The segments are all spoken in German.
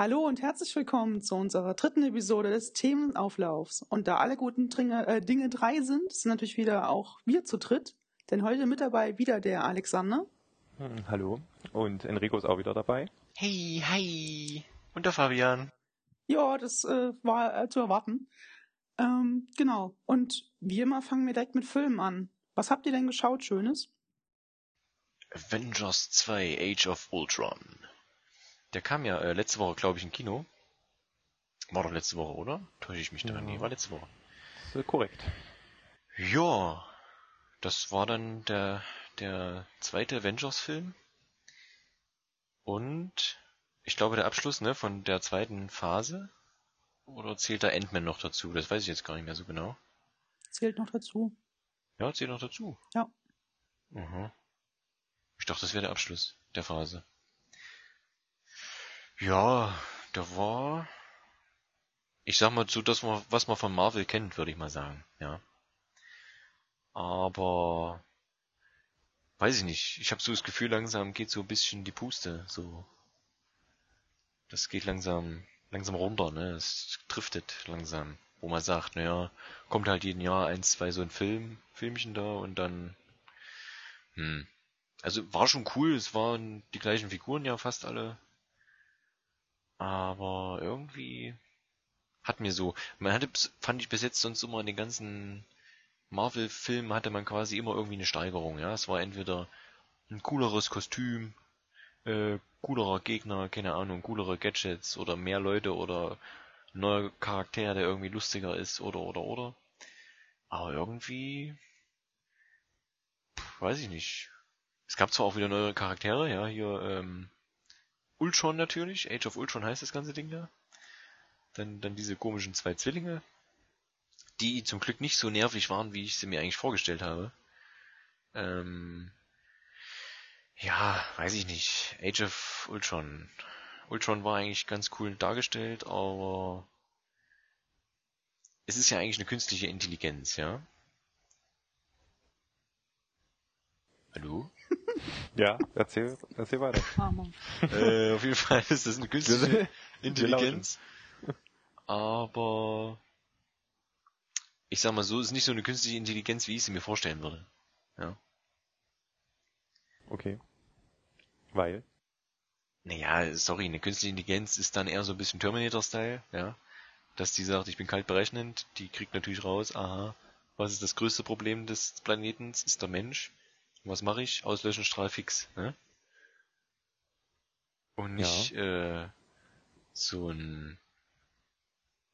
Hallo und herzlich willkommen zu unserer dritten Episode des Themenauflaufs. Und da alle guten Dinge, äh, Dinge drei sind, sind natürlich wieder auch wir zu dritt. Denn heute mit dabei wieder der Alexander. Hm, hallo. Und Enrico ist auch wieder dabei. Hey, hi. Und der Fabian. Ja, das äh, war äh, zu erwarten. Ähm, genau. Und wie immer fangen wir direkt mit Filmen an. Was habt ihr denn geschaut, Schönes? Avengers 2 Age of Ultron. Der kam ja äh, letzte Woche, glaube ich, im Kino. War doch letzte Woche, oder? Täusche ich mich da? Ja. Nee, war letzte Woche. Das ist korrekt. Ja, das war dann der, der zweite Avengers-Film. Und ich glaube der Abschluss ne, von der zweiten Phase. Oder zählt da Ant-Man noch dazu? Das weiß ich jetzt gar nicht mehr so genau. Zählt noch dazu. Ja, zählt noch dazu. Ja. Mhm. Ich dachte, das wäre der Abschluss der Phase. Ja, der war. Ich sag mal so das, was man von Marvel kennt, würde ich mal sagen, ja. Aber weiß ich nicht. Ich habe so das Gefühl, langsam geht so ein bisschen die Puste. So, das geht langsam, langsam runter. Ne, es driftet langsam, wo man sagt, naja, kommt halt jeden Jahr eins, zwei so ein Film, Filmchen da und dann, hm. Also war schon cool. Es waren die gleichen Figuren ja fast alle. Aber irgendwie hat mir so, man hatte, fand ich bis jetzt sonst immer in den ganzen Marvel-Film hatte man quasi immer irgendwie eine Steigerung, ja. Es war entweder ein cooleres Kostüm, äh, coolerer Gegner, keine Ahnung, coolere Gadgets oder mehr Leute oder neuer Charakter, der irgendwie lustiger ist oder oder oder. Aber irgendwie weiß ich nicht. Es gab zwar auch wieder neue Charaktere, ja, hier ähm, Ultron natürlich, Age of Ultron heißt das ganze Ding da. Dann, dann diese komischen zwei Zwillinge, die zum Glück nicht so nervig waren, wie ich sie mir eigentlich vorgestellt habe. Ähm, ja, weiß ich nicht. Age of Ultron. Ultron war eigentlich ganz cool dargestellt, aber es ist ja eigentlich eine künstliche Intelligenz, ja? Hallo? Ja, erzähl, erzähl weiter. äh, auf jeden Fall ist das eine künstliche Intelligenz. Aber ich sag mal so, ist nicht so eine künstliche Intelligenz, wie ich sie mir vorstellen würde. Ja. Okay. Weil? Naja, sorry, eine künstliche Intelligenz ist dann eher so ein bisschen Terminator-Style, ja. Dass die sagt, ich bin kalt berechnend, die kriegt natürlich raus, aha, was ist das größte Problem des Planetens? Ist der Mensch. Was mache ich? Auslöschen, Strahl fix, ne? Und nicht ja. äh, so ein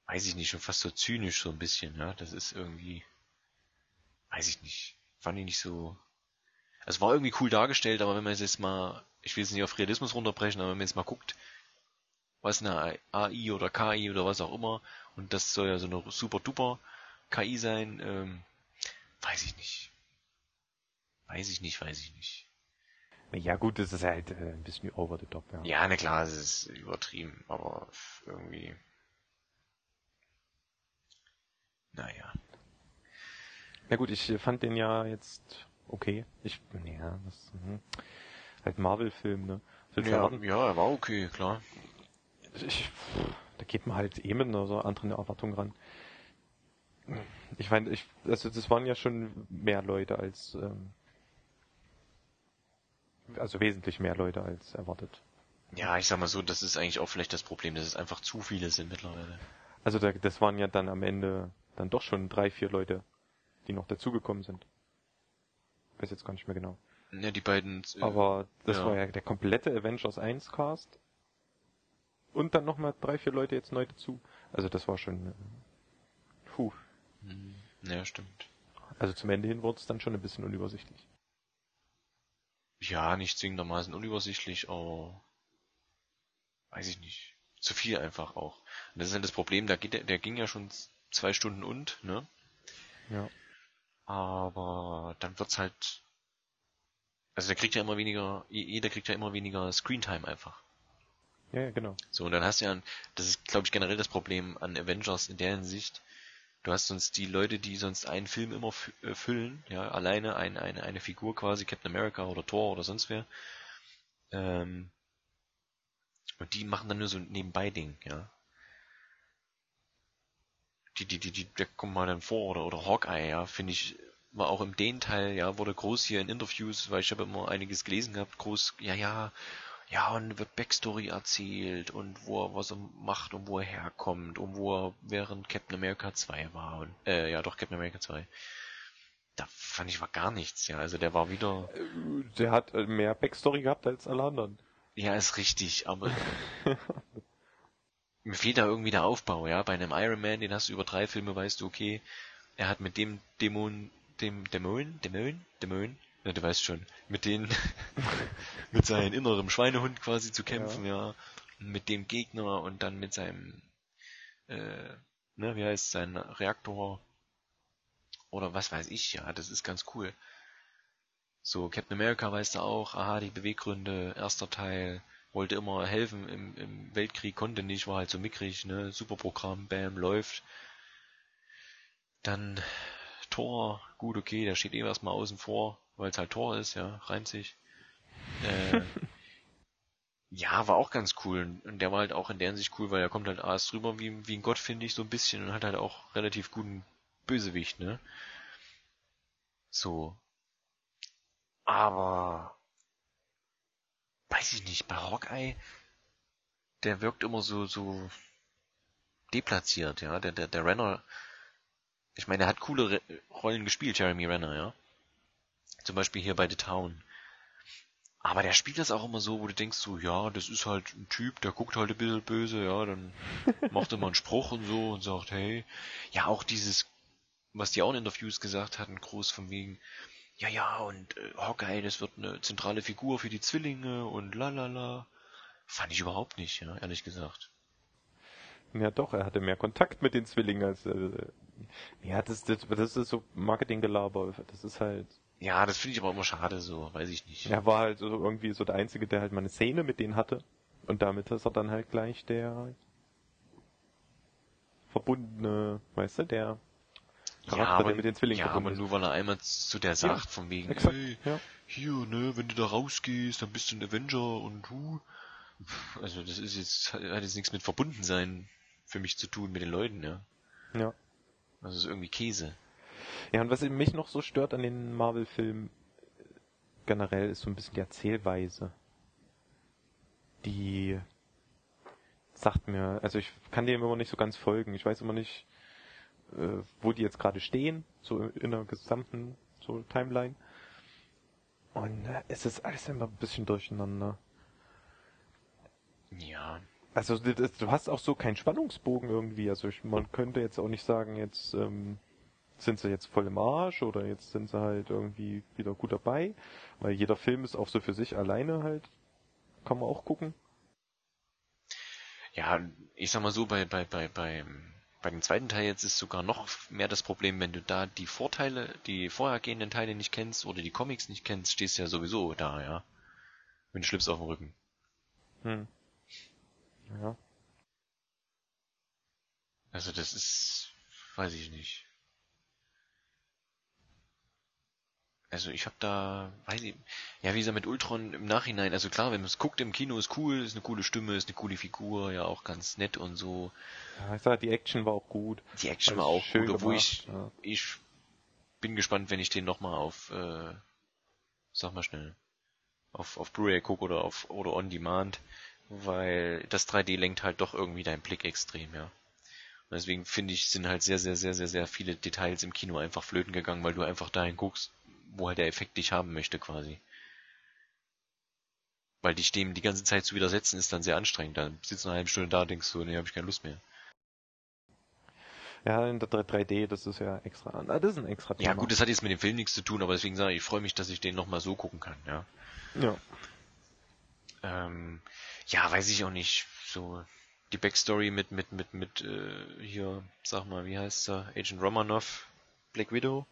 weiß ich nicht, schon fast so zynisch so ein bisschen, ja. Das ist irgendwie, weiß ich nicht, fand ich nicht so. Es war irgendwie cool dargestellt, aber wenn man jetzt mal, ich will es nicht auf Realismus runterbrechen, aber wenn man jetzt mal guckt, was eine AI oder KI oder was auch immer, und das soll ja so eine super duper KI sein, ähm, weiß ich nicht. Weiß ich nicht, weiß ich nicht. Ja gut, das ist halt äh, ein bisschen over the top, ja. Ja, na klar, es ist übertrieben, aber irgendwie naja. Ja gut, ich fand den ja jetzt okay. Ich, ja, das, hm. halt Marvel-Film, ne? Ja, ja, er war okay, klar. Ich, da geht man halt eh mit einer so anderen Erwartung ran. Ich meine, ich, also das waren ja schon mehr Leute als, ähm, also wesentlich mehr Leute als erwartet. Ja, ich sag mal so, das ist eigentlich auch vielleicht das Problem, dass es einfach zu viele sind mittlerweile. Also da, das waren ja dann am Ende dann doch schon drei, vier Leute, die noch dazugekommen sind. Ich weiß jetzt gar nicht mehr genau. Ja, die beiden. Äh, Aber das ja. war ja der komplette Avengers 1 Cast. Und dann nochmal drei, vier Leute jetzt neu dazu. Also das war schon. Äh, puh. Hm, ja, stimmt. Also zum Ende hin wurde es dann schon ein bisschen unübersichtlich. Ja, nicht zwingendermaßen unübersichtlich, aber weiß ich nicht. Zu viel einfach auch. Und das ist halt das Problem, der, geht, der ging ja schon zwei Stunden und, ne? Ja. Aber dann wird's halt, also der kriegt ja immer weniger, jeder kriegt ja immer weniger Screentime einfach. Ja, ja, genau. So, und dann hast du ja, das ist, glaube ich, generell das Problem an Avengers in der Hinsicht, du hast sonst die Leute, die sonst einen Film immer äh, füllen, ja, alleine eine, eine, eine Figur quasi, Captain America oder Thor oder sonst wer, ähm, Und die machen dann nur so ein Nebenbei-Ding, ja. Die, die, die, die, der kommt mal dann vor, oder, oder Hawkeye, ja, finde ich, war auch im Den-Teil, ja, wurde groß hier in Interviews, weil ich habe immer einiges gelesen gehabt, groß, ja, ja, ja, und wird Backstory erzählt und wo er was er macht und wo er herkommt und wo er während Captain America 2 war und, äh, ja, doch, Captain America 2. Da fand ich war gar nichts, ja, also der war wieder. Der hat äh, mehr Backstory gehabt als alle anderen. Ja, ist richtig, aber mir fehlt da irgendwie der Aufbau, ja. Bei einem Iron Man, den hast du über drei Filme, weißt du, okay, er hat mit dem Dämon, dem Dämon, Dämon, Dämon, ja, du weißt schon, mit den, mit seinem inneren Schweinehund quasi zu kämpfen, ja. ja. Mit dem Gegner und dann mit seinem, äh, ne, wie heißt sein Reaktor oder was weiß ich, ja, das ist ganz cool. So, Captain America weißt du auch, aha, die Beweggründe, erster Teil, wollte immer helfen im, im Weltkrieg, konnte nicht, war halt so mickrig, ne, super Programm, bam, läuft. Dann Tor, gut, okay, der steht eh erstmal außen vor, weil es halt Tor ist, ja, reimt sich. Äh, ja, war auch ganz cool. Und der war halt auch in der Hinsicht cool, weil er kommt halt erst drüber wie, wie ein Gott, finde ich, so ein bisschen und hat halt auch relativ guten Bösewicht, ne? So. Aber weiß ich nicht, bei Hawkeye, der wirkt immer so, so deplatziert, ja. Der, der, der Renner, ich meine, er hat coole Re Rollen gespielt, Jeremy Renner, ja. Zum Beispiel hier bei The Town. Aber der spielt das auch immer so, wo du denkst so, ja, das ist halt ein Typ, der guckt halt ein bisschen böse, ja, dann macht er mal einen Spruch und so und sagt, hey, ja, auch dieses, was die auch in Interviews gesagt hatten, groß von wegen, ja, ja, und äh, Hawkeye, das wird eine zentrale Figur für die Zwillinge und lalala. Fand ich überhaupt nicht, ja, ehrlich gesagt. Ja doch, er hatte mehr Kontakt mit den Zwillingen als äh, ja, das, das, das ist so Marketinggelaber, das ist halt Ja, das finde ich aber immer schade so, weiß ich nicht. Er war halt so irgendwie so der Einzige, der halt mal eine Szene mit denen hatte und damit ist er dann halt gleich der verbundene, weißt du, der Charakter, ja, aber, der mit den Zwillingen ja, aber nur weil er einmal zu der sagt, ja, von wegen, exakt, hey, ja. hier, ne, wenn du da rausgehst, dann bist du ein Avenger und du. Also das ist jetzt, hat jetzt nichts mit verbunden sein für mich zu tun mit den Leuten, ja. Ja. Also ist irgendwie Käse. Ja, und was mich noch so stört an den Marvel-Filmen generell ist so ein bisschen die Erzählweise. Die sagt mir, also ich kann dem immer nicht so ganz folgen. Ich weiß immer nicht, äh, wo die jetzt gerade stehen, so in der gesamten so Timeline. Und äh, es ist alles immer ein bisschen durcheinander. Ja. Also du hast auch so keinen Spannungsbogen irgendwie. Also ich, man könnte jetzt auch nicht sagen, jetzt ähm, sind sie jetzt voll im Arsch oder jetzt sind sie halt irgendwie wieder gut dabei, weil jeder Film ist auch so für sich alleine halt. Kann man auch gucken. Ja, ich sag mal so, bei, bei, bei, beim bei dem zweiten Teil jetzt ist sogar noch mehr das Problem, wenn du da die Vorteile, die vorhergehenden Teile nicht kennst oder die Comics nicht kennst, stehst du ja sowieso da, ja. Mit dem Schlips auf dem Rücken. Hm. Ja. Also das ist, weiß ich nicht. Also ich habe da, weiß ich, ja wie gesagt mit Ultron im Nachhinein, also klar, wenn man es guckt im Kino ist cool, ist eine coole Stimme, ist eine coole Figur, ja auch ganz nett und so. Ja, ich sag, die Action war auch gut. Die Action war auch gut, obwohl ich, ja. ich bin gespannt, wenn ich den nochmal auf, äh, sag mal schnell, auf, auf Blu-ray gucke oder auf, oder on demand, weil das 3D lenkt halt doch irgendwie deinen Blick extrem, ja. Und deswegen finde ich, sind halt sehr, sehr, sehr, sehr, sehr viele Details im Kino einfach flöten gegangen, weil du einfach dahin guckst, wo halt der Effekt dich haben möchte quasi. Weil dich dem die ganze Zeit zu widersetzen ist dann sehr anstrengend. Dann sitzt du eine halbe Stunde da und denkst so, nee, hab ich keine Lust mehr. Ja, in der 3D, das ist ja extra. Ah, das ist ein extra Thema. Ja gut, das hat jetzt mit dem Film nichts zu tun, aber deswegen sage ich, ich freue mich, dass ich den nochmal so gucken kann, ja. Ja. Ähm, ja, weiß ich auch nicht. So die Backstory mit mit mit mit äh, hier, sag mal, wie heißt er? Agent Romanov, Black Widow.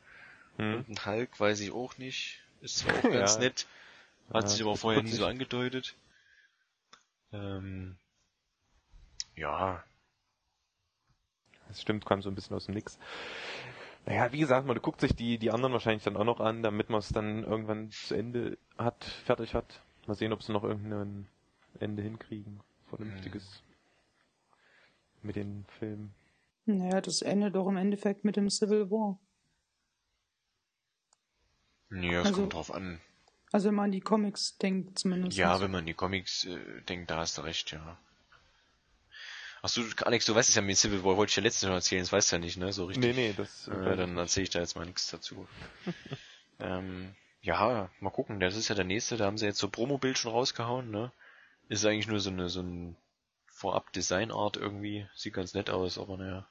Hm. Und ein Hulk weiß ich auch nicht. Ist zwar auch ganz ja. nett, hat ja, sich aber vorher nie so angedeutet. Ähm, ja. Das stimmt, kam so ein bisschen aus dem Nix. Naja, wie gesagt, man guckt sich die, die anderen wahrscheinlich dann auch noch an, damit man es dann irgendwann zu Ende hat, fertig hat. Mal sehen, ob sie noch irgendein Ende hinkriegen. Vernünftiges mit den Filmen. Naja, das endet doch im Endeffekt mit dem Civil War. Ja, es Also- kommt drauf an. Also wenn man an die Comics denkt zumindest. Ja, wenn man an die Comics äh, denkt, da hast du recht, ja. Achso, Alex, du weißt es ja mit Civil War, wollte ich ja letztens schon erzählen, das weißt du ja nicht, ne? So richtig. Nee, nee, das. Äh, dann erzähle ich da jetzt mal nichts dazu. ähm, ja, mal gucken, das ist ja der nächste, da haben sie jetzt so Promo-Bild schon rausgehauen, ne? Ist eigentlich nur so eine, so ein Vorab-Design-Art irgendwie, sieht ganz nett aus, aber naja,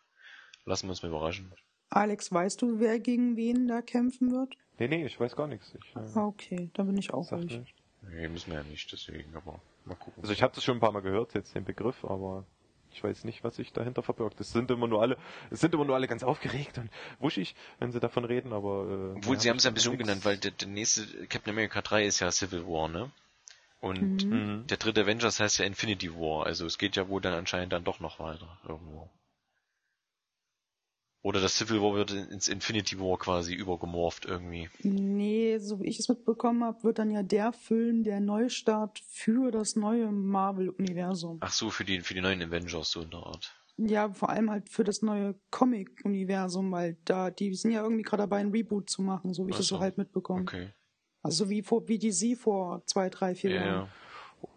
lassen wir uns mal überraschen. Alex, weißt du, wer gegen wen da kämpfen wird? nee, nee, ich weiß gar nichts. Ich, äh, Ah, Okay, da bin ich auch ruhig. nicht. Nee, müssen wir ja nicht, deswegen, aber mal gucken. Also ich habe das schon ein paar Mal gehört, jetzt den Begriff, aber ich weiß nicht, was sich dahinter verbirgt. Es sind immer nur alle, es sind immer nur alle ganz aufgeregt und wuschig, wenn sie davon reden, aber äh, Obwohl, ja, sie haben es ja ein bisschen nix. umgenannt, weil der, der nächste Captain America 3 ist ja Civil War, ne? Und Mhm. der dritte Avengers heißt ja Infinity War, also es geht ja wohl dann anscheinend dann doch noch weiter irgendwo. Oder das Civil War wird in- ins Infinity War quasi übergemorpht irgendwie. Nee, so wie ich es mitbekommen habe, wird dann ja der Film der Neustart für das neue Marvel-Universum. Ach so, für die, für die neuen Avengers so in der Art. Ja, vor allem halt für das neue Comic-Universum, weil da, die sind ja irgendwie gerade dabei, ein Reboot zu machen, so wie ich Ach das so so. halt mitbekomme. Okay. Also wie vor, wie DC vor zwei, drei, vier Ja, Jahren. ja.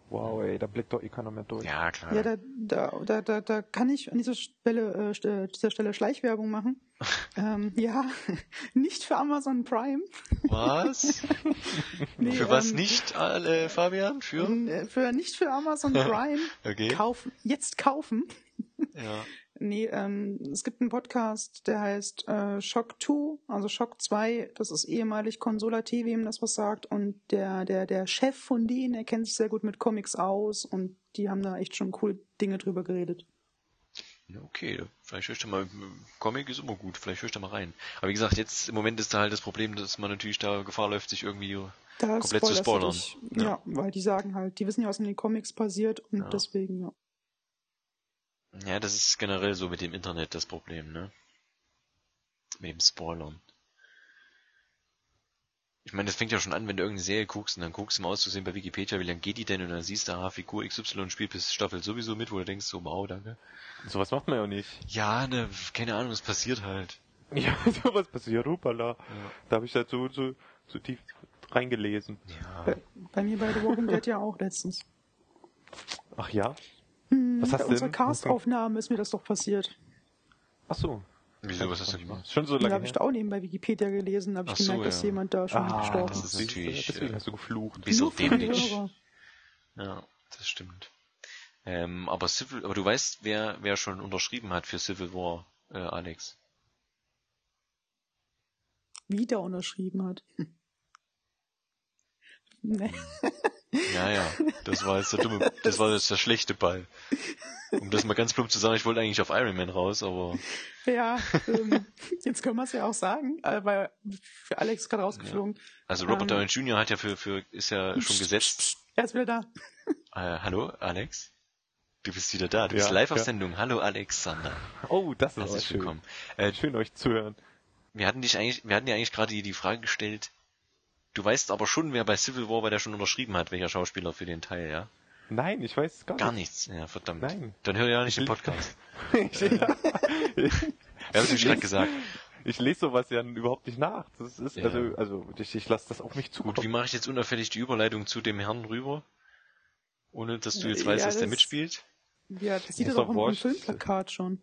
Wow, ey, da blickt doch eh keiner mehr durch. Ja, klar. Ja, da, da, da, da, da kann ich an dieser Stelle, äh, st- dieser Stelle Schleichwerbung machen. ähm, ja, nicht für Amazon Prime. Was? Nee, für was ähm, nicht, äh, Fabian? Für? Äh, Für, nicht für Amazon Prime. Okay. Kaufen, jetzt kaufen. Ja. Nee, ähm, es gibt einen Podcast, der heißt äh, Shock 2, also Shock 2, das ist ehemalig Consola TV, wem das was sagt. Und der, der, der Chef von denen, der kennt sich sehr gut mit Comics aus und die haben da echt schon coole Dinge drüber geredet. Ja, Okay, vielleicht hörst du mal, Comic ist immer gut, vielleicht hörst du mal rein. Aber wie gesagt, jetzt im Moment ist da halt das Problem, dass man natürlich da Gefahr läuft, sich irgendwie Da Komplett zu spoilern. Ja. Ja. weil die sagen halt, die wissen ja, was in den Comics passiert und Ja. deswegen, ja. Ja, das ist generell so mit dem Internet das Problem, ne? Mit dem Spoilern. Ich meine, das fängt ja schon an, wenn du irgendeine Serie guckst und dann guckst du mal auszusehen bei Wikipedia, wie lange geht die denn und dann siehst du, ah, Figur XY spielt bis Staffel sowieso mit, wo du denkst, so, wow, danke. Sowas macht man ja nicht. Ja, ne, keine Ahnung, was passiert halt. Ja, sowas passiert, hupala. Ja. Da habe ich halt so, so, so tief reingelesen. Ja. Bei, bei mir bei The Walking Dead ja auch letztens. Ach ja? Hm, Was hast bei du unserer denn? Castaufnahme ist mir das doch passiert. Ach so. Wieso, was hast du gemacht? Ist Schon so Da lange habe ich da auch eben bei Wikipedia gelesen, da habe ich so, gemerkt, dass ja. jemand da schon Ah, gestorben das ist. ist siehst du, natürlich, Deswegen äh, hast du geflucht. Auf für die dämlich. Ja, das stimmt. Ähm, aber Civil, aber du weißt, wer, wer schon unterschrieben hat für Civil War, äh, Alex. Wieder unterschrieben hat. nee. Ja, ja, das war jetzt der dumme, das war jetzt der schlechte Ball. Um das mal ganz plump zu sagen, ich wollte eigentlich auf Iron Man raus, aber Ja, ähm, jetzt können wir es ja auch sagen, äh, weil für Alex gerade rausgeflogen. also Robert Ähm. Downey Jr. hat ja für, für, ist ja schon gesetzt. Er ist wieder da. Äh, hallo, Alex? Du bist wieder da, du bist Ja, live auf ja. Sendung. Hallo, Alexander. Oh, das ist Herzlich schön. willkommen. Äh, Schön euch zuhören. wir hatten dich eigentlich, wir hatten dir eigentlich gerade die, die Frage gestellt, du weißt aber schon, wer bei Civil War, weil der schon unterschrieben hat, welcher Schauspieler für den Teil, ja? Nein, ich weiß es gar, Gar nicht. nichts, ja, verdammt. Nein. Dann hör ja nicht den Podcast. ich, ja. Wir haben es nämlich gerade gesagt. ich lese sowas ja überhaupt nicht nach. Das ist, Ja. also, also, ich, ich lasse das auf mich zukommen. Gut, wie mache ich jetzt unauffällig die Überleitung zu dem Herrn rüber? Ohne dass du jetzt weißt, Ja, dass der das- mitspielt? Ja, das sieht er doch im wurscht. Filmplakat schon.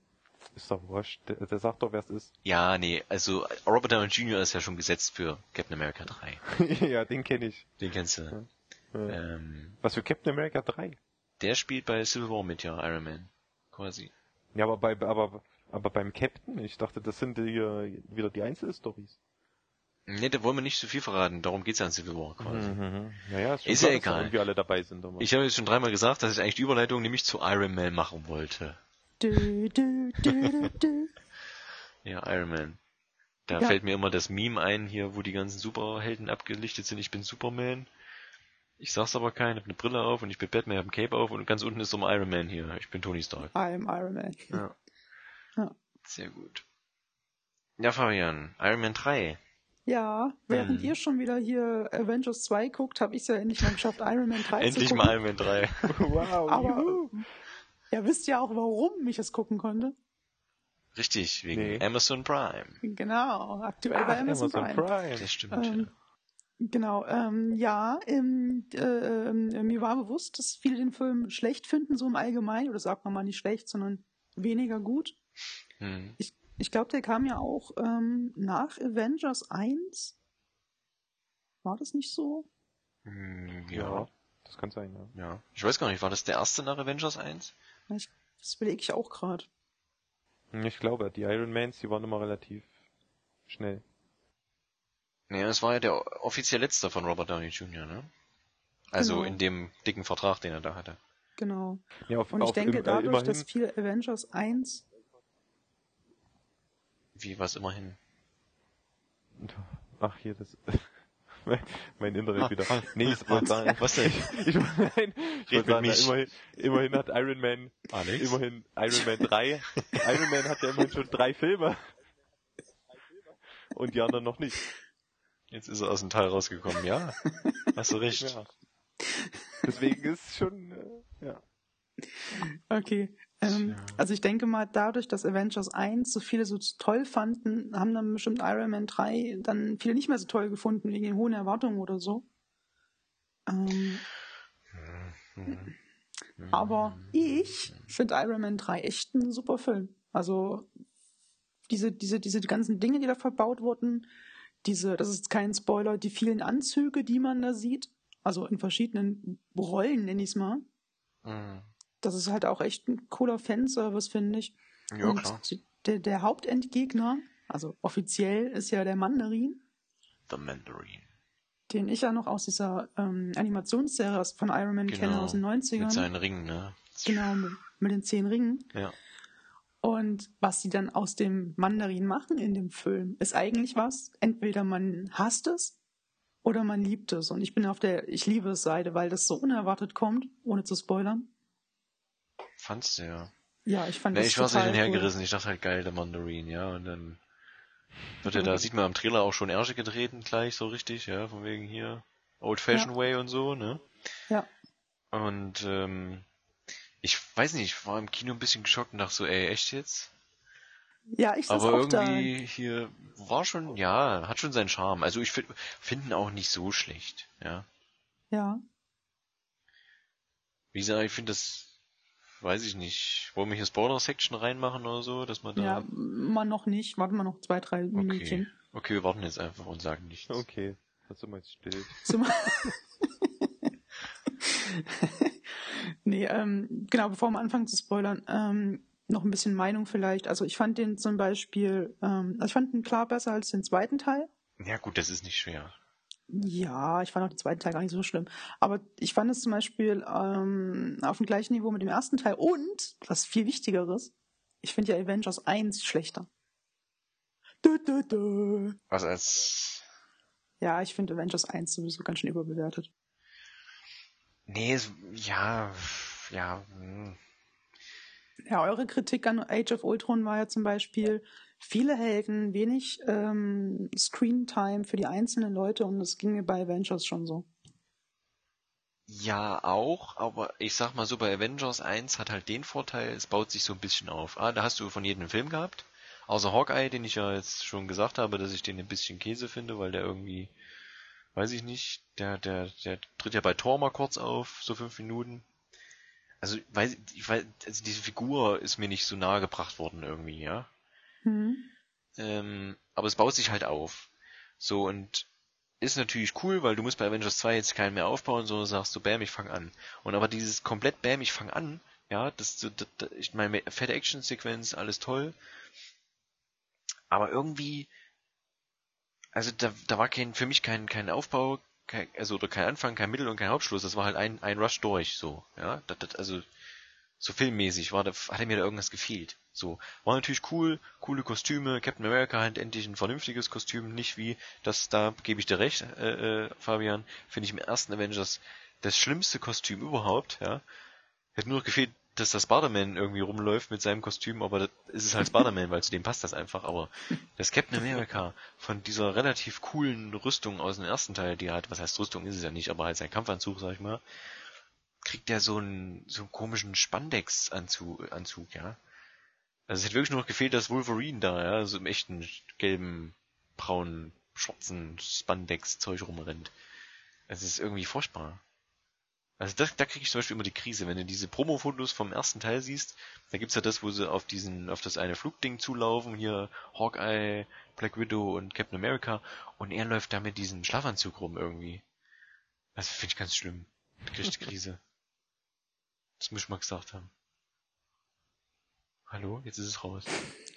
Ist doch wurscht. Der, der sagt doch, wer es ist. Ja, nee, also Robert Downey Jr. ist ja schon gesetzt für Captain America 3. ja, den kenne ich. Den kennst du. Ja. Ähm, Was für Captain America 3? der spielt bei Civil War mit, ja, Iron Man. Quasi. Ja, aber bei, aber, aber beim Captain, ich dachte, das sind die, äh, wieder die Einzelstories. Ne, da wollen wir nicht zu viel verraten, darum geht's ja in Civil War quasi. Mhm. Naja, ist, schon Ist klar, ja egal. irgendwie alle dabei sind. Aber. Ich habe jetzt schon dreimal gesagt, dass ich eigentlich die Überleitung nämlich zu Iron Man machen wollte. Du, du, du, du, du. Ja, Iron Man. Da Ja. fällt mir immer das Meme ein, hier, wo die ganzen Superhelden abgelichtet sind. Ich bin Superman. Ich sag's aber keinen, hab eine Brille auf und ich bin Batman, hab ein Cape auf und ganz unten ist so ein Iron Man hier. Ich bin Tony Stark. I'm Iron Man. Ja. Ja. Sehr gut. Ja, Fabian, Iron Man 3. Ja, während Hm. ihr schon wieder hier Avengers 2 guckt, habe ich es ja endlich mal geschafft, Iron Man 3 Endlich zu mal gucken. Iron Man 3. wow, Aber juhu. Ihr wisst ja auch, warum ich es gucken konnte. Richtig, wegen Nee. Amazon Prime. Genau, aktuell bei Amazon, Prime. Das stimmt, Ähm, ja. Genau, ähm, ja, ähm, äh, ähm, mir war bewusst, dass viele den Film schlecht finden, so im Allgemeinen, oder sagt man mal nicht schlecht, sondern weniger gut. Hm. Ich, ich glaube, der kam ja auch ähm, nach Avengers 1. War das nicht so? Hm, Ja, ja, das kann sein, ja. ja. Ich weiß gar nicht, war das der erste nach Avengers 1? Ich, das überlege ich auch gerade. Ich glaube, die Iron Mans, die waren immer relativ schnell. Nee, das war ja der offiziell letzte von Robert Downey Jr., ne? Also Genau. in dem dicken Vertrag, den er da hatte. Genau. Ja, auf, Und ich auf denke, im, äh, dadurch, immerhin, dass viele Avengers 1 Wie was immerhin. Ach, hier, das. mein- mein Internet Ah, wieder. ah, Nee, ich wollte sagen. Was denn? Ich, nein, ich Red wollte sagen, mich. immerhin, immerhin hat Iron Man, Alex? immerhin Iron Man 3. Iron Man hat ja immerhin schon drei Filme. Und die anderen noch nicht. Jetzt ist er aus dem Teil rausgekommen, ja? Hast du recht. Ja. Deswegen ist schon, äh, ja. Okay. Ähm, Ja. Also ich denke mal, dadurch, dass Avengers 1 so viele so toll fanden, haben dann bestimmt Iron Man 3 dann viele nicht mehr so toll gefunden, wegen den hohen Erwartungen oder so. Ähm, aber ich finde Iron Man 3 echt ein super Film. Also diese, diese, diese ganzen Dinge, die da verbaut wurden, diese, das ist kein Spoiler, die vielen Anzüge, die man da sieht, also in verschiedenen Rollen, nenne ich es mal. Mhm. Das ist halt auch echt ein cooler Fanservice, finde ich. Ja, Und klar. Der, der Hauptendgegner, also offiziell, ist ja der Mandarin, The Mandarin. den ich ja noch aus dieser ähm, Animationsserie von Iron Man kenne Genau. aus den 90ern. Mit seinen Ringen, ne? genau, mit, mit den zehn Ringen. Ja. Und was sie dann aus dem Mandarin machen in dem Film, ist eigentlich was. Entweder man hasst es oder man liebt es. Und ich bin auf der Ich liebe es Seite, weil das so unerwartet kommt, ohne zu spoilern. Fandst du ja. Ja, ich fand Nee, das ich war so total hin und her cool. gerissen. Ich dachte halt geil, der Mandarin, ja. Und dann wird er da, sieht man am Trailer auch schon Ärsche getreten gleich so richtig, ja, von wegen hier Old Fashioned Way und so, ne? Ja. Und ähm, ich weiß nicht, ich war im Kino ein bisschen geschockt und dachte so, ey, echt jetzt? Ja, ich Aber auch da. irgendwie hier war schon, ja, hat schon seinen Charme. Also ich finde find ihn auch nicht so schlecht, ja. Ja. Wie gesagt, ich finde das, weiß ich nicht, wollen wir hier Spoiler-Section reinmachen oder so, dass man da... Ja, mal noch nicht. Warten wir noch zwei, drei okay. Minütchen. okay, wir warten jetzt einfach und sagen nichts. Okay. Hast du mal jetzt still. Nee, ähm, genau, bevor wir anfangen zu spoilern, ähm, noch ein bisschen Meinung vielleicht. Also ich fand den zum Beispiel, ähm, also ich fand ihn klar besser als den zweiten Teil. Ja gut, das ist nicht schwer. Ja, ich fand auch den zweiten Teil gar nicht so schlimm. Aber ich fand es zum Beispiel ähm, auf dem gleichen Niveau mit dem ersten Teil. Und, was viel Wichtigeres, ich finde ja Avengers 1 schlechter. Dö, dö, dö. Was als... Ja, ich finde Avengers 1 sowieso ganz schön überbewertet. Nee, ja, ja, hm. Ja, eure Kritik an Age of Ultron war ja zum Beispiel viele Helden, wenig ähm, Screentime für die einzelnen Leute und das ging mir bei Avengers schon so. Ja, auch, aber ich sag mal so, bei Avengers 1 hat halt den Vorteil, es baut sich so ein bisschen auf. Ah, da hast du von jedem einen Film gehabt, außer Hawkeye, den ich ja jetzt schon gesagt habe, dass ich den ein bisschen Käse finde, weil der irgendwie, weiß ich nicht, der, der, der tritt ja bei Thor mal kurz auf, so fünf Minuten. Also, weiß, ich weiß, also diese Figur ist mir nicht so nahe gebracht worden irgendwie, ja. Hm. Ähm, aber es baut sich halt auf. So, und ist natürlich cool, weil du musst bei Avengers 2 jetzt keinen mehr aufbauen, sondern sagst du, bam, ich fang an. Und aber dieses komplett bam, ich fang an, ja, das, das, das ich meine, fette Action-Sequenz, alles toll. Aber irgendwie, also da, da war kein, für mich kein, kein Aufbau, kein, also oder kein Anfang, kein Mittel und kein Hauptschluss. Das war halt ein, ein Rush durch, so, ja. Das, das, also, so filmmäßig war da, hatte mir da irgendwas gefehlt. So, war natürlich cool, coole Kostüme, Captain America hat endlich ein vernünftiges Kostüm, nicht wie, das, da gebe ich dir recht, äh, äh, Fabian, finde ich im ersten Avengers das schlimmste Kostüm überhaupt, ja. Hätte nur noch gefehlt, dass der Spider-Man irgendwie rumläuft mit seinem Kostüm, aber das ist es halt Spider-Man, weil zu dem passt das einfach. Aber das Captain America von dieser relativ coolen Rüstung aus dem ersten Teil, die hat, was heißt Rüstung ist es ja nicht, aber halt sein Kampfanzug, sag ich mal, kriegt der so einen, so einen komischen Spandex-Anzug, Anzug, ja. Also es hätte wirklich nur noch gefehlt, dass Wolverine da, ja, so im echten gelben, braunen, schwarzen Spandex-Zeug rumrennt. Es ist irgendwie furchtbar. Also das, da kriege ich zum Beispiel immer die Krise, wenn du diese Promo-Fotos vom ersten Teil siehst, da gibt's ja das, wo sie auf diesen, auf das eine Flugding zulaufen, hier Hawkeye, Black Widow und Captain America, und er läuft da mit diesem Schlafanzug rum irgendwie. Das finde ich ganz schlimm. Da krieg ich die Krise. Das muss ich mal gesagt haben. Hallo? Jetzt ist es raus.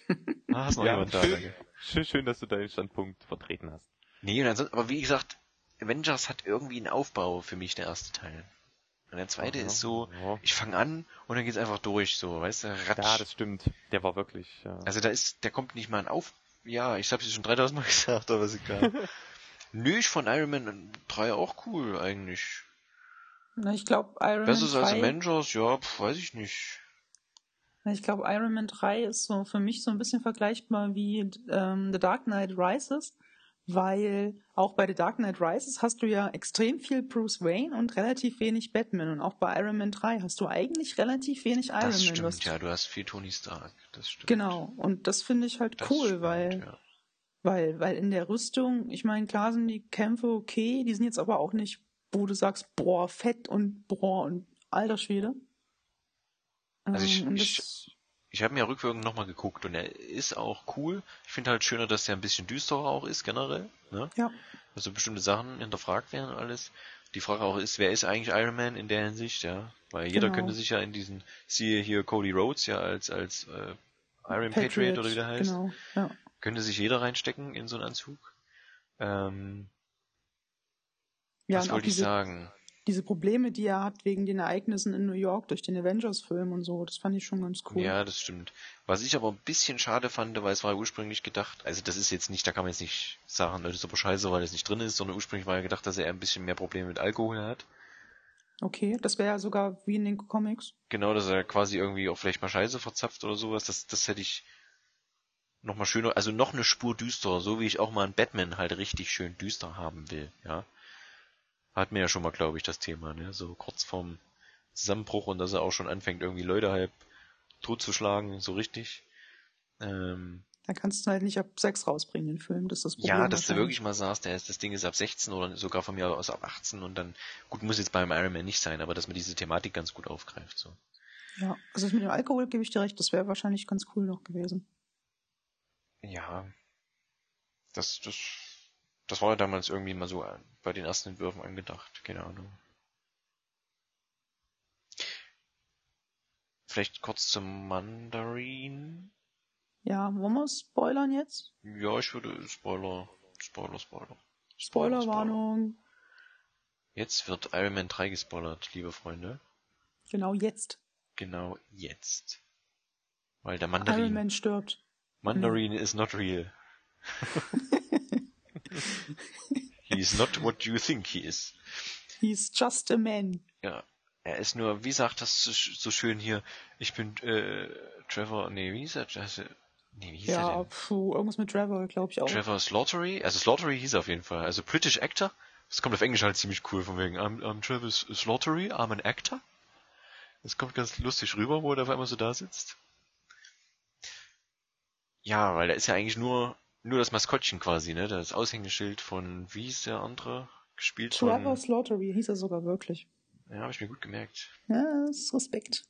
Ah, hast noch Ja, jemand da, schön. danke. Schön, schön, dass du deinen Standpunkt vertreten hast. Nee, und ansonsten, aber wie gesagt, Avengers hat irgendwie einen Aufbau für mich, der erste Teil. Und der zweite Aha, ist so, ja. ich fange an und dann geht's einfach durch, so, weißt du, ratsch. Ja, das stimmt. Der war wirklich, ja. Also da ist, der kommt nicht mal ein Auf, ja, ich hab's dir schon 3000 Mal gesagt, aber ist egal. Nö, ich fand Iron Man 3 auch cool, eigentlich. Na, ich glaube, Iron Besser Man als 3, Avengers, ja, pf, weiß ich nicht. Na, ich glaube, Iron Man 3 ist so für mich so ein bisschen vergleichbar wie ähm, The Dark Knight Rises, weil auch bei The Dark Knight Rises hast du ja extrem viel Bruce Wayne und relativ wenig Batman und auch bei Iron Man 3 hast du eigentlich relativ wenig Iron Das Man. stimmt, was- ja, du hast viel Tony Stark, das stimmt. Genau, und das finde ich halt Das cool, stimmt, weil ja. Weil, weil in der Rüstung, ich meine, klar sind die Kämpfe okay, die sind jetzt aber auch nicht, wo du sagst, boah, fett und boah und alter Schwede. Also ich- Ähm, ich- Ich habe mir ja rückwirkend nochmal geguckt und er ist auch cool. Ich finde halt schöner, dass er ein bisschen düsterer auch ist, generell. Ne? ja, Also bestimmte Sachen hinterfragt werden und alles. Die Frage auch ist, wer ist eigentlich Iron Man in der Hinsicht, ja? Weil jeder Genau. könnte sich ja in diesen, siehe hier Cody Rhodes ja als, als äh, Iron Patriot, oder wie der heißt, Genau, ja. könnte sich jeder reinstecken in so einen Anzug. Ähm, Ja, was wollte ich sagen? Diese Probleme, die er hat wegen den Ereignissen in New York durch den Avengers-Film und so, das fand ich schon ganz cool. Ja, das stimmt. Was ich aber ein bisschen schade fand, weil es war ja ursprünglich gedacht, also das ist jetzt nicht, da kann man jetzt nicht sagen, das ist aber scheiße, weil es nicht drin ist, sondern ursprünglich war ja gedacht, dass er ein bisschen mehr Probleme mit Alkohol hat. Okay, das wäre ja sogar wie in den Comics. Genau, dass er quasi irgendwie auch vielleicht mal Scheiße verzapft oder sowas, das, das hätte ich noch mal schöner, also noch eine Spur düsterer, so wie ich auch mal einen Batman halt richtig schön düster haben will, ja. Hat mir ja schon mal, glaube ich, das Thema, ne, so kurz vorm Zusammenbruch und dass er auch schon anfängt, irgendwie Leute halb totzuschlagen, so richtig. Ähm, Da kannst du halt nicht ab 6 rausbringen, den Film, das ist das Problem. ja, dass du wirklich mal sagst, der ist, das Ding ist ab 16 oder sogar von mir aus ab 18 und dann, gut, muss jetzt beim Iron Man nicht sein, aber dass man diese Thematik ganz gut aufgreift, so. Ja, also mit dem Alkohol gebe ich dir recht, das wäre wahrscheinlich ganz cool noch gewesen. Ja, das, das, das war ja damals irgendwie mal so äh, bei den ersten Entwürfen angedacht, keine Ahnung. Vielleicht kurz zum Mandarin. Ja, wollen wir spoilern jetzt? Ja, ich würde Spoiler, Spoiler, Spoiler. Spoilerwarnung. Jetzt wird Iron Man 3 gespoilert, liebe Freunde. Genau jetzt. Genau jetzt. Weil der Iron Mandarin, Man stirbt. Mandarin is not real. he is not what you think he is. He's just a man. Ja, er ist nur, wie sagt das so, schön hier, ich bin äh, Trevor, nee, wie hieß er? Also, nee, wie hieß er Ja, denn? puh, irgendwas mit Trevor, glaube ich auch. Trevor Slaughtery? Also Slaughtery hieß er auf jeden Fall. Also British Actor. Das kommt auf Englisch halt ziemlich cool, von wegen, I'm, I'm Trevor Slaughtery, I'm an Actor. Das kommt ganz lustig rüber, wo er auf einmal so da sitzt. Ja, weil er ist ja eigentlich nur, nur das Maskottchen quasi, ne? Das Aushängeschild von, wie hieß der andere? Gespielt Trevor von, Slaughtery hieß er sogar wirklich. ja, habe ich mir gut gemerkt. Ja, das ist Respekt.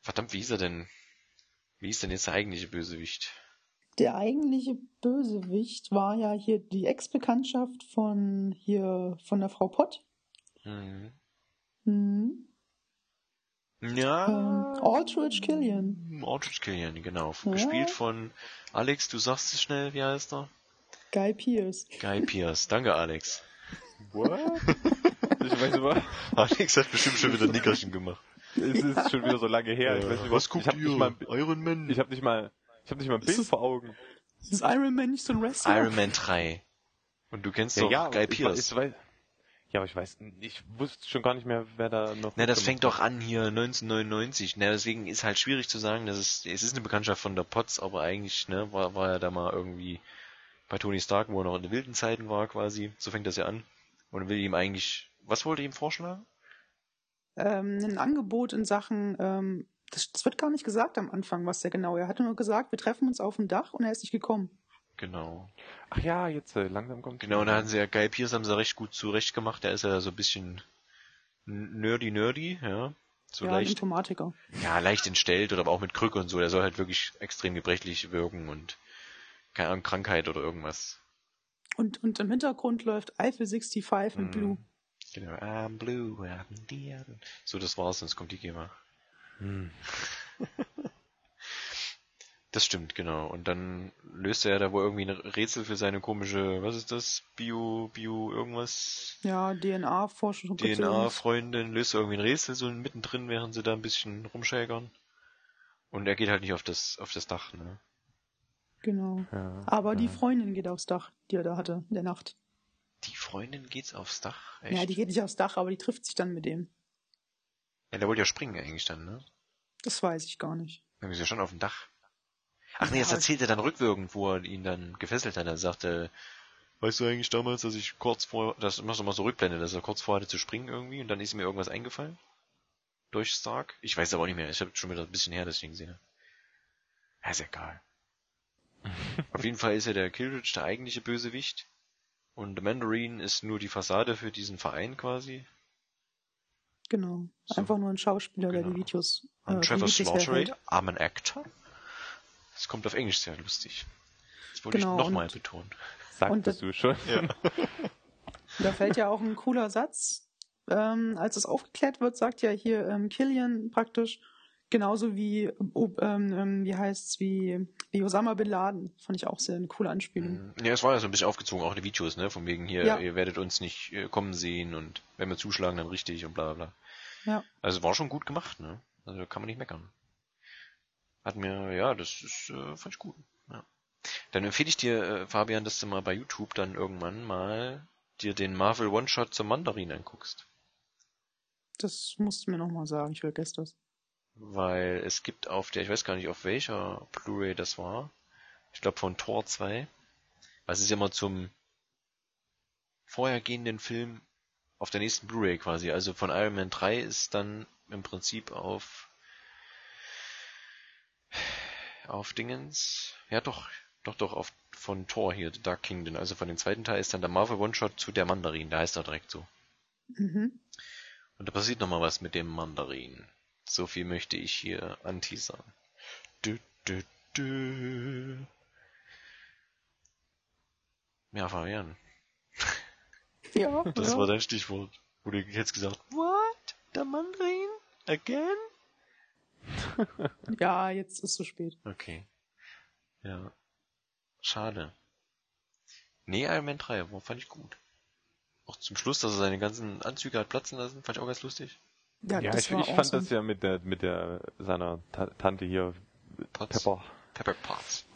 Verdammt, wie hieß er denn? Wie ist denn jetzt der eigentliche Bösewicht? Der eigentliche Bösewicht war ja hier die Ex-Bekanntschaft von hier von der Frau Pott. Hm. Mhm. Ja. Ähm, Aldrich Killian. Aldrich Killian, genau. Ja. Gespielt von Alex, du sagst es schnell, wie heißt er? Guy Pierce. Guy Pierce. Danke, Alex. What? ich weiß aber, Alex hat bestimmt schon wieder Nickerchen gemacht. es ist schon wieder so lange her. ich weiß nicht, was, ich hab nicht mal, Iron Man? ich hab nicht mal, ich hab nicht mal ein Bild ist- vor Augen. Ist Iron Man nicht so ein Wrestler? Iron Man 3. Und du kennst doch Guy ich, Pierce. Ich weiß, Ja, aber ich weiß, ich wusste schon gar nicht mehr, wer da noch. Na, das fängt doch an hier 1999. Na, deswegen ist halt schwierig zu sagen, dass es, es ist eine Bekanntschaft von der Potts, aber eigentlich, ne, war, war er da mal irgendwie bei Tony Stark, wo er noch in den wilden Zeiten war quasi. So fängt das ja an. Und will ihm eigentlich, was wollte ihm vorschlagen? Ähm, ein Angebot in Sachen, ähm, das, das wird gar nicht gesagt am Anfang, was der genau. Er hatte nur gesagt, wir treffen uns auf dem Dach und er ist nicht gekommen. Genau. Ach ja, jetzt äh, langsam kommt. Genau, und da hatten sie ja Guy Pierce haben sie recht gut zurecht gemacht. Der ist ja so ein bisschen nerdy nerdy, ja. So ja, leicht, Informatiker. ja, leicht entstellt oder aber auch mit Krücke und so. Der soll halt wirklich extrem gebrechlich wirken und keine Ahnung, Krankheit oder irgendwas. Und, und im Hintergrund läuft Eiffel 65 mit Mhm. Blue. Genau, I'm blue, I'm the. So, das war's, sonst kommt die GEMA. Hm. Das stimmt, genau. Und dann löst er ja da wohl irgendwie ein Rätsel für seine komische, was ist das? Bio, Bio, irgendwas? Ja, DNA-Forschung. DNA-Freundin löst irgendwie ein Rätsel so mittendrin, während sie da ein bisschen rumschägern. Und er geht halt nicht auf das, auf das Dach, ne? Genau. Ja, Aber die ja. Freundin geht aufs Dach, die er da hatte, in der Nacht. Die Freundin geht's aufs Dach? Echt? Ja, die geht nicht aufs Dach, aber die trifft sich dann mit dem. ja, der wollte ja springen eigentlich dann, ne? Das weiß ich gar nicht. Dann ist ja schon auf dem Dach. Ach nee, das erzählt er dann rückwirkend, wo er ihn dann gefesselt hat. Er sagte, weißt du eigentlich damals, dass ich kurz vor, das machst du mal so Rückblende, dass er kurz vor hatte zu springen irgendwie und dann ist mir irgendwas eingefallen? Durch Stark? Ich weiß aber auch nicht mehr. Ich habe schon wieder ein bisschen her, dass ich ihn gesehen habe. Ja, ist egal. Auf jeden Fall ist ja der Killridge der eigentliche Bösewicht. Und der Mandarin ist nur die Fassade für diesen Verein quasi. Genau. So. Einfach nur ein Schauspieler, der Genau. die Videos. Und äh, die Trevor Videos. I'm an actor. Das kommt auf Englisch sehr lustig. Das wollte Genau, ich nochmal betonen. Sagtest du schon. Da fällt ja auch ein cooler Satz. Ähm, als es aufgeklärt wird, sagt ja hier ähm, Killian praktisch, genauso wie, ob, ähm, ähm, wie heißt's, wie, wie Osama Bin Laden. Fand ich auch sehr eine coole Anspielung. Ja, es war ja so ein bisschen aufgezogen, auch die Videos, ne? Von wegen hier, Ja. ihr werdet uns nicht äh, kommen sehen und wenn wir zuschlagen, dann richtig und bla bla bla. Ja. Also war schon gut gemacht, ne? Also da kann man nicht meckern. Hat mir, ja, das ist, äh, fand ich gut. Ja. Dann empfehle ich dir, äh, Fabian, dass du mal bei YouTube dann irgendwann mal dir den Marvel One-Shot zum Mandarin anguckst. Das musst du mir nochmal sagen, ich vergesse das. Weil es gibt auf der, ich weiß gar nicht auf welcher Blu-ray das war, ich glaube von Tor 2, was ist ja immer zum vorhergehenden Film auf der nächsten Blu-ray quasi. Also von Iron Man 3 ist dann im Prinzip auf auf Dingens, ja doch, doch, doch, auf von Thor hier, The Dark Kingdom, also von dem zweiten Teil ist dann der Marvel One-Shot zu der Mandarin, da heißt er direkt so. Mhm. Und da passiert noch mal was mit dem Mandarin. So viel möchte ich hier anteasern. Dü, dü, dü. Ja, Fabian, Ja, das ja. war dein Stichwort. Wo du jetzt gesagt, what? Der Mandarin? Again? ja, jetzt ist zu spät. Okay. Ja. Schade. Nee, Iron Man 3, war, fand ich gut. Auch zum Schluss, dass er seine ganzen Anzüge hat platzen lassen, fand ich auch ganz lustig. Ja, Ja, das ich, war ich fand awesome. das ja mit der mit der seiner Ta Tante hier Potts. Pepper. Pepper Potts.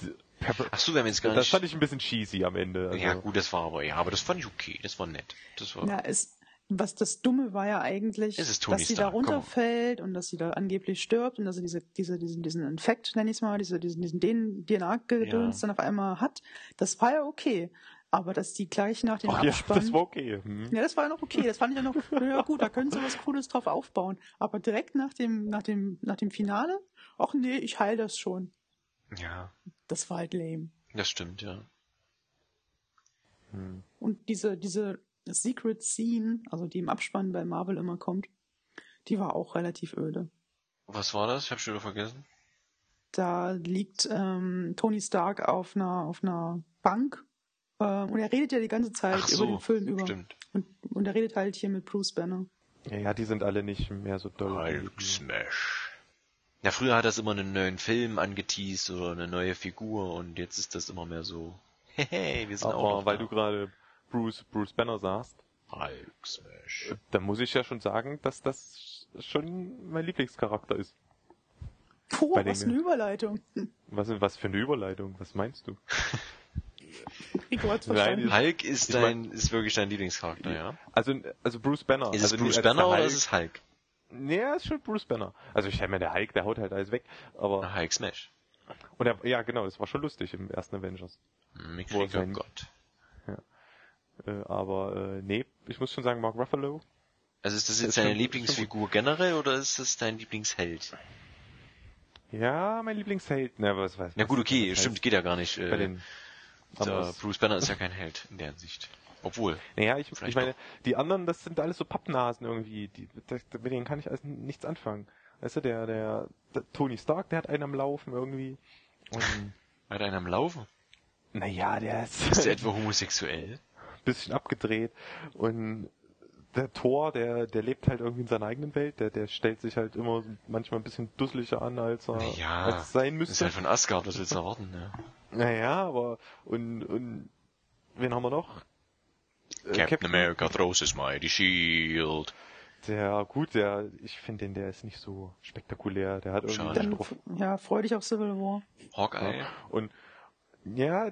Pepper. Ach so, wir haben jetzt gar Das nicht... fand ich ein bisschen cheesy am Ende. Also, ja, gut, das war aber, ja, aber das fand ich okay, das war nett. Das war, Ja, es, was das Dumme war ja eigentlich, Es dass sie da runterfällt und dass sie da angeblich stirbt und dass sie diese, diese, diesen, diesen Infekt, nenn ich mal, diese, diesen, diesen DNA-Gedöns Ja. dann auf einmal hat. Das war ja okay. Aber dass die gleich nach dem Ach ja, Abspann. das war okay. Hm. Ja, das war ja noch okay. Das fand ich ja noch, ja gut, da können sie was Cooles drauf aufbauen. Aber direkt nach dem, nach dem, nach dem Finale, ach nee, ich heil das schon. ja, Das war halt lame. das stimmt, ja. Hm. Und diese, diese Secret Scene, also die im Abspann bei Marvel immer kommt, die war auch relativ öde. Was war das? Ich hab schon wieder vergessen. Da liegt ähm, Tony Stark auf einer, auf einer Bank äh, und er redet ja die ganze Zeit Ach über so, den Film über. stimmt. Und, und er redet halt hier mit Bruce Banner. Ja, ja, die sind alle nicht mehr so doll. Hulk Smash. Ja, früher hat das immer einen neuen Film angeteased oder eine neue Figur und jetzt ist das immer mehr so, hey, wir sind auch noch weil da. du gerade Bruce, Bruce Banner sagst, Hulk Smash. da muss ich ja schon sagen, dass das schon mein Lieblingscharakter ist. Puh, Bei was den- eine Überleitung. Was, was für eine Überleitung, was meinst du? Rico hat's Nein, verstanden. Hulk ist Ich dein, ist wirklich dein Lieblingscharakter, ja? Also, also Bruce Banner. Ist also es Bruce als Banner der oder Hulk- ist es Hulk? Nee, ist schon Bruce Banner. Also ich meine, der Hulk, der haut halt alles weg. Aber Na, Hulk Smash. und er, ja, genau, das war schon lustig im ersten Avengers. Mick Wo Jagger, sein- Gott. Äh, aber äh, nee, ich muss schon sagen, Mark Ruffalo. Also ist das jetzt deine Lieblingsfigur generell oder ist das dein Lieblingsheld? Ja, mein Lieblingsheld. Na, was weiß Na gut, okay, stimmt, heißt geht ja gar nicht. Bei Äh, den der. Bruce Banner ist ja kein Held in der Hinsicht. Obwohl. Naja, ich, ich meine, die anderen, das sind alles so Pappnasen irgendwie. Die, das, mit denen kann ich alles nichts anfangen. Weißt du, der, der, der Tony Stark, der hat einen am Laufen irgendwie. Und, Hat einer am Laufen? naja, der ist, Ist der etwa homosexuell? Bisschen abgedreht und der Thor, der, der lebt halt irgendwie in seiner eigenen Welt, der, der stellt sich halt immer manchmal ein bisschen dusseliger an, als er Ja, als es sein Ist müsste. halt von Asgard, was willst du erwarten, ne? Naja, aber und, und wen haben wir noch? Äh, Captain America throws his mighty shield. Der, gut, der, ich finde den, der ist nicht so spektakulär. Der hat irgendwie Schade. Dann, ja, freu dich auf Civil War. Hawkeye? Ja. Und ja,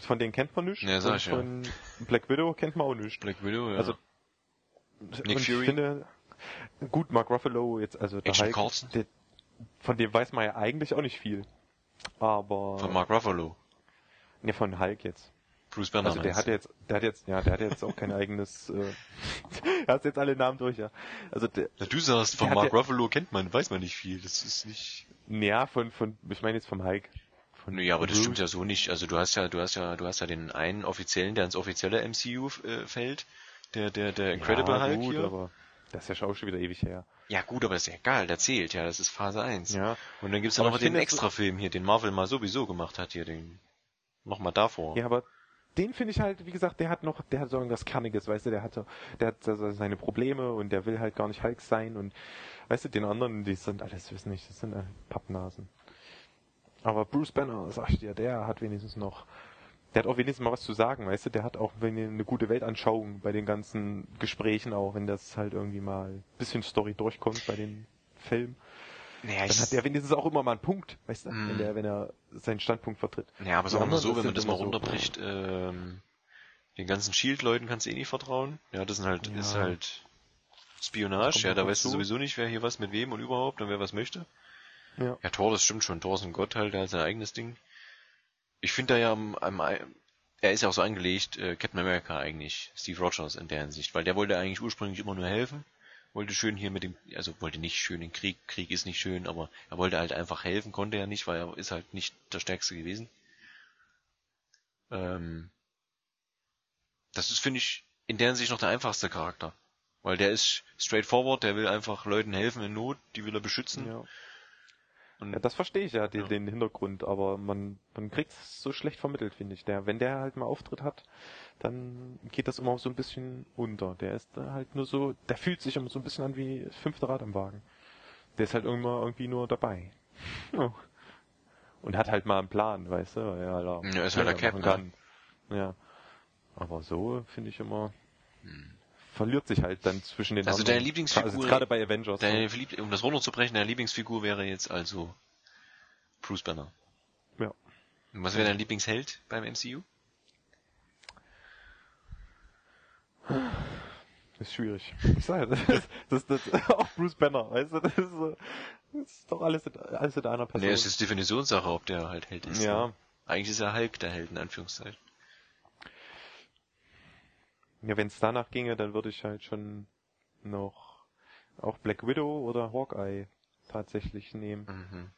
von denen kennt man nichts. Ja, sag ich ja. von Black Widow kennt man auch nichts. Black Widow, ja. Also, Nick Fury? Ich finde, gut, Mark Ruffalo jetzt, also der Agent Hulk, der, von dem weiß man ja eigentlich auch nicht viel. Aber von Mark Ruffalo. ne, von Hulk jetzt. Bruce Banner Also der hat jetzt, der hat jetzt, ja, der hat jetzt auch kein eigenes. Äh, er hat jetzt alle Namen durch, ja. Also der, Na, du sagst, von Mark ja- Ruffalo kennt man, weiß man nicht viel. Das ist nicht... ja, von, von, ich meine jetzt vom Hulk. Ja, aber das Bruce. stimmt ja so nicht. Also du hast ja, du hast ja, du hast ja den einen offiziellen, der ins offizielle MCU äh, fällt, der, der, der Incredible ja, Hulk gut, hier. aber das ist ja schon wieder ewig her. Ja gut, aber das ist ja egal, der zählt ja, das ist Phase 1. Ja. Und dann gibt's ja noch den Extrafilm hier, den Marvel mal sowieso gemacht hat hier, den nochmal davor. Ja, aber den finde ich halt, wie gesagt, der hat noch, der hat so irgendwas Kerniges, weißt du, der hatte, der hat so seine Probleme und der will halt gar nicht Hulk sein und, weißt du, den anderen, die sind alles, wissen nicht, das sind äh, Pappnasen. Aber Bruce Banner, sag ich dir, der hat wenigstens noch, der hat auch wenigstens mal was zu sagen, weißt du, der hat auch wenn eine gute Weltanschauung bei den ganzen Gesprächen auch, wenn das halt irgendwie mal ein bisschen Story durchkommt bei den Filmen. Naja, Dann hat der wenigstens auch immer mal einen Punkt, weißt du, Mm. wenn der, wenn er seinen Standpunkt vertritt. ja, aber sagen wir so, wenn man das mal immer so- runterbricht, ähm, den ganzen Shield-Leuten kannst du eh nicht vertrauen. Ja, das sind halt, Ja. ist halt Spionage, ja, da weißt du sowieso nicht, wer hier was mit wem und überhaupt und wer was möchte. Ja. Ja, Thor, das stimmt schon. Thor ist ein Gott halt, der hat sein eigenes Ding. Ich finde da ja am, am, er ist ja auch so angelegt, äh, Captain America eigentlich, Steve Rogers in der Hinsicht, weil der wollte eigentlich ursprünglich immer nur helfen, wollte schön hier mit dem, also wollte nicht schön den Krieg, Krieg ist nicht schön, aber er wollte halt einfach helfen, konnte er nicht, weil er ist halt nicht der Stärkste gewesen. Ähm, das ist, finde ich, in der Hinsicht noch der einfachste Charakter. Weil der ist straightforward, der will einfach Leuten helfen in Not, die will er beschützen. Ja. Und Ja, das verstehe ich ja, den, Ja. den Hintergrund, aber man, man kriegt es so schlecht vermittelt, finde ich. Der, wenn der halt mal Auftritt hat, dann geht das immer so ein bisschen unter. Der ist halt nur so, der fühlt sich immer so ein bisschen an wie das fünfte Rad am Wagen. Der ist halt immer irgendwie nur dabei. Ja. Und hat halt mal einen Plan, weißt du, weil er halt Ja, ist halt der Fehler Cap, machen kann. Ja. Aber so finde ich immer, Hm. Verliert sich halt dann zwischen den Also deine Lieblingsfigur- Also gerade bei Avengers. Deine, ne? Verlieb- um das runterzubrechen, deine Lieblingsfigur wäre jetzt also Bruce Banner. Ja. Und was wäre dein Lieblingsheld beim MCU? Das ist schwierig. Ich sag, ja, das, das, das, auch Bruce Banner, weißt du, das ist, so- das ist doch alles, in- alles in einer Person. Nee, es ist Definitionssache, ob der halt Held ist. ja, Ne? Eigentlich ist er Hulk der Held, in Anführungszeichen. Ja, wenn es danach ginge, dann würde ich halt schon noch auch Black Widow oder Hawkeye tatsächlich nehmen. Mhm.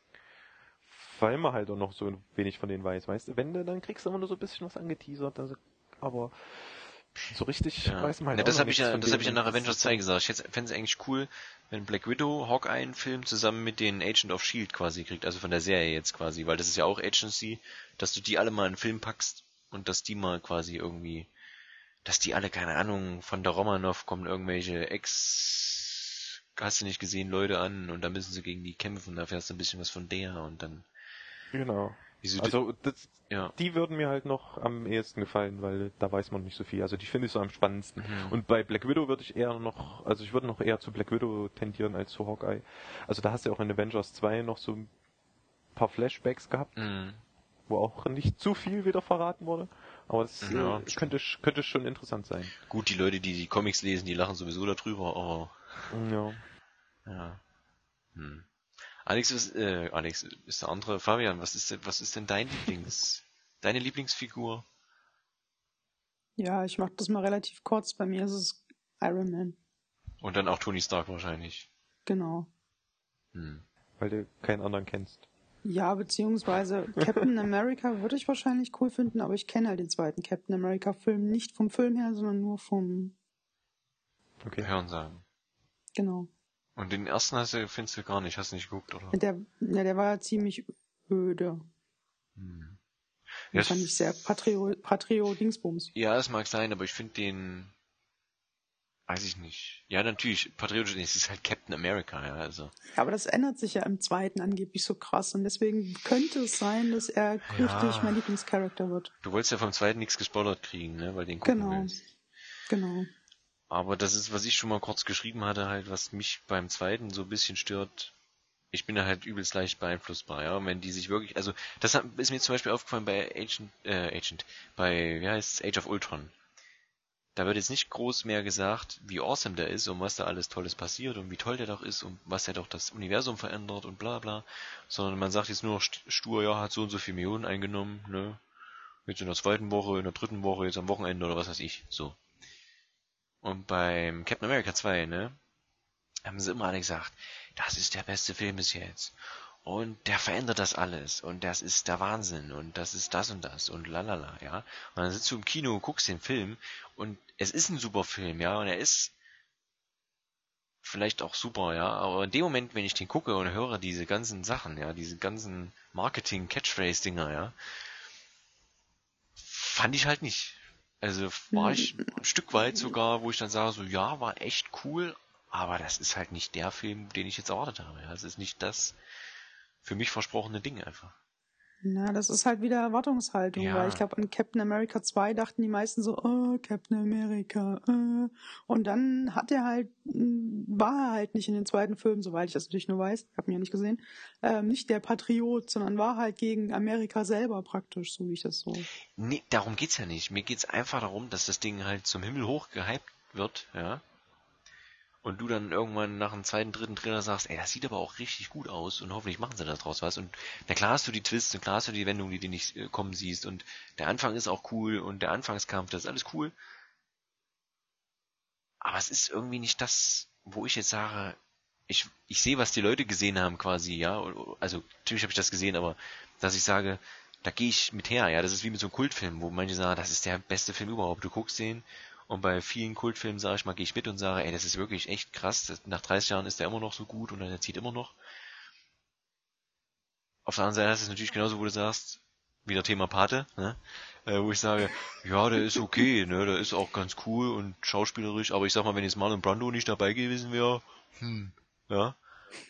Weil man halt auch noch so wenig von denen weiß, weißt du, wenn du, dann kriegst du immer nur so ein bisschen was angeteasert, also, aber so richtig Ja. weiß man halt ja, das habe ich ja, das habe ich ja nach Avengers 2 gesagt. Ich fände es eigentlich cool, wenn Black Widow Hawkeye einen Film zusammen mit den Agent of Shield quasi kriegt, also von der Serie jetzt quasi, weil das ist ja auch Agency, dass du die alle mal in einen Film packst und dass die mal quasi irgendwie, dass die alle, keine Ahnung, von der Romanov kommen irgendwelche Ex, hast du nicht gesehen, Leute an und da müssen sie gegen die kämpfen, da fährst du ein bisschen was von der und dann, Genau. wieso, Also, das, ja. die würden mir halt noch am ehesten gefallen, weil da weiß man nicht so viel. Also die finde ich so am spannendsten. Mhm. Und bei Black Widow würde ich eher noch, also ich würde noch eher zu Black Widow tendieren als zu Hawkeye. Also da hast du ja auch in Avengers 2 noch so ein paar Flashbacks gehabt. Mhm. Wo auch nicht zu viel wieder verraten wurde. Aber es Ja, äh, könnte, könnte schon interessant sein. Gut, die Leute, die die Comics lesen, die lachen sowieso darüber, aber Ja. ja. Hm. Alex ist, äh, Alex ist der andere. Fabian, was ist denn, was ist denn dein Lieblings, deine Lieblingsfigur? Ja, ich mach das mal relativ kurz. Bei mir ist es Iron Man. Und dann auch Tony Stark wahrscheinlich. Genau. Hm. Weil du keinen anderen kennst. Ja, beziehungsweise Captain America würde ich wahrscheinlich cool finden, aber ich kenne halt den zweiten Captain America Film nicht vom Film her, sondern nur vom, Okay. Hören sagen. genau. Und den ersten hast du, findest du gar nicht, hast du nicht geguckt, oder? Der, ja, der war ja ziemlich öde. Hm. Den Ja, fand ich sehr Patrio, Patrio Dingsbums. Ja, es mag sein, aber ich finde den, weiß ich nicht. Ja, natürlich, patriotisch, es ist halt Captain America, ja, also. Ja, aber das ändert sich ja im zweiten angeblich so krass und deswegen könnte es sein, dass er künftig mein Lieblingscharakter wird. Du wolltest ja vom zweiten nichts gespoilert kriegen, ne, weil den gucken Genau. willst. Genau. Aber das ist, was ich schon mal kurz geschrieben hatte, halt, was mich beim zweiten so ein bisschen stört. Ich bin da halt übelst leicht beeinflussbar, ja. Und wenn die sich wirklich, also, das ist mir zum Beispiel aufgefallen bei Agent, äh, Agent, bei, wie heißt Age of Ultron. Da wird jetzt nicht groß mehr gesagt, wie awesome der ist und was da alles Tolles passiert und wie toll der doch ist und was er doch das Universum verändert und bla bla. Sondern man sagt jetzt nur noch st- stur, ja, hat so und so viel Millionen eingenommen, ne. Jetzt in der zweiten Woche, in der dritten Woche, jetzt am Wochenende oder was weiß ich, so. Und beim Captain America 2, ne, haben sie immer alle gesagt, das ist der beste Film bis jetzt. Und der verändert das alles. Und das ist der Wahnsinn. Und das ist das und das. Und lalala, ja. Und dann sitzt du im Kino, guckst den Film. Und es ist ein super Film, ja. Und er ist vielleicht auch super, ja. Aber in dem Moment, wenn ich den gucke und höre diese ganzen Sachen, ja, diese ganzen Marketing-Catchphrase-Dinger, ja, fand ich halt nicht. Also war ich ein Stück weit sogar, wo ich dann sage, so ja, war echt cool, aber das ist halt nicht der Film, den ich jetzt erwartet habe. Ja. Es ist nicht das für mich versprochene Ding einfach. Na, das ist halt wieder Erwartungshaltung, Ja. weil ich glaube, an Captain America 2 dachten die meisten so, oh, Captain America, äh. Und dann hat er halt, mh, war er halt nicht in den zweiten Film, soweit ich das natürlich nur weiß, ich habe ihn ja nicht gesehen, ähm, nicht der Patriot, sondern war halt gegen Amerika selber praktisch, so wie ich das so. Nee, darum geht's ja nicht. Mir geht's einfach darum, dass das Ding halt zum Himmel hoch gehypt wird, ja. Und du dann irgendwann nach dem zweiten, dritten Trailer sagst, ey, das sieht aber auch richtig gut aus und hoffentlich machen sie da draus was. Und na klar hast du die Twists und klar hast du die Wendungen, die du nicht äh, kommen siehst und der Anfang ist auch cool und der Anfangskampf, das ist alles cool. Aber es ist irgendwie nicht das, wo ich jetzt sage, ich, ich sehe, was die Leute gesehen haben quasi, ja. Also natürlich habe ich das gesehen, aber dass ich sage, da gehe ich mit her, ja. Das ist wie mit so einem Kultfilm, wo manche sagen, das ist der beste Film überhaupt. Du guckst den und bei vielen Kultfilmen, sage ich mal, gehe ich mit und sage, ey, das ist wirklich echt krass. Das, nach 30 Jahren ist der immer noch so gut und er zieht immer noch. Auf der anderen Seite ist es natürlich genauso, wo du sagst, wieder Thema Pate, ne? Äh, wo ich sage, ja, der ist okay, ne, der ist auch ganz cool und schauspielerisch, aber ich sag mal, wenn jetzt Marlon Brando nicht dabei gewesen wäre, hm, ja.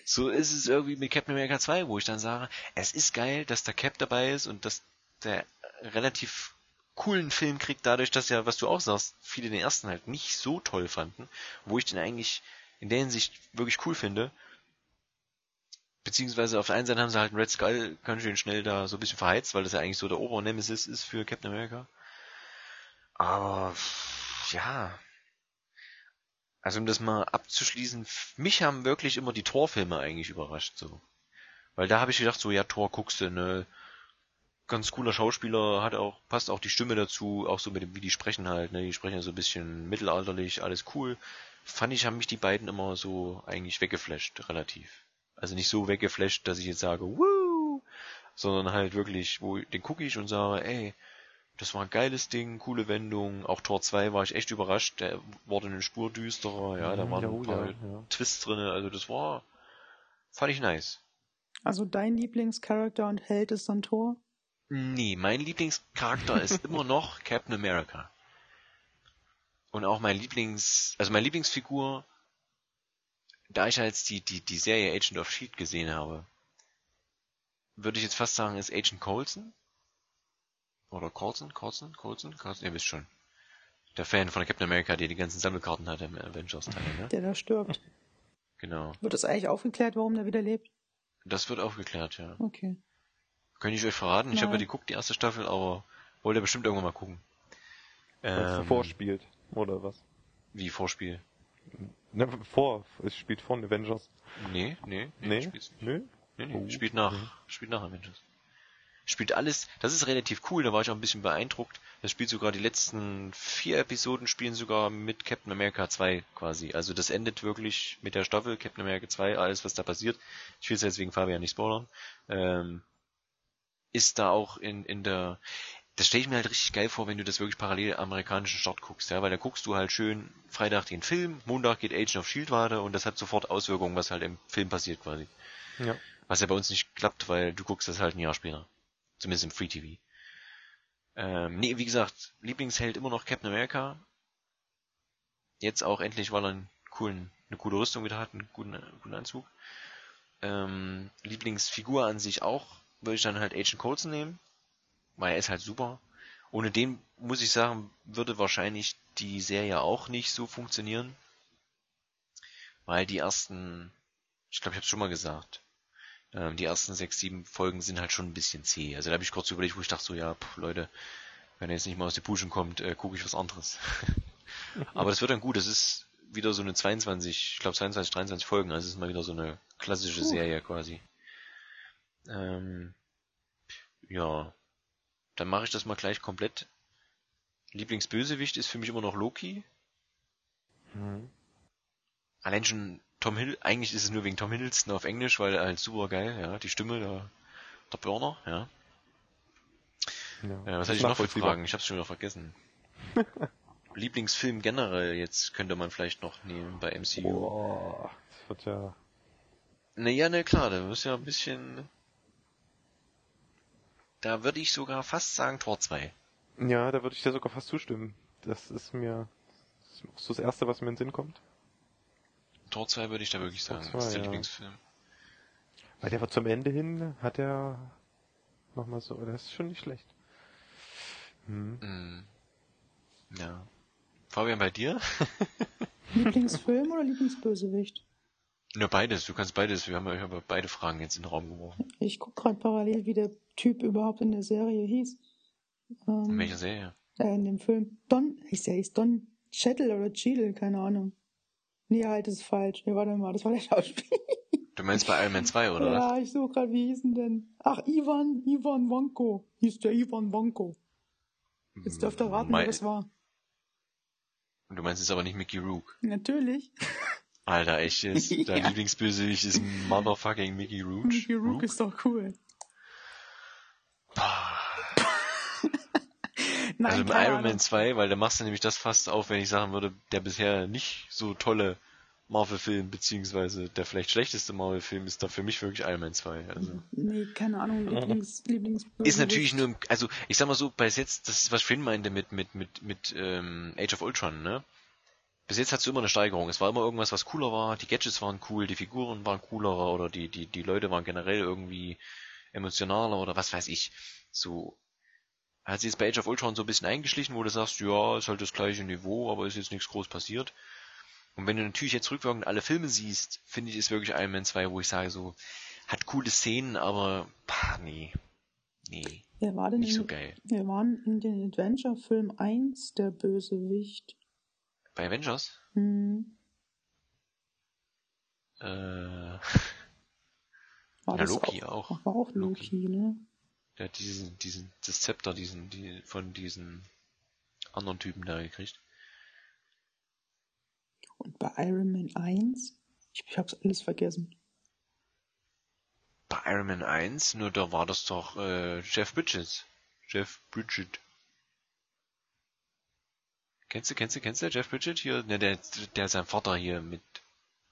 So ist es irgendwie mit Captain America 2, wo ich dann sage, es ist geil, dass der Cap dabei ist und dass der relativ coolen Film kriegt, dadurch, dass ja, was du auch sagst, viele den ersten halt nicht so toll fanden, wo ich den eigentlich in der Hinsicht wirklich cool finde. Beziehungsweise auf der einen Seite haben sie halt einen Red Skull ganz schön schnell da so ein bisschen verheizt, weil das ja eigentlich so der Obernemesis ist für Captain America. Aber ja. Also um das mal abzuschließen, mich haben wirklich immer die Torfilme eigentlich überrascht so. Weil da habe ich gedacht, so ja, Tor guckst du, ne, ganz cooler Schauspieler, hat auch, passt auch die Stimme dazu, auch so mit dem, wie die sprechen halt, ne, die sprechen ja so ein bisschen mittelalterlich, alles cool. Fand ich, haben mich die beiden immer so eigentlich weggeflasht, relativ. Also nicht so weggeflasht, dass ich jetzt sage, wuh, sondern halt wirklich, wo den gucke ich und sage, ey, das war ein geiles Ding, coole Wendung. Auch Tor 2 war ich echt überrascht, der wurde eine Spur düsterer, ja, da Mhm, waren ja, ein paar ja, ja. Twists drinne, also das war, fand ich nice. Also dein Lieblingscharakter und Held ist dann Thor? Nee, mein Lieblingscharakter ist immer noch Captain America. Und auch mein Lieblings, also meine Lieblingsfigur, da ich als die, die, die Serie Agent of Shield gesehen habe, würde ich jetzt fast sagen, ist Agent Coulson. Oder Coulson, Coulson, Coulson, Coulson, ihr wisst schon. Der Fan von Captain America, der die ganzen Sammelkarten hat im Avengers-Teil, ne? Der da stirbt. Genau. Wird das eigentlich aufgeklärt, warum der wieder lebt? Das wird aufgeklärt, ja. Okay. Kann ich euch verraten. Ich habe ja Nein. die geguckt, die erste Staffel, aber wollte bestimmt irgendwann mal gucken. Ähm, vorspielt, oder was? Wie Vorspiel? Ne, vor, es spielt vor Avengers. Nee, nee, Nee? spielt's nicht. Nö? Nee, nee, Oh, spielt nach, okay. spielt nach Avengers. Spielt alles, das ist relativ cool, da war ich auch ein bisschen beeindruckt. Das spielt sogar die letzten vier Episoden spielen sogar mit Captain America 2 quasi. Also das endet wirklich mit der Staffel Captain America 2, alles was da passiert. Ich will es jetzt wegen Fabian nicht spoilern. Ähm, ist da auch in, in der, das stelle ich mir halt richtig geil vor, wenn du das wirklich parallel amerikanischen Start guckst, ja, weil da guckst du halt schön Freitag den Film, Montag geht Agent of Shield weiter und das hat sofort Auswirkungen, was halt im Film passiert quasi. Ja. Was ja bei uns nicht klappt, weil du guckst das halt ein Jahr später. Zumindest im Free TV. Ähm, nee, wie gesagt, Lieblingsheld immer noch Captain America. Jetzt auch endlich, weil er einen coolen, eine coole Rüstung wieder hat, einen guten, guten Anzug. Ähm, Lieblingsfigur an sich auch, würde ich dann halt Agent Coulson nehmen. Weil er ist halt super. Ohne den, muss ich sagen, würde wahrscheinlich die Serie auch nicht so funktionieren. Weil die ersten, ich glaube, ich habe schon mal gesagt, ähm, die ersten sechs, sieben Folgen sind halt schon ein bisschen zäh. Also da habe ich kurz überlegt, wo ich dachte so, ja, pff, Leute, wenn er jetzt nicht mal aus der Puschen kommt, äh, gucke ich was anderes. Aber das wird dann gut. Das ist wieder so eine 22, ich glaube 22, 23 Folgen. Also es ist mal wieder so eine klassische. Serie quasi. Ähm, ja, dann mache ich das mal gleich komplett. Lieblingsbösewicht ist für mich immer noch Loki. Mhm. Allein schon Tom Hill, eigentlich ist es nur wegen Tom Hiddleston auf Englisch, weil er halt super geil, ja, die Stimme, der, der Burner, ja. Ja. Äh, was hatte ich noch für. Fragen? Ich hab's schon wieder vergessen. Lieblingsfilm generell, jetzt könnte man vielleicht noch nehmen bei MCU. Boah, das wird ja. Naja, ne, klar, da ist ja ein bisschen, da würde ich sogar fast sagen Tor 2. Ja, da würde ich dir sogar fast zustimmen. Das ist mir das ist auch so das Erste, was mir in den Sinn kommt. Tor 2 würde ich da wirklich Tor sagen. 2, das ist der ja. Lieblingsfilm. Weil der war zum Ende hin, hat er nochmal so, das ist schon nicht schlecht. Hm. Hm. Ja. Fabian, bei dir? Lieblingsfilm oder Lieblingsbösewicht? Nur beides, du kannst beides, wir haben ja ich habe beide Fragen jetzt in den Raum geworfen. Ich guck gerade parallel, wie der Typ überhaupt in der Serie hieß. In Ähm, welcher Serie? äh, in dem Film. Don, hieß der hieß Don Chettle oder Cheadle, keine Ahnung. Nee, halt, das ist falsch. Nee, warte mal, das war der Schauspieler. Du meinst bei Iron Man 2, oder? ja, ich suche gerade, wie hieß denn denn? Ach, Ivan, Ivan Vanko. Hieß der Ivan Vanko. Jetzt dürft ihr raten, wer das war. Du meinst jetzt aber nicht Mickey Rook. Natürlich. Alter, echt jetzt? Dein Ja. Lieblingsbösewicht ist Motherfucking Mickey Rook? Mickey Rook ist doch cool. Nein, Also im Iron Ahnung. Man 2, weil da machst du nämlich das fast auf, wenn ich sagen würde, der bisher nicht so tolle Marvel-Film, beziehungsweise der vielleicht schlechteste Marvel-Film ist da für mich wirklich Iron Man 2. Also. Nee, keine Ahnung, Lieblings, Lieblings Ist natürlich nur, im, also ich sag mal so, bei jetzt, das ist was Finn meinte mit, mit, mit, mit ähm, Age of Ultron, ne? Bis jetzt hast du immer eine Steigerung. Es war immer irgendwas, was cooler war, die Gadgets waren cool, die Figuren waren cooler oder die, die, die Leute waren generell irgendwie emotionaler oder was weiß ich. So hat sich jetzt bei Age of Ultron so ein bisschen eingeschlichen, wo du sagst, ja, ist halt das gleiche Niveau, aber ist jetzt nichts groß passiert. Und wenn du natürlich jetzt rückwirkend alle Filme siehst, finde ich, ist wirklich Iron Man 2, wo ich sage so, hat coole Szenen, aber, pah, nee. Nee, Wer war denn nicht so in, geil. wer war denn in den Adventure-Film 1 der Bösewicht? Bei Avengers? Hm, Äh, war Ja, das Loki auch, auch. War auch Loki. Loki, ne? der hat diesen, diesen, das Zepter, diesen, die, von diesen anderen Typen da gekriegt. Und bei Iron Man 1? Ich, ich hab's alles vergessen. Bei Iron Man 1, nur da war das doch äh, Jeff Bridges. Jeff Bridget. Kennst du, kennst du, kennst du Jeff Bridget hier? Ne, der, der ist sein Vater hier mit,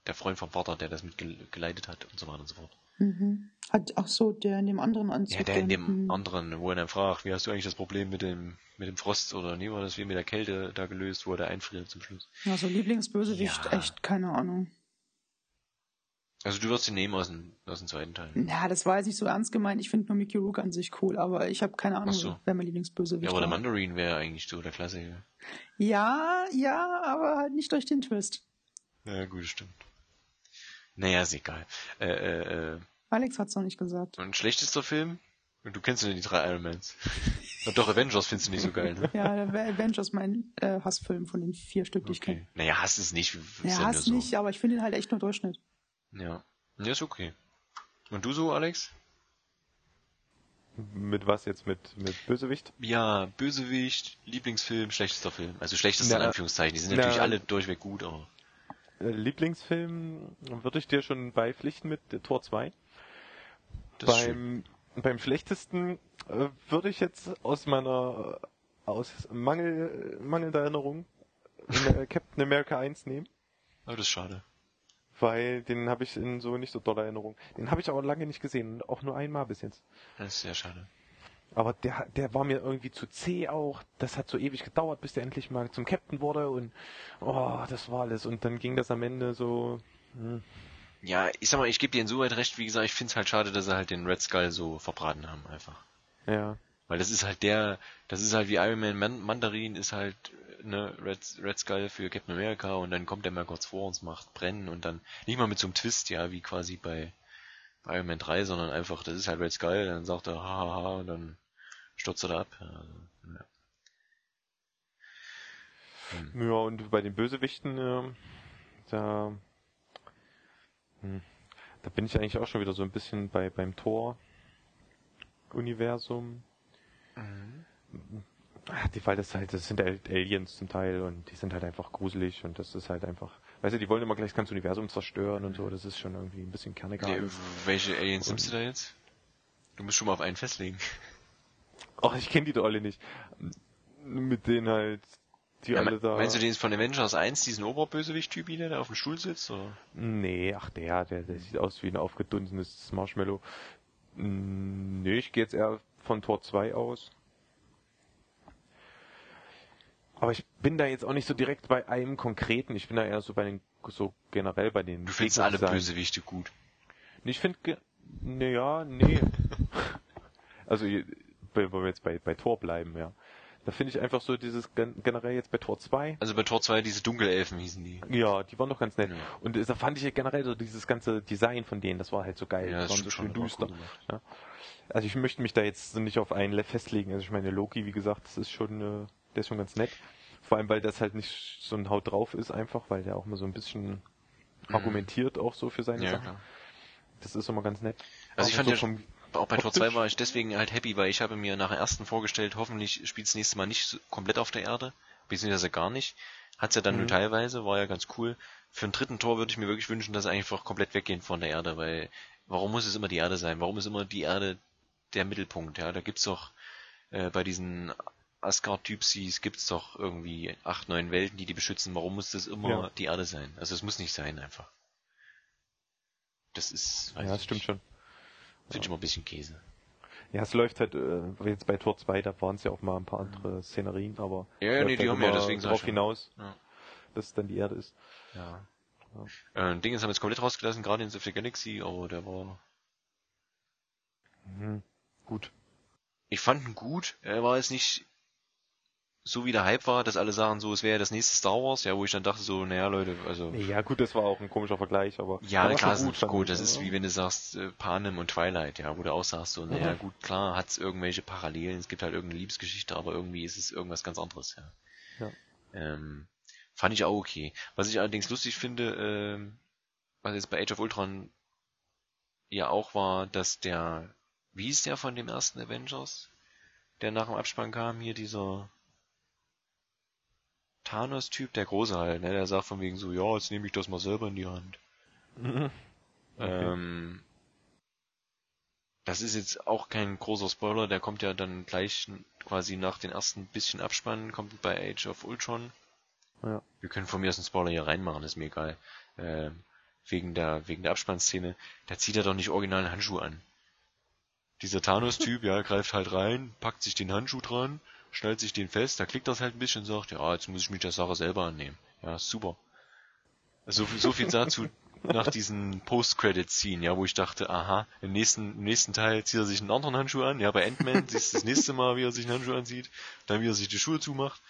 der Freund vom Vater, der das mit gel- geleitet hat und so weiter und so fort. Mhm. Hat, ach so, der in dem anderen Anzug. Ja, der in dem hm. anderen, wo er dann fragt, wie hast du eigentlich das Problem mit dem, mit dem Frost oder nee, war das wie mit der Kälte da gelöst, wo er da einfriert zum Schluss. Also Lieblingsbösewicht, Ja. echt, keine Ahnung. Also du wirst ihn nehmen aus dem, aus dem zweiten Teil. Ja, das war jetzt nicht so ernst gemeint. Ich finde nur Mickey Rook an sich cool, aber ich habe keine Ahnung, so. wer mein Lieblingsbösewicht Ja, aber der. Mandarin wäre eigentlich so der Klassiker. Ja, ja, aber halt nicht durch den Twist. Ja, gut, stimmt. Naja, ist egal. Äh, äh, äh, Alex hat's noch nicht gesagt. und schlechtester Film? Du kennst ja die drei Ironmans. Und doch Avengers findest du nicht so geil, ne? Ja, Avengers mein äh, Hassfilm von den vier Stück, die ich Okay. kenne. Naja, Hass ist nicht. ist Hass so. nicht, aber ich finde ihn halt echt nur Durchschnitt. Ja. Ja, ist okay. Und du so, Alex? Mit was jetzt? Mit, mit Bösewicht? Ja, Bösewicht, Lieblingsfilm, schlechtester Film. Also schlechtester in Na, Anführungszeichen. Die sind na, natürlich alle durchweg gut, aber. Äh, Lieblingsfilm würde ich dir schon beipflichten mit Tor 2. Das ist schön. beim, beim schlechtesten äh, würde ich jetzt aus meiner äh, aus Mangel, mangelnder Erinnerung Captain America 1 nehmen, Aber das ist schade. Weil den habe ich in so nicht so doller Erinnerung. Den habe ich aber lange nicht gesehen, auch nur einmal bis jetzt. Das ist sehr schade. Aber der, der war mir irgendwie zu zäh auch. Das hat so ewig gedauert, bis der endlich mal zum Captain wurde und oh, das war alles. Und dann ging das am Ende so. Hm. Ja, ich sag mal, ich gebe dir insoweit recht, wie gesagt, ich find's halt schade, dass sie halt den Red Skull so verbraten haben, einfach. Ja. Weil das ist halt der, das ist halt wie Iron Man Man Mandarin ist halt, ne, Red, Red Skull für Captain America und dann kommt der mal kurz vor uns, macht brennen und dann nicht mal mit so einem Twist, ja, wie quasi bei, bei Iron Man 3, sondern einfach, das ist halt Red Skull, dann sagt er, hahaha, und dann stürzt er da ab. Ja, also, ja. Ja, und bei den Bösewichten, äh, da, hm, da bin ich eigentlich auch schon wieder so ein bisschen bei beim Tor-Universum. Ah, Die, weil das halt, das sind halt Aliens zum Teil und die sind halt einfach gruselig und das ist halt einfach, weißt du, die wollen immer gleich das ganze Universum zerstören und so, das ist schon irgendwie ein bisschen kerniger. Nee, welche Aliens nimmst du da jetzt? Du musst schon mal auf einen festlegen. Ach, ich kenne die doch alle nicht. Mit denen halt, die Ja, alle da. Meinst du den von Avengers 1, diesen Oberbösewicht-Typ, der da auf dem Stuhl sitzt? Oder? Nee, ach der, der, der sieht aus wie ein aufgedunsenes Marshmallow. Mm, Nee, ich gehe jetzt eher von Tor 2 aus. Aber ich bin da jetzt auch nicht so direkt bei einem konkreten. Ich bin da eher so bei den, so generell bei den. Du findest alle. Bösewichte gut. Nee, Ich finde, ne, ja, nee. also, wenn wir jetzt bei, bei Tor bleiben, ja. Da finde ich einfach so dieses gen generell jetzt bei Tor 2. Also bei Tor 2 diese Dunkelelfen hießen die. Ja, die waren doch ganz nett. Ja. Und da fand ich ja generell so dieses ganze Design von denen, das war halt so geil. Ja, das waren so schön war düster. cool. Ja. Also ich möchte mich da jetzt nicht auf einen Le- festlegen. Also ich meine, Loki, wie gesagt, das ist schon, äh, der ist schon ganz nett. Vor allem, weil das halt nicht so ein Haut drauf ist einfach, weil der auch mal so ein bisschen argumentiert auch so für seine Mhm. Ja, Sachen. klar. Das ist immer ganz nett. Also ich Auch fand so ja Auch bei Tor 2 optisch. war ich deswegen halt happy, weil ich habe mir nach der ersten vorgestellt, hoffentlich spielt das nächste Mal nicht komplett auf der Erde, beziehungsweise gar nicht. Hat's ja dann Mhm. nur teilweise, war ja ganz cool. Für einen dritten Tor würde ich mir wirklich wünschen, dass sie einfach komplett weggehen von der Erde, weil warum muss es immer die Erde sein? Warum ist immer die Erde der Mittelpunkt? Ja, da gibt's doch äh, bei diesen Asgard-Typsies gibt's doch irgendwie acht, neun Welten, die die beschützen. Warum muss das immer Ja. die Erde sein? Also es muss nicht sein einfach. Das ist, weiß Ja, das stimmt nicht. schon. Finde ich immer ein bisschen Käse. Ja, es läuft halt, äh, jetzt bei Tor 2, da waren es ja auch mal ein paar andere Szenerien, aber Ja, ja, nee, die halt haben ja deswegen darauf ja. hinaus, Ja. dass es dann die Erde ist. Ja. Äh, Dingens haben jetzt komplett rausgelassen, Guardians of the Galaxy, aber der war. Mhm. Gut. Ich fand ihn gut. Er war jetzt nicht so wie der Hype war, dass alle sagen so, es wäre das nächste Star Wars, ja, wo ich dann dachte so, naja Leute, also. Ja gut, das war auch ein komischer Vergleich, aber Ja, klar, gut, gut, das ist ja. wie wenn du sagst, äh, Panem und Twilight, ja, wo du auch sagst so, naja, Mhm. gut, klar, hat's irgendwelche Parallelen, es gibt halt irgendeine Liebesgeschichte, aber irgendwie ist es irgendwas ganz anderes, ja. Ja. Ähm, fand ich auch okay. Was ich allerdings lustig finde, ähm, was jetzt bei Age of Ultron ja auch war, dass der, wie hieß der von dem ersten Avengers, der nach dem Abspann kam, hier dieser Thanos-Typ, der Große halt, ne, der sagt von wegen so, ja, jetzt nehme ich das mal selber in die Hand. Mhm. Okay. Ähm, das ist jetzt auch kein großer Spoiler, der kommt ja dann gleich quasi nach den ersten bisschen Abspannen, kommt bei Age of Ultron. Ja. Wir können von mir aus einen Spoiler hier reinmachen, ist mir egal. Ähm, wegen der, wegen der Abspannszene, da zieht er doch nicht original einen Handschuh an. Dieser Thanos-Typ, ja, greift halt rein, packt sich den Handschuh dran, schnallt sich den fest, da klickt das halt ein bisschen und sagt, ja, jetzt muss ich mich der Sache selber annehmen. Ja, super. So viel, so viel dazu nach diesen Post-Credit-Scene, ja, wo ich dachte, aha, im nächsten, im nächsten Teil zieht er sich einen anderen Handschuh an, ja, bei Ant-Man siehst du das nächste Mal, wie er sich einen Handschuh anzieht, dann wie er sich die Schuhe zumacht.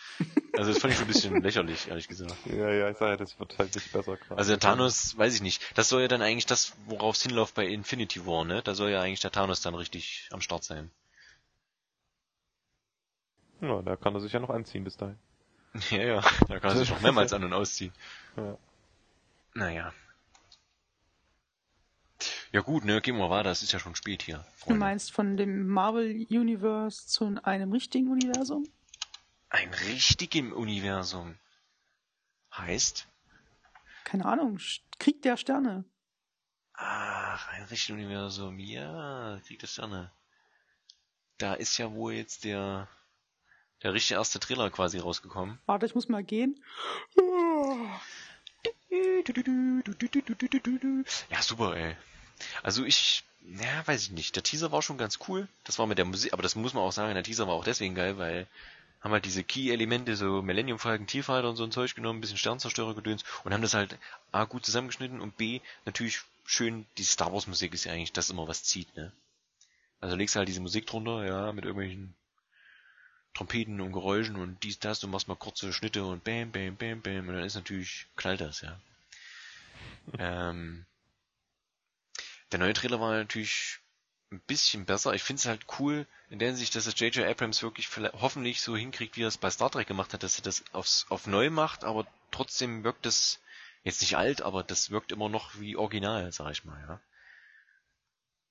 Also das fand ich schon ein bisschen lächerlich, ehrlich gesagt. Ja, ja, ich sage ja, das wird halt nicht besser gerade. Also der Thanos, weiß ich nicht, das soll ja dann eigentlich das, worauf es hinläuft bei Infinity War, ne? Da soll ja eigentlich der Thanos dann richtig am Start sein. Ja, da kann er sich ja noch anziehen bis dahin. Ja, ja, da kann er sich noch mehrmals an- und ausziehen. Ja. Naja. Ja gut, ne, gehen wir weiter, es ist ja schon spät hier. Du Freunde. meinst von dem Marvel Universe zu einem richtigen Universum? Ein richtigem Universum. Heißt? Keine Ahnung, Krieg der Sterne. Ach, ein richtiges Universum. Ja, Krieg der Sterne. Da ist ja wohl jetzt der, der richtige erste Trailer quasi rausgekommen. Warte, ich muss mal gehen. Ja, super, ey. Also ich, ja, weiß ich nicht. Der Teaser war schon ganz cool. Das war mit der Musik, aber das muss man auch sagen, der Teaser war auch deswegen geil, weil haben halt diese Key-Elemente, so Millennium Falcon, TIE-Fighter und so ein Zeug genommen, ein bisschen Sternzerstörer gedöns und haben das halt A, gut zusammengeschnitten und B, natürlich schön, die Star Wars Musik ist ja eigentlich das immer, was zieht, ne? Also legst halt diese Musik drunter, ja, mit irgendwelchen Trompeten und Geräuschen und dies, das, du machst mal kurze Schnitte und bam, bam, bam, bam und dann ist natürlich, knallt das, ja. ähm, der neue Trailer war natürlich ein bisschen besser. Ich finde es halt cool, in der Hinsicht, dass es J.J. Abrams wirklich hoffentlich so hinkriegt, wie er es bei Star Trek gemacht hat, dass er das aufs, auf neu macht, aber trotzdem wirkt es jetzt nicht alt, aber das wirkt immer noch wie original, sag ich mal, ja.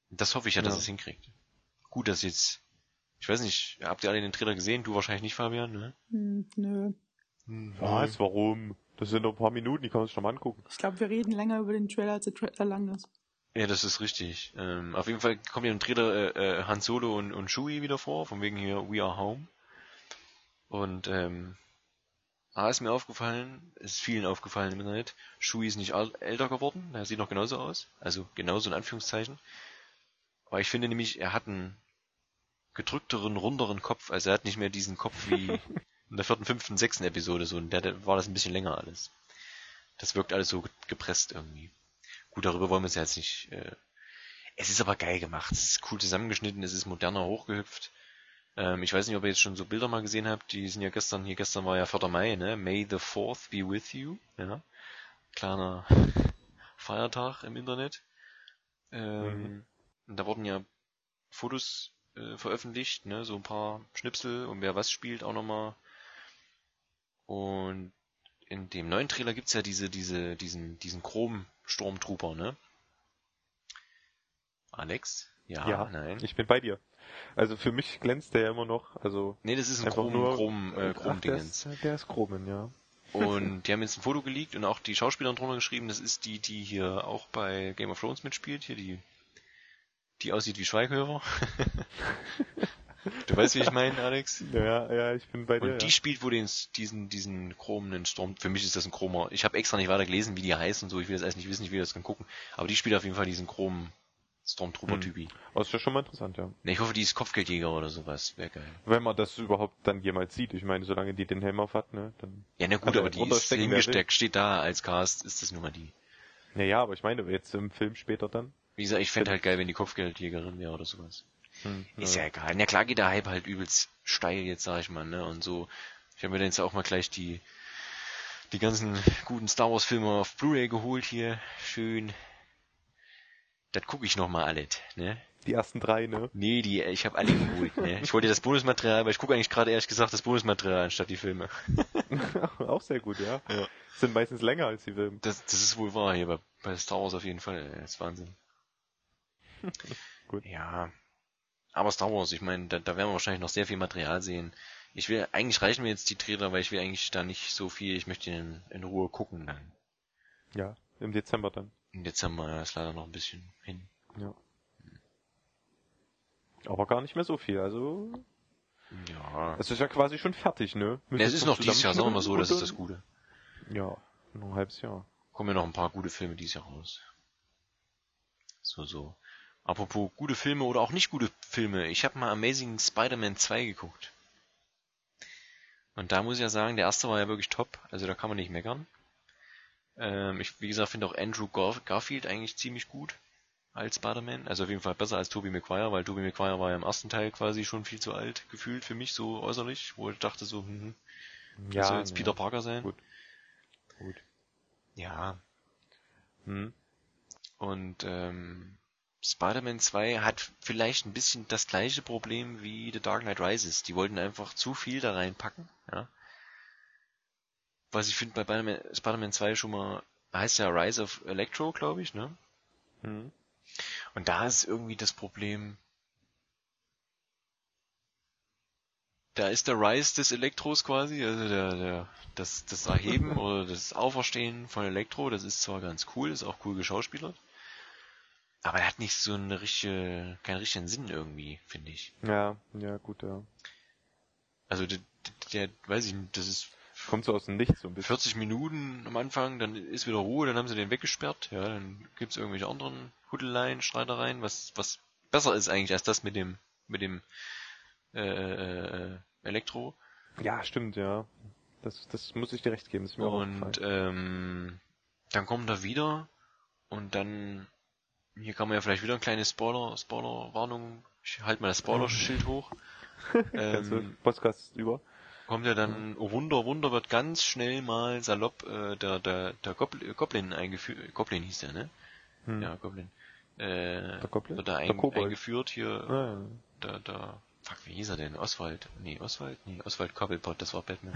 Das hoffe ich ja, dass Ja. es hinkriegt. Gut, dass jetzt, ich weiß nicht, habt ihr alle den Trailer gesehen? Du wahrscheinlich nicht, Fabian, ne? Hm, nö. Was? Warum? Das sind doch ein paar Minuten, die kann man sich schon mal angucken. Ich glaube, wir reden länger über den Trailer, als der Trailer lang ist. Ja, das ist richtig. Ähm, auf jeden Fall kommt ja im Trailer äh, äh, Han Solo und, und Chewie wieder vor, von wegen hier We Are Home. Und ähm, A ist mir aufgefallen, ist vielen aufgefallen im Internet, Chewie ist nicht älter geworden, er sieht noch genauso aus, also genauso in Anführungszeichen. Aber ich finde nämlich, er hat einen gedrückteren, runderen Kopf, also er hat nicht mehr diesen Kopf wie in der vierten, fünften, sechsten Episode, so, in der, der war das ein bisschen länger alles. Das wirkt alles so gepresst irgendwie. Gut, darüber wollen wir ja jetzt nicht. Äh, es ist aber geil gemacht. Es ist cool zusammengeschnitten, es ist moderner hochgehüpft. Ähm, ich weiß nicht, ob ihr jetzt schon so Bilder mal gesehen habt. Die sind ja gestern, hier gestern war ja 4. Mai, ne? May the 4th be with you. Ja. Kleiner Feiertag im Internet. Ähm, Mhm. und Da wurden ja Fotos äh, veröffentlicht, ne? So ein paar Schnipsel und wer was spielt auch nochmal. Und in dem neuen Trailer gibt's ja diese, diese, diesen, diesen Chrom-Stormtrooper, ne? Alex? Ja, Ja, nein. Ich bin bei dir. Also für mich glänzt der ja immer noch. Also nee, das ist ein einfach Chrom, nur Chrom, äh, Ach, der, Chrom-Dingens. ist, der ist Chromen, ja. Und die haben jetzt ein Foto geleakt und auch die Schauspielerin drunter geschrieben, das ist die, die hier auch bei Game of Thrones mitspielt, hier die, die aussieht wie Schweighöfer. du weißt, wie ich meine, Alex? Ja, ja, ich bin bei dir. Und die ja. spielt wohl den, diesen, diesen chromenen Storm. Für mich ist das ein Chromer. Ich habe extra nicht weiter gelesen, wie die heißt und so. Ich will das erst nicht wissen, ich will das dann gucken. Aber die spielt auf jeden Fall diesen chromen Stormtrooper-Typi. Aber ist ja schon mal interessant, ja. Ne, ich hoffe, die ist Kopfgeldjäger oder sowas. Wäre geil. Wenn man das überhaupt dann jemals sieht. Ich meine, solange die den Helm auf hat, ne, dann. Ja, na gut, aber die ist hingesteckt, steht da als Cast, ist das nun mal die. Naja, aber ich meine, jetzt im Film später dann. Wie gesagt, ich fände halt geil, wenn die Kopfgeldjägerin wäre oder sowas. Hm, Ist ja egal. Na klar geht der Hype halt übelst steil jetzt, sag ich mal, ne? Und so. Ich habe mir dann jetzt auch mal gleich die die ganzen guten Star Wars Filme auf Blu-ray geholt hier. Schön. Das gucke ich noch mal alles, ne? Die ersten drei, ne? Nee, die, ich habe alle geholt, ne? Ich wollte das Bonusmaterial, aber ich gucke eigentlich gerade ehrlich gesagt das Bonusmaterial anstatt die Filme. Auch sehr gut, ja. Sind meistens länger als die Filme. Das, das ist wohl wahr hier bei, bei Star Wars auf jeden Fall. Das ist Wahnsinn. Gut. Ja. Aber Star Wars, ich meine, da, da werden wir wahrscheinlich noch sehr viel Material sehen. Ich will, eigentlich reichen mir jetzt die Trailer, weil ich will eigentlich da nicht so viel, ich möchte in, in Ruhe gucken dann. Ja, im Dezember dann. Im Dezember ist leider noch ein bisschen hin. Ja. Aber gar nicht mehr so viel, also. Ja. Es ist ja quasi schon fertig, ne? Ne, es ist noch dieses Jahr, sagen wir mal so, das ist das Gute. Ja, noch ein halbes Jahr. Kommen ja noch ein paar gute Filme dieses Jahr raus. So, so. Apropos gute Filme oder auch nicht gute Filme. Ich habe mal Amazing Spider-Man 2 geguckt. Und da muss ich ja sagen, der erste war ja wirklich top. Also da kann man nicht meckern. Ähm, ich, wie gesagt, finde auch Andrew Gar Garfield eigentlich ziemlich gut als Spider-Man. Also auf jeden Fall besser als Tobey Maguire, weil Tobey Maguire war ja im ersten Teil quasi schon viel zu alt gefühlt für mich, so äußerlich, wo ich dachte so, hm, hm, Ja, soll jetzt ja. Peter Parker sein. Gut. Gut. Ja, Hm. Und ähm, Spider-Man 2 hat vielleicht ein bisschen das gleiche Problem wie The Dark Knight Rises. Die wollten einfach zu viel da reinpacken, ja. Was ich finde bei Spider-Man 2 schon mal, heißt ja Rise of Electro, glaube ich, ne? Mhm. Und da ist irgendwie das Problem, da ist der Rise des Elektros quasi, also der, der, das, das Erheben oder das Auferstehen von Elektro, das ist zwar ganz cool, ist auch cool geschauspielert, aber er hat nicht so eine richtige, keinen richtigen Sinn irgendwie, finde ich. Ja, ja, gut, ja. Also der, der, weiß ich nicht, das ist kommt so aus dem Nichts so ein bisschen. 40 Minuten am Anfang, dann ist wieder Ruhe, dann haben sie den weggesperrt, ja, dann gibt's irgendwelche anderen Huddeleien, Streitereien, was was besser ist eigentlich als das mit dem mit dem äh, äh, äh Elektro. Ja, stimmt, ja. Das, das muss ich dir recht geben. Das ist mir und ähm, dann kommt er wieder und dann hier kann man ja vielleicht wieder ein kleines Spoiler, Spoiler-Warnung. Ich halte mal das Spoiler-Schild hoch. ähm, Podcast über. Kommt ja dann, oh Wunder, Wunder, wird ganz schnell mal salopp äh, der, der, der Goblin, Goblin eingeführt. Goblin hieß der, ne? Hm. Ja, Goblin. Äh, der Goblin? Wird da ein, eingeführt hier. Ah, ja. Der, der Fuck, wie hieß er denn? Oswald? Nee, Oswald? Nee, Oswald Cobblepot, das war Batman.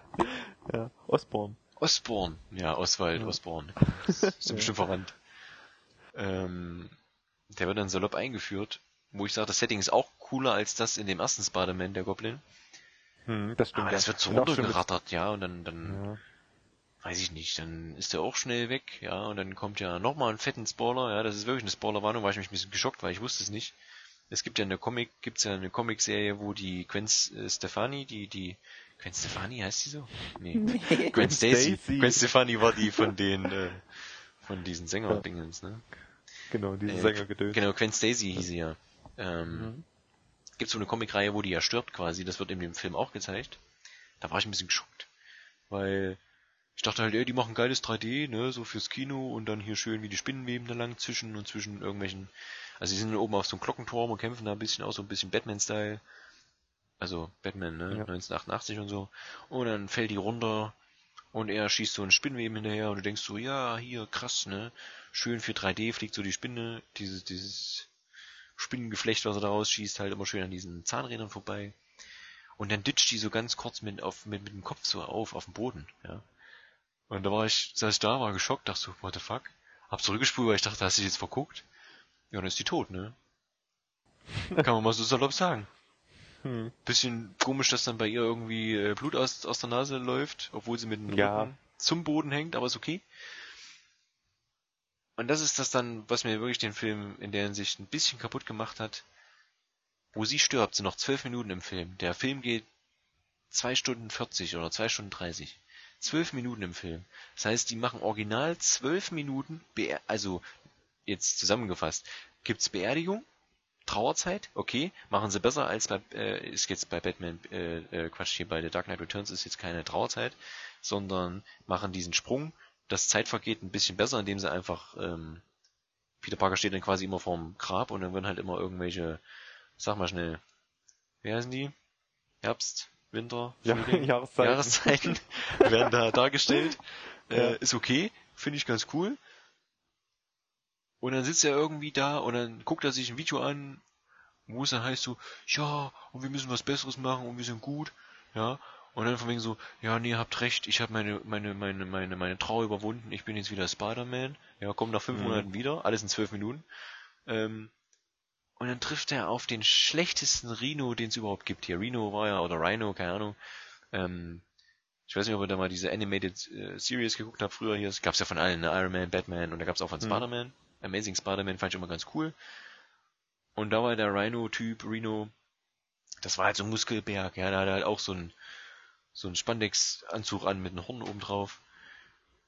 ja, Osborn. Osborn, ja, Oswald, ja. Osborn. Das ist ja. bestimmt verwandt. Ähm, der wird dann salopp eingeführt, wo ich sage, das Setting ist auch cooler als das in dem ersten Spider-Man, der Goblin. Hm, das stimmt. Aber das wird so runtergerattert, ja, und dann, dann, ja. weiß ich nicht, dann ist der auch schnell weg, ja, und dann kommt ja nochmal ein fetten Spoiler, ja, das ist wirklich eine Spoilerwarnung, war ich mich ein bisschen geschockt, weil ich wusste es nicht. Es gibt ja eine Comic, gibt's ja eine Comicserie, wo die Gwen äh, Stefani, die, die, Gwen Stefani heißt die so? Nee. nee. Gwen Stacy. Gwen Stefani war die von den, äh, von diesen Sänger-Dingens, ne? Genau, diese äh, Sängergedöns. Genau, Gwen Stacy hieß sie ja. Ähm, mhm. Gibt so eine Comicreihe, wo die ja stirbt quasi, das wird in dem Film auch gezeigt. Da war ich ein bisschen geschockt. Weil ich dachte halt, ey, die machen geiles 3D, ne, so fürs Kino und dann hier schön wie die Spinnenweben da lang zwischen und zwischen irgendwelchen also sie sind oben auf so einem Glockenturm und kämpfen da ein bisschen auch so ein bisschen Batman-Style. Also Batman, ne? Ja. 1988 und so. Und dann fällt die runter und er schießt so einen Spinnweben hinterher und du denkst so, ja, hier, krass, ne? Schön für 3D fliegt so die Spinne, dieses, dieses Spinnengeflecht, was er da rausschießt, halt immer schön an diesen Zahnrädern vorbei. Und dann ditcht die so ganz kurz mit, auf, mit, mit dem Kopf so auf, auf dem Boden, ja. Und da war ich, saß ich da, war geschockt, dachte so, what the fuck? Hab zurückgespult, weil ich dachte, hast du dich jetzt verguckt? Ja, dann ist die tot, ne? Kann man mal so salopp sagen. Hm. Bisschen komisch, dass dann bei ihr irgendwie äh, Blut aus, aus der Nase läuft, obwohl sie mit dem ja. Rücken zum Boden hängt, aber ist okay. Und das ist das dann, was mir wirklich den Film in der Hinsicht ein bisschen kaputt gemacht hat. Wo sie stirbt, sind noch zwölf Minuten im Film. Der Film geht zwei Stunden 40 oder zwei Stunden 30. Zwölf Minuten im Film. Das heißt, die machen original zwölf Minuten, also jetzt zusammengefasst, gibt's Beerdigung, Trauerzeit, okay, machen sie besser als bei, äh, ist jetzt bei Batman, äh, äh, Quatsch, hier bei The Dark Knight Returns ist jetzt keine Trauerzeit, sondern machen diesen Sprung, das Zeit vergeht ein bisschen besser, indem sie einfach, ähm, Peter Parker steht dann quasi immer vorm Grab und dann werden halt immer irgendwelche, sag mal schnell, wie heißen die? Herbst, Winter, ja, Jahreszeiten, Jahreszeiten werden da dargestellt. Äh, ja. Ist okay, finde ich ganz cool. Und dann sitzt er irgendwie da und dann guckt er sich ein Video an, wo es dann heißt so, ja, und wir müssen was Besseres machen und wir sind gut, ja. Und dann von wegen so, ja, nee, habt recht, ich habe meine, meine, meine, meine, meine Trauer überwunden, ich bin jetzt wieder Spider-Man. Ja, kommt nach fünf mhm. Monaten wieder, alles in zwölf Minuten. Ähm, und dann trifft er auf den schlechtesten Rhino, den es überhaupt gibt hier. Rhino war ja, oder Rhino, keine Ahnung. Ähm, ich weiß nicht, ob ihr da mal diese Animated äh, Series geguckt habt früher hier. Es gab's ja von allen, ne? Iron Man, Batman und da gab's auch von mhm. Spider-Man. Amazing Spider-Man fand ich immer ganz cool. Und da war der Rhino-Typ, Rhino, das war halt so ein Muskelberg, ja, da hat er halt auch so ein so ein Spandex-Anzug an mit einem Horn oben drauf.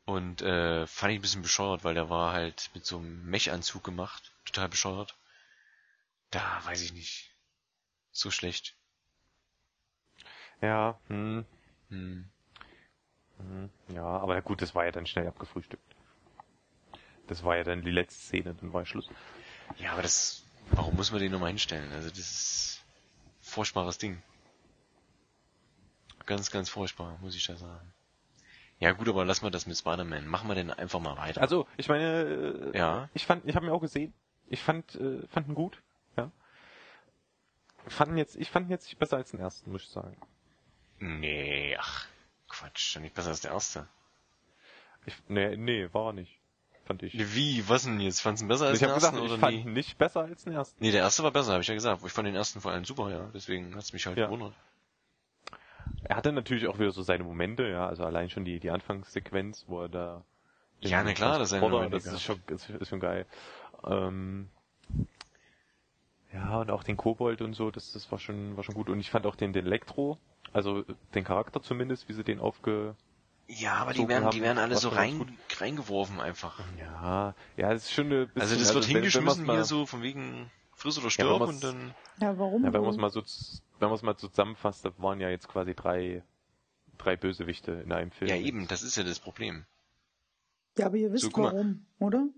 Und äh, fand ich ein bisschen bescheuert, weil der war halt mit so einem Mech-Anzug gemacht. Total bescheuert. Da weiß ich nicht. So schlecht. Ja, hm. Hm. hm. Ja, aber gut, das war ja dann schnell abgefrühstückt. Das war ja dann die letzte Szene, dann war Schluss. Ja, aber das, warum muss man den nochmal hinstellen? Also das ist furchtbares Ding. Ganz, ganz furchtbar, muss ich da sagen. Ja gut, aber lass mal das mit Spider-Man. Machen wir denn einfach mal weiter. Also, ich meine, ja. ich fand, ich habe mir auch gesehen, Ich fand, äh, fand ihn gut, ja. Fanden jetzt, ich fand ihn jetzt nicht besser als den ersten, muss ich sagen. Nee, ach, Quatsch, nicht besser als der erste. Ich, nee, nee, war er nicht. Fand ich. Wie, was denn jetzt? Fandest du ihn besser als ich den ersten gesagt, ich oder fand nie? ihn nicht besser als den ersten. Nee, der erste war besser, habe ich ja gesagt. Ich fand den ersten vor allem super, ja. Deswegen hat's mich halt Ja. gewundert. Er hatte natürlich auch wieder so seine Momente, ja, also allein schon die, die Anfangssequenz, wo er da Ja, na klar, das Momente das ist schon, ist, ist schon geil. Ähm, ja, und auch den Kobold und so, das, das war schon, war schon gut. Und ich fand auch den, den Elektro, also den Charakter zumindest, wie sie den aufge, Ja, aber So die werden, die werden alle was so rein, reingeworfen einfach. ja, ja, das ist schon eine bisschen, Also das wird wenn- wenn hingeschmissen man's hier mal- so von wegen friss oder wenn stirb man's- und dann... Ja, warum? Ja, wenn man es mal so, wenn man es mal zusammenfasst, da waren ja jetzt quasi drei, drei Bösewichte in einem Film. Ja eben, das ist ja das Problem. ja, aber ihr wisst So, guck mal. warum, oder?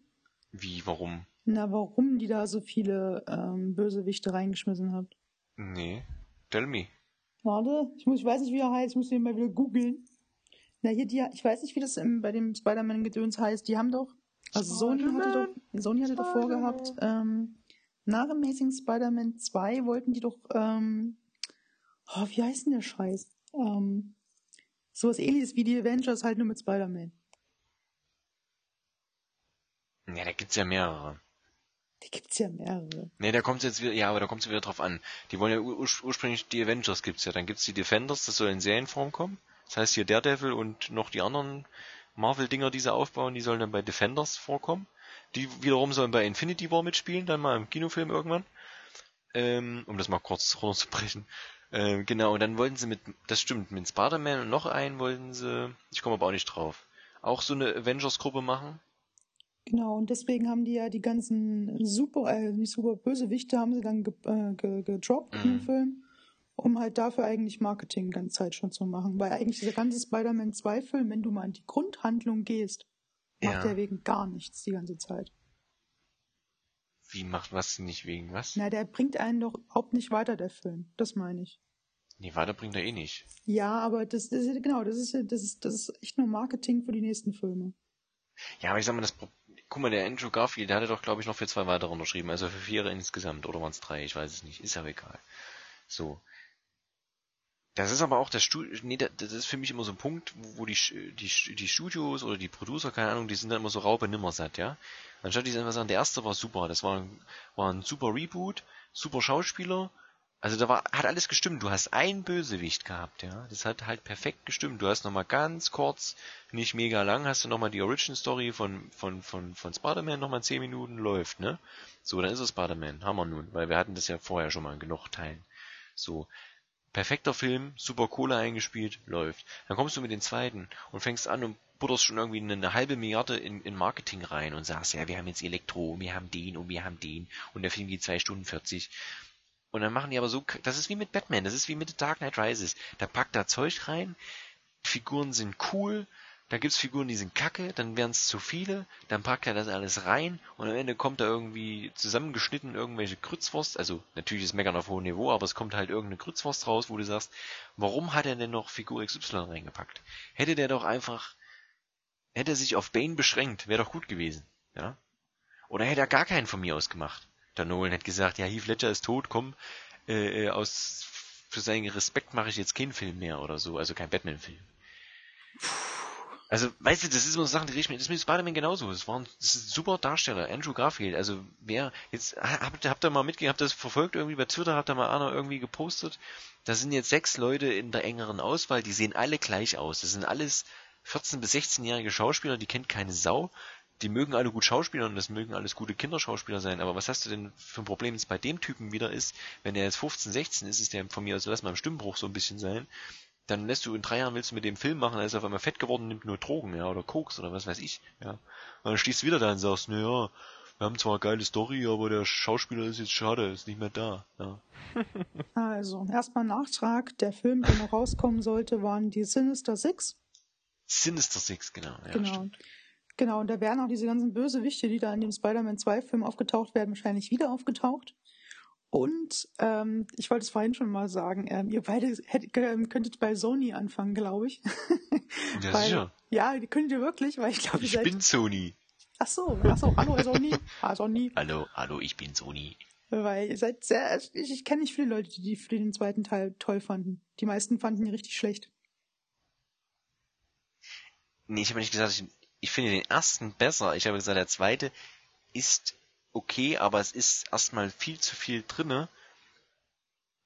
Wie, warum? Na, warum die da so viele ähm, Bösewichte reingeschmissen habt. Nee. Tell me. Warte, ich, muss, ich weiß nicht, wie er heißt, ich muss den mal wieder googeln. Na, hier, die, ich weiß nicht, wie das im, bei dem Spider-Man-Gedöns heißt. Die haben doch, also Sony hatte doch, Sony hatte doch vorgehabt, ähm, nach Amazing Spider-Man 2 wollten die doch, ähm, oh, wie heißt denn der Scheiß? Ähm, sowas ähnliches wie die Avengers, halt nur mit Spider-Man. Ja, da gibt's ja mehrere. Die gibt's ja mehrere. Nee, da kommt's jetzt wieder, ja, aber da kommt's wieder drauf an. Die wollen ja ur- ursprünglich die Avengers gibt's ja, dann gibt's die Defenders, das soll in Serienform kommen. Das heißt hier Daredevil und noch die anderen Marvel-Dinger, die sie aufbauen, die sollen dann bei Defenders vorkommen. Die wiederum sollen bei Infinity War mitspielen, dann mal im Kinofilm irgendwann. Ähm, um das mal kurz runterzubrechen. Ähm, genau, und dann wollten sie mit, das stimmt, mit Spider-Man und noch einen wollten sie, ich komme aber auch nicht drauf, auch so eine Avengers-Gruppe machen. Genau, und deswegen haben die ja die ganzen super, äh, nicht super Bösewichte haben sie dann ge äh, ge gedroppt in Mhm. den Film, um halt dafür eigentlich Marketing die ganze Zeit schon zu machen. Weil eigentlich dieser ganze Spider-Man 2-Film, wenn du mal in die Grundhandlung gehst, macht Ja. der wegen gar nichts die ganze Zeit. Wie macht was nicht wegen was? Na, der bringt einen doch überhaupt nicht weiter, der Film. Das meine ich. Nee, weiter bringt er eh nicht. Ja, aber das, das ist genau, das ist das ist, das ist echt nur Marketing für die nächsten Filme. Ja, aber ich sag mal, das Guck mal, der Andrew Garfield, der hatte doch, glaube ich, noch für zwei weitere unterschrieben, also für vier insgesamt, oder waren es drei, ich weiß es nicht, ist ja egal. So. Das ist aber auch das Studio, nee, da- das ist für mich immer so ein Punkt, wo die, die, die Studios oder die Producer, keine Ahnung, die sind dann immer so Raupe nimmersatt, ja. Anstatt die einfach sagen, der erste war super, das war ein, war ein super Reboot, super Schauspieler, also da war, hat alles gestimmt. Du hast einen Bösewicht gehabt, ja. Das hat halt perfekt gestimmt. Du hast nochmal ganz kurz, nicht mega lang, hast du nochmal die Origin Story von, von, von, von Spider-Man nochmal 10 Minuten läuft, ne? So, dann ist es Spider-Man. Haben wir nun, weil wir hatten das ja vorher schon mal in genug Teilen. So. Perfekter Film, super Kohle eingespielt, läuft. Dann kommst du mit den zweiten und fängst an und butterst schon irgendwie eine, eine halbe Milliarde in, in Marketing rein und sagst, ja, wir haben jetzt Elektro, und wir haben den und wir haben den und der Film geht zwei Stunden 40. Und dann machen die aber so, das ist wie mit Batman, das ist wie mit The Dark Knight Rises. Da packt da Zeug rein, Figuren sind cool, da gibt's Figuren, die sind kacke, dann wären's zu viele, dann packt er das alles rein und am Ende kommt da irgendwie zusammengeschnitten irgendwelche Grützwurst, also natürlich ist Meckern auf hohem Niveau, aber es kommt halt irgendeine Grützwurst raus, wo du sagst, warum hat er denn noch Figur XY reingepackt? Hätte der doch einfach, hätte er sich auf Bane beschränkt, wäre doch gut gewesen, ja? Oder hätte er gar keinen von mir aus gemacht? Der Nolan hätte gesagt, ja, Heath Ledger ist tot, komm, äh, äh, aus, für seinen Respekt mache ich jetzt keinen Film mehr oder so, also kein Batman-Film. Also, weißt du, das ist so eine Sache, die riecht mir, das ist mit Spider-Man genauso. Das war ein, das ist ein super Darsteller, Andrew Garfield. Also, wer, jetzt, habt, habt ihr mal mitgegeben, habt ihr das verfolgt irgendwie bei Twitter, habt ihr mal einer irgendwie gepostet? Da sind jetzt sechs Leute in der engeren Auswahl, die sehen alle gleich aus. Das sind alles 14- bis 16-jährige Schauspieler, die kennt keine Sau. Die mögen alle gut Schauspieler und das mögen alles gute Kinderschauspieler sein. Aber was hast du denn für ein Problem, das bei dem Typen wieder ist, wenn der jetzt 15, 16 ist, ist der von mir, also lass mal im Stimmbruch so ein bisschen sein, dann lässt du in drei Jahren willst du mit dem Film machen, dann ist er auf einmal fett geworden, nimmt nur Drogen, ja, oder Koks oder was weiß ich, ja. Und dann stehst du wieder da und sagst, na ja, wir haben zwar eine geile Story, aber der Schauspieler ist jetzt schade, ist nicht mehr da, ja. Also, erstmal Nachtrag. Der Film, der noch rauskommen sollte, waren die Sinister Six. Sinister Six, genau, ja, genau. stimmt. Genau, und da werden auch diese ganzen Bösewichte, die da in dem Spider-Man 2-Film aufgetaucht werden, wahrscheinlich wieder aufgetaucht. Und ähm, ich wollte es vorhin schon mal sagen, ähm, ihr beide hättet, ähm, könntet bei Sony anfangen, glaube ich. Ja, weil, sicher. Ja, könnt ihr wirklich, weil ich glaube, Ich seid, bin Sony. Ach so, ach so, hallo Sony. Ah, Sony. Hallo, hallo, ich bin Sony. Weil ihr seid sehr, ich, ich kenne nicht viele Leute, die, die den zweiten Teil toll fanden. Die meisten fanden ihn richtig schlecht. Nee, ich habe nicht gesagt, ich, ich finde den ersten besser. Ich habe gesagt, der zweite ist okay, aber es ist erstmal viel zu viel drinne.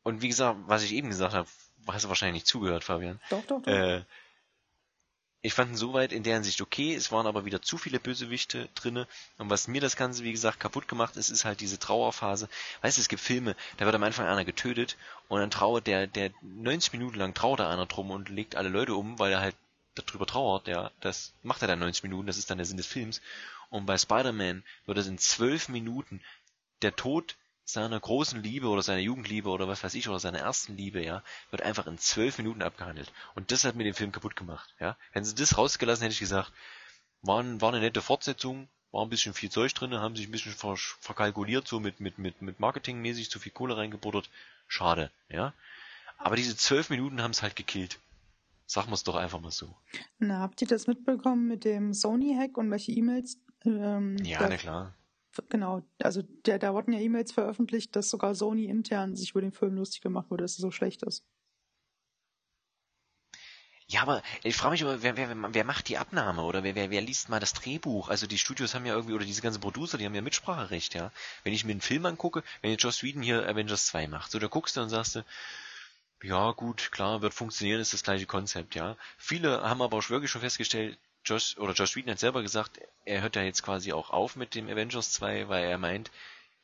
Und wie gesagt, was ich eben gesagt habe, hast du wahrscheinlich nicht zugehört, Fabian. Doch, doch, doch. Äh, ich fand ihn soweit in der Hinsicht okay, es waren aber wieder zu viele Bösewichte drinne. Und was mir das Ganze, wie gesagt, kaputt gemacht ist, ist halt diese Trauerphase. Weißt du, es gibt Filme, da wird am Anfang einer getötet und dann trauert der, der 90 Minuten lang trauert da einer drum und legt alle Leute um, weil er halt darüber trauert, ja. Das macht er dann 90 Minuten, das ist dann der Sinn des Films. Und bei Spider-Man wird es in 12 Minuten der Tod seiner großen Liebe oder seiner Jugendliebe oder was weiß ich oder seiner ersten Liebe, ja, wird einfach in zwölf Minuten abgehandelt. Und das hat mir den Film kaputt gemacht, ja. Hätten sie das rausgelassen, hätte ich gesagt, war, war eine nette Fortsetzung, war ein bisschen viel Zeug drin, haben sich ein bisschen ver verkalkuliert, so mit, mit, mit, mit Marketingmäßig zu viel Kohle reingebuttert. Schade, ja. Aber diese zwölf Minuten haben es halt gekillt. Sagen wir es doch einfach mal so. Na, habt ihr das mitbekommen mit dem Sony-Hack und welche E-Mails? Ähm, Ja, da- na klar. Genau, also der, da wurden ja E-Mails veröffentlicht, dass sogar Sony intern sich über den Film lustig gemacht wurde, dass er so schlecht ist. Ja, aber ich frage mich immer, wer, wer, wer macht die Abnahme oder wer, wer, wer liest mal das Drehbuch? Also die Studios haben ja irgendwie, oder diese ganzen Producer, die haben ja Mitspracherecht, ja. Wenn ich mir einen Film angucke, wenn jetzt Joss Whedon hier Avengers 2 macht, so da guckst du und sagst du, ja gut, klar, wird funktionieren, ist das gleiche Konzept, ja. Viele haben aber auch wirklich schon festgestellt, Josh, oder Josh Whedon hat selber gesagt, er hört ja jetzt quasi auch auf mit dem Avengers 2, weil er meint,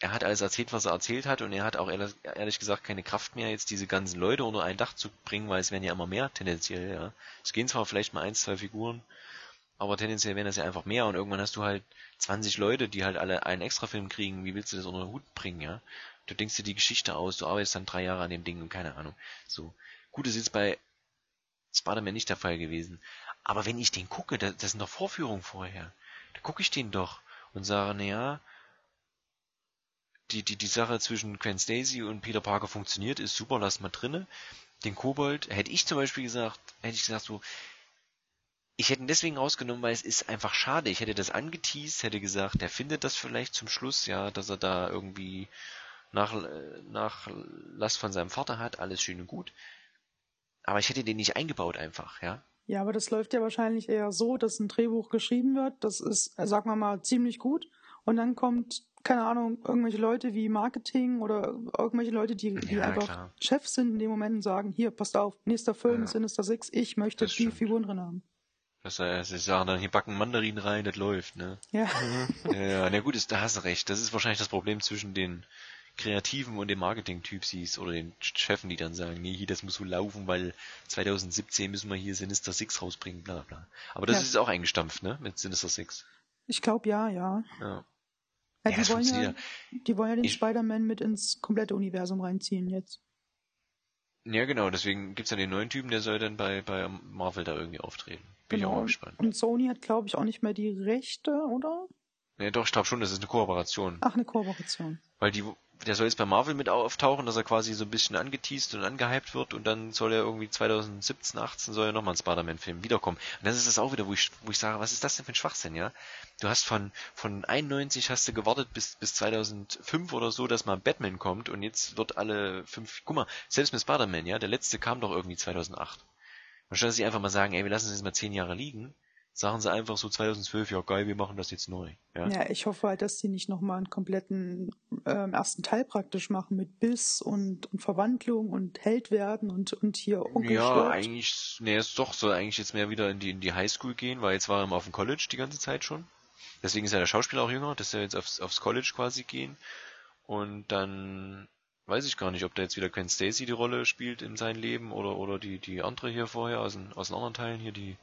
er hat alles erzählt, was er erzählt hat und er hat auch ehrlich, gesagt keine Kraft mehr, jetzt diese ganzen Leute unter ein Dach zu bringen, weil es werden ja immer mehr tendenziell, ja. Es gehen zwar vielleicht mal eins, zwei Figuren, aber tendenziell werden das ja einfach mehr und irgendwann hast du halt 20 Leute, die halt alle einen Extrafilm kriegen, wie willst du das unter den Hut bringen, ja? Du denkst dir die Geschichte aus, du arbeitest dann drei Jahre an dem Ding und keine Ahnung. So. Gut, ist jetzt bei Spider-Man nicht der Fall gewesen. Aber wenn ich den gucke, da, das sind doch Vorführungen vorher. Da gucke ich den doch und sage, naja, die, die, die Sache zwischen Gwen Stacy und Peter Parker funktioniert, ist super, lass mal drinne. Den Kobold, hätte ich zum Beispiel gesagt, hätte ich gesagt so, ich hätte ihn deswegen rausgenommen, weil es ist einfach schade. Ich hätte das angeteased, hätte gesagt, der findet das vielleicht zum Schluss, ja, dass er da irgendwie nach, Nachlass von seinem Vater hat, alles schön und gut. Aber ich hätte den nicht eingebaut einfach, ja. Ja, aber das läuft ja wahrscheinlich eher so, dass ein Drehbuch geschrieben wird, das ist, äh, sagen wir mal, ziemlich gut und dann kommt, keine Ahnung, irgendwelche Leute wie Marketing oder irgendwelche Leute, die, die Ja, einfach klar. Chefs sind in dem Moment und sagen, hier, passt auf, nächster Film, Ja. Sinister Six, ich möchte Das die stimmt. Figuren drin haben. Das heißt, sie sagen dann, hier backen Mandarinen rein, das läuft, ne? Ja, ja, ja, na gut, ist, da hast du recht. Das ist wahrscheinlich das Problem zwischen den Kreativen und den Marketing-Typsies oder den Chefen, die dann sagen, nee, hier, das muss so laufen, weil 2017 müssen wir hier Sinister Six rausbringen, bla bla. Aber das Ja. ist auch eingestampft, ne? Mit Sinister Six. ich glaube ja, ja. Ja. ja die, wollen ja die wollen ja den Spider-Man mit ins komplette Universum reinziehen jetzt. Ja, genau, deswegen gibt's ja den neuen Typen, der soll dann bei, bei Marvel da irgendwie auftreten. Bin ich auch mal Genau. gespannt. Und Sony hat, glaube ich, auch nicht mehr die Rechte, oder? Ja, doch, ich glaube schon, das ist eine Kooperation. Ach, eine Kooperation. Weil die, der soll jetzt bei Marvel mit auftauchen, dass er quasi so ein bisschen angeteased und angehypt wird und dann soll er irgendwie 2017, 18 soll er nochmal ein Spider-Man-Film wiederkommen. Und das ist das auch wieder, wo ich, wo ich sage, was ist das denn für ein Schwachsinn, ja? Du hast von, von 91 hast du gewartet bis, bis 2005 oder so, dass mal Batman kommt und jetzt wird alle fünf, guck mal, selbst mit Spider-Man, ja, der letzte kam doch irgendwie 2008. Anstatt dass sie einfach mal sagen, ey, wir lassen es jetzt mal zehn Jahre liegen, sagen sie einfach so 2012, ja geil, wir machen das jetzt neu, ja? Ja, ich hoffe halt, dass die nicht nochmal einen kompletten ähm, ersten Teil praktisch machen mit Biss und, und Verwandlung und Held werden und, und hier Onkel Ja, stirbt. eigentlich, nee, ist doch, soll eigentlich jetzt mehr wieder in die, in die Highschool gehen, weil jetzt war er immer auf dem College die ganze Zeit schon. Deswegen ist ja der Schauspieler auch jünger, dass er jetzt aufs, aufs College quasi gehen. Und dann weiß ich gar nicht, ob da jetzt wieder Gwen Stacy die Rolle spielt in seinem Leben oder, oder die, die andere hier vorher aus den, aus den anderen Teilen hier, die,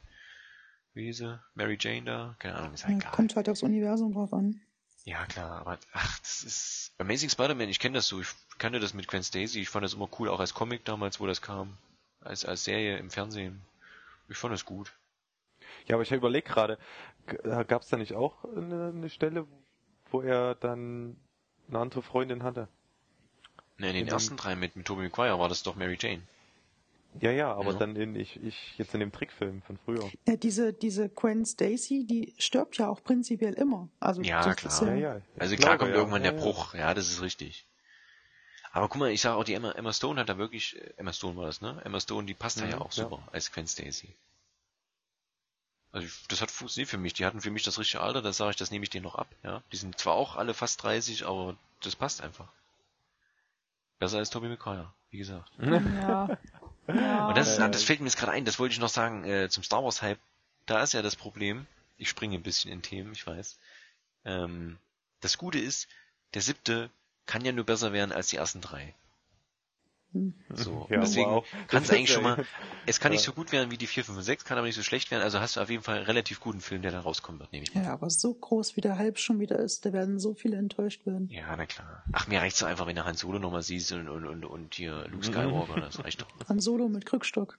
wie hieß sie? Mary Jane da? Keine Ahnung, ist ja Ja, egal. kommt halt aufs Universum drauf an. Ja, klar, aber ach, das ist. Amazing Spider-Man, ich kenne das so, ich kannte das mit Gwen Stacy, ich fand das immer cool, auch als Comic damals, wo das kam. Als, als Serie im Fernsehen. Ich fand das gut. Ja, aber ich überlege gerade, gab es da nicht auch eine, eine Stelle, wo er dann eine andere Freundin hatte? Ne, in den In ersten drei mit, mit Tobey Maguire war das doch Mary Jane. Ja, ja, aber Ja. dann in, ich, ich, jetzt in dem Trickfilm von früher. Ja, diese, diese Gwen Stacy, die stirbt ja auch prinzipiell immer. Also Ja, klar. Ja, ja. Also klar glaube, kommt ja. irgendwann ja, der ja. Bruch, ja, das ist richtig. Aber guck mal, ich sage auch, die Emma, Emma Stone hat da wirklich, äh, Emma Stone war das, ne? Emma Stone, die passt da Mhm, ja auch ja. super als Gwen Stacy. Also ich, das hat funktioniert für mich. Die hatten für mich das richtige Alter, da sage ich, das nehme ich denen noch ab. Ja, die sind zwar auch alle fast 30, aber das passt einfach. Besser als Tobey Maguire, wie gesagt. Ja. ja. Und das, ist, das fällt mir jetzt gerade ein, das wollte ich noch sagen, äh, zum Star Wars Hype, da ist ja das Problem, ich springe ein bisschen in Themen, ich weiß. Ähm, das Gute ist, der siebte kann ja nur besser werden als die ersten drei. So, Ja, deswegen wow. kann es eigentlich schon mal, es kann nicht so gut werden wie die 4, 5 und 6, kann aber nicht so schlecht werden, also hast du auf jeden Fall einen relativ guten Film, der da rauskommen wird, nehme ich mal. ja, aber so groß wie der Hype schon wieder ist, da werden so viele enttäuscht werden. Ja, na klar. Ach, mir reicht's so einfach, wenn du Han Solo nochmal siehst und, und, und, und hier Luke Mhm. Skywalker, das reicht doch. Han Solo mit Krückstock,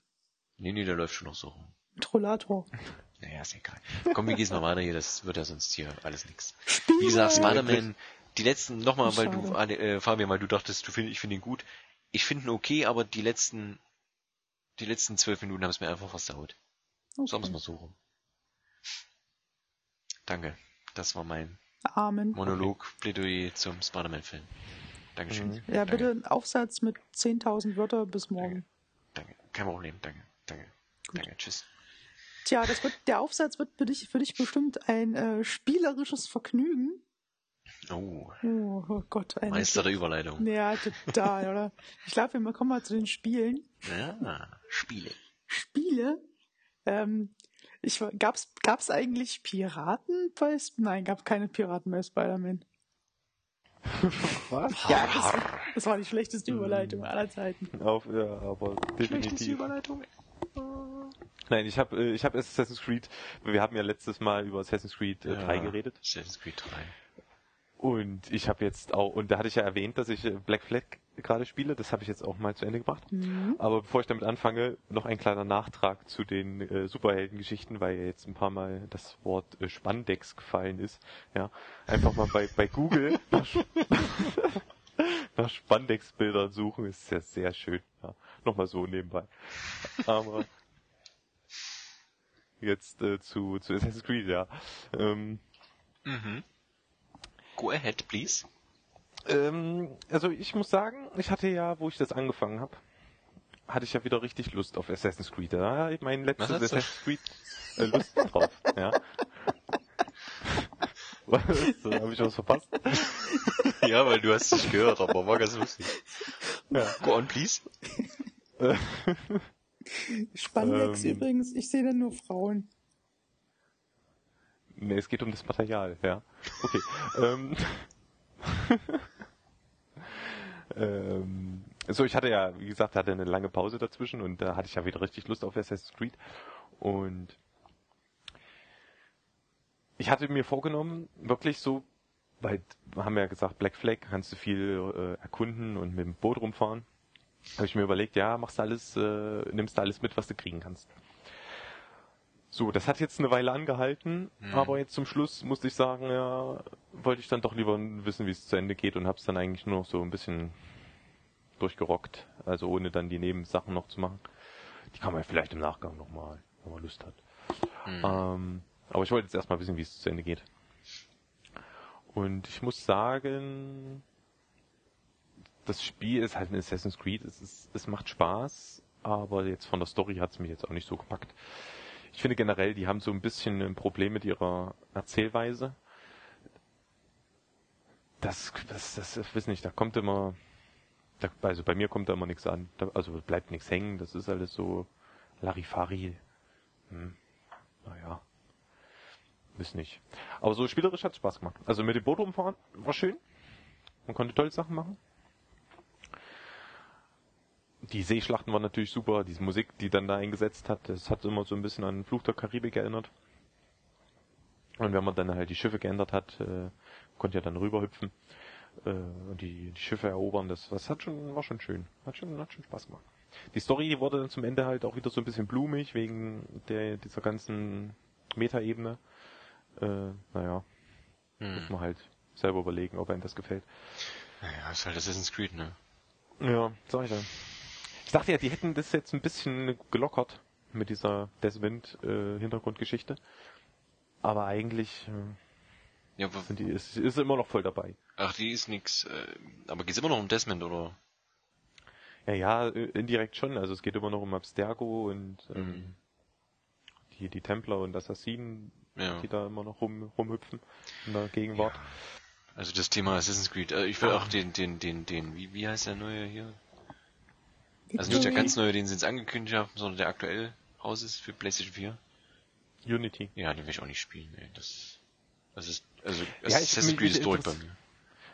Nee, nee, der läuft schon noch so rum. mit Rollator. Naja, ist egal. Komm, wir gehen mal weiter hier, das wird ja sonst hier alles nix. Spiele! Wie gesagt, Spider-Man, die letzten, nochmal, weil du, äh, Fabian, weil du dachtest, du find, ich finde ihn gut. Ich finde ihn okay, aber die letzten, die letzten zwölf Minuten haben es mir einfach versaut. Sagen wir es Okay. mal so rum. Danke. Das war mein Amen. Monolog, Plädoyer zum Spider-Man-Film. Dankeschön. Mhm. Ja, Danke. bitte einen Aufsatz mit 10.000 Wörter bis morgen. Danke. Kein Problem. Danke. Danke. Danke. Tschüss. Tja, das wird, der Aufsatz wird für dich, für dich bestimmt ein äh, spielerisches Vergnügen. Oh, Oh, Gott, ein Meister der Überleitung. Ja, total, oder? Ich glaube, wir kommen mal zu den Spielen. Ja, Spiele. Spiele. Ähm, ich, gab's, gab's eigentlich Piraten bei Sp Nein, gab keine Piraten bei Spider-Man. Was? Ja, das, das war die schlechteste Überleitung aller Zeiten. Auf, ja, aber Schlechteste definitiv. Überleitung. Nein, ich habe äh, ich hab Assassin's Creed, wir haben ja letztes Mal über Assassin's Creed äh, 3 geredet. Assassin's Creed 3. Und ich habe jetzt auch, und da hatte ich ja erwähnt, dass ich äh, Black Flag gerade spiele, das habe ich jetzt auch mal zu Ende gebracht. Mhm. Aber bevor ich damit anfange, noch ein kleiner Nachtrag zu den äh, Superheldengeschichten, weil ja jetzt ein paar Mal das Wort äh, Spandex gefallen ist. Ja, einfach mal bei, bei Google nach, nach Spandex-Bildern suchen, ist ja sehr schön. Ja, nochmal so nebenbei. Aber jetzt äh, zu, zu Assassin's Creed, ja. Ähm, Mhm. Go ahead, please. Ähm, also ich muss sagen, ich hatte ja, wo ich das angefangen habe, hatte ich ja wieder richtig Lust auf Assassin's Creed. Ja, mein letztes? Assassin's Creed äh, Lust drauf. Ja. Was? So, Habe ich was verpasst? ja, weil du hast es gehört, aber war ganz lustig. Ja. Go on, please. Spandex Ähm. übrigens, ich sehe da nur Frauen. Nee, es geht um das Material, ja. Okay. ähm, ähm, so, ich hatte ja, wie gesagt, hatte eine lange Pause dazwischen und da hatte ich ja wieder richtig Lust auf Assassin's Creed. Und ich hatte mir vorgenommen, wirklich so, weil wir haben ja gesagt, Black Flag kannst du viel äh, erkunden und mit dem Boot rumfahren. Habe ich mir überlegt, ja, machst du alles, äh, nimmst du alles mit, was du kriegen kannst. So, das hat jetzt eine Weile angehalten, Mhm. aber jetzt zum Schluss musste ich sagen, ja, wollte ich dann doch lieber wissen, wie es zu Ende geht und habe es dann eigentlich nur noch so ein bisschen durchgerockt, also ohne dann die Nebensachen noch zu machen. Die kann man vielleicht im Nachgang nochmal, wenn man Lust hat. Mhm. Ähm, aber ich wollte jetzt erstmal wissen, wie es zu Ende geht. Und ich muss sagen, das Spiel ist halt ein Assassin's Creed, es, ist, es macht Spaß, aber jetzt von der Story hat es mich jetzt auch nicht so gepackt. Ich finde generell, die haben so ein bisschen ein Problem mit ihrer Erzählweise. Das, das, das, ich weiß nicht, da kommt immer, da, also bei mir kommt da immer nichts an, da, also bleibt nichts hängen, das ist alles so Larifari. Hm, naja, weiß nicht. Aber so spielerisch hat Spaß gemacht. Also mit dem Boot rumfahren war schön. Man konnte tolle Sachen machen. Die Seeschlachten waren natürlich super, diese Musik, die dann da eingesetzt hat, das hat immer so ein bisschen an Fluch der Karibik erinnert. Und wenn man dann halt die Schiffe geändert hat, äh, konnte ja dann rüberhüpfen äh, und die, die Schiffe erobern, das, das hat schon, war schon schön. Hat schon, hat schon Spaß gemacht. Die Story wurde dann zum Ende halt auch wieder so ein bisschen blumig, wegen der, dieser ganzen Metaebene. Äh, naja, muss Hm. man halt selber überlegen, ob einem das gefällt. Naja, ist halt Assassin's Creed, ne? Ja, sag ich ja. Ich dachte ja, die hätten das jetzt ein bisschen gelockert mit dieser Desmond-Hintergrundgeschichte. Aber eigentlich äh, Ja, sind die, ist, ist immer noch voll dabei. ach, die ist nix. Äh, aber geht's immer noch um Desmond, oder? Ja, ja, äh, indirekt schon. Also es geht immer noch um Abstergo und ähm, Mhm. die, die Templer und Assassinen, Ja. die da immer noch rum, rumhüpfen in der Gegenwart. Also das Thema Assassin's Creed. Äh, ich will auch den, den, den, den, wie, wie heißt der neue hier? Also nicht der ganz neue, den sie jetzt angekündigt haben, sondern der aktuell raus ist für PlayStation 4. Unity. Ja, den will ich auch nicht spielen, ey. Das, das ist, also ich- Assassin's Creed ist tot bei mir.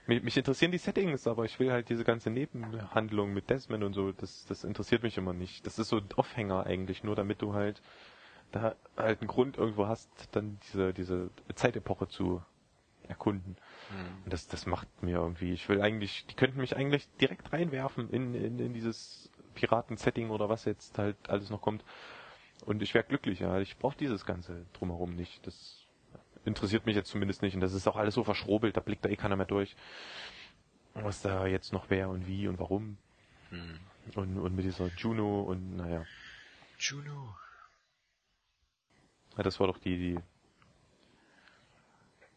Mich, mich interessieren die Settings, aber ich will halt diese ganze Nebenhandlung mit Desmond und so, das, das interessiert mich immer nicht. Das ist so ein Aufhänger eigentlich, nur damit du halt da halt einen Grund irgendwo hast, dann diese, diese Zeitepoche zu erkunden. Hm. Und das, das macht mir irgendwie, ich will eigentlich, die könnten mich eigentlich direkt reinwerfen in, in, in dieses Piraten-Setting oder was jetzt halt alles noch kommt. Und ich wäre glücklich, ja. Ich brauche dieses Ganze drumherum nicht. Das interessiert mich jetzt zumindest nicht. Und das ist auch alles so verschrobelt, da blickt da eh keiner mehr durch. Was da jetzt noch wer und wie und warum. Hm. Und, und mit dieser Juno und naja. Juno. Ja, das war doch die, die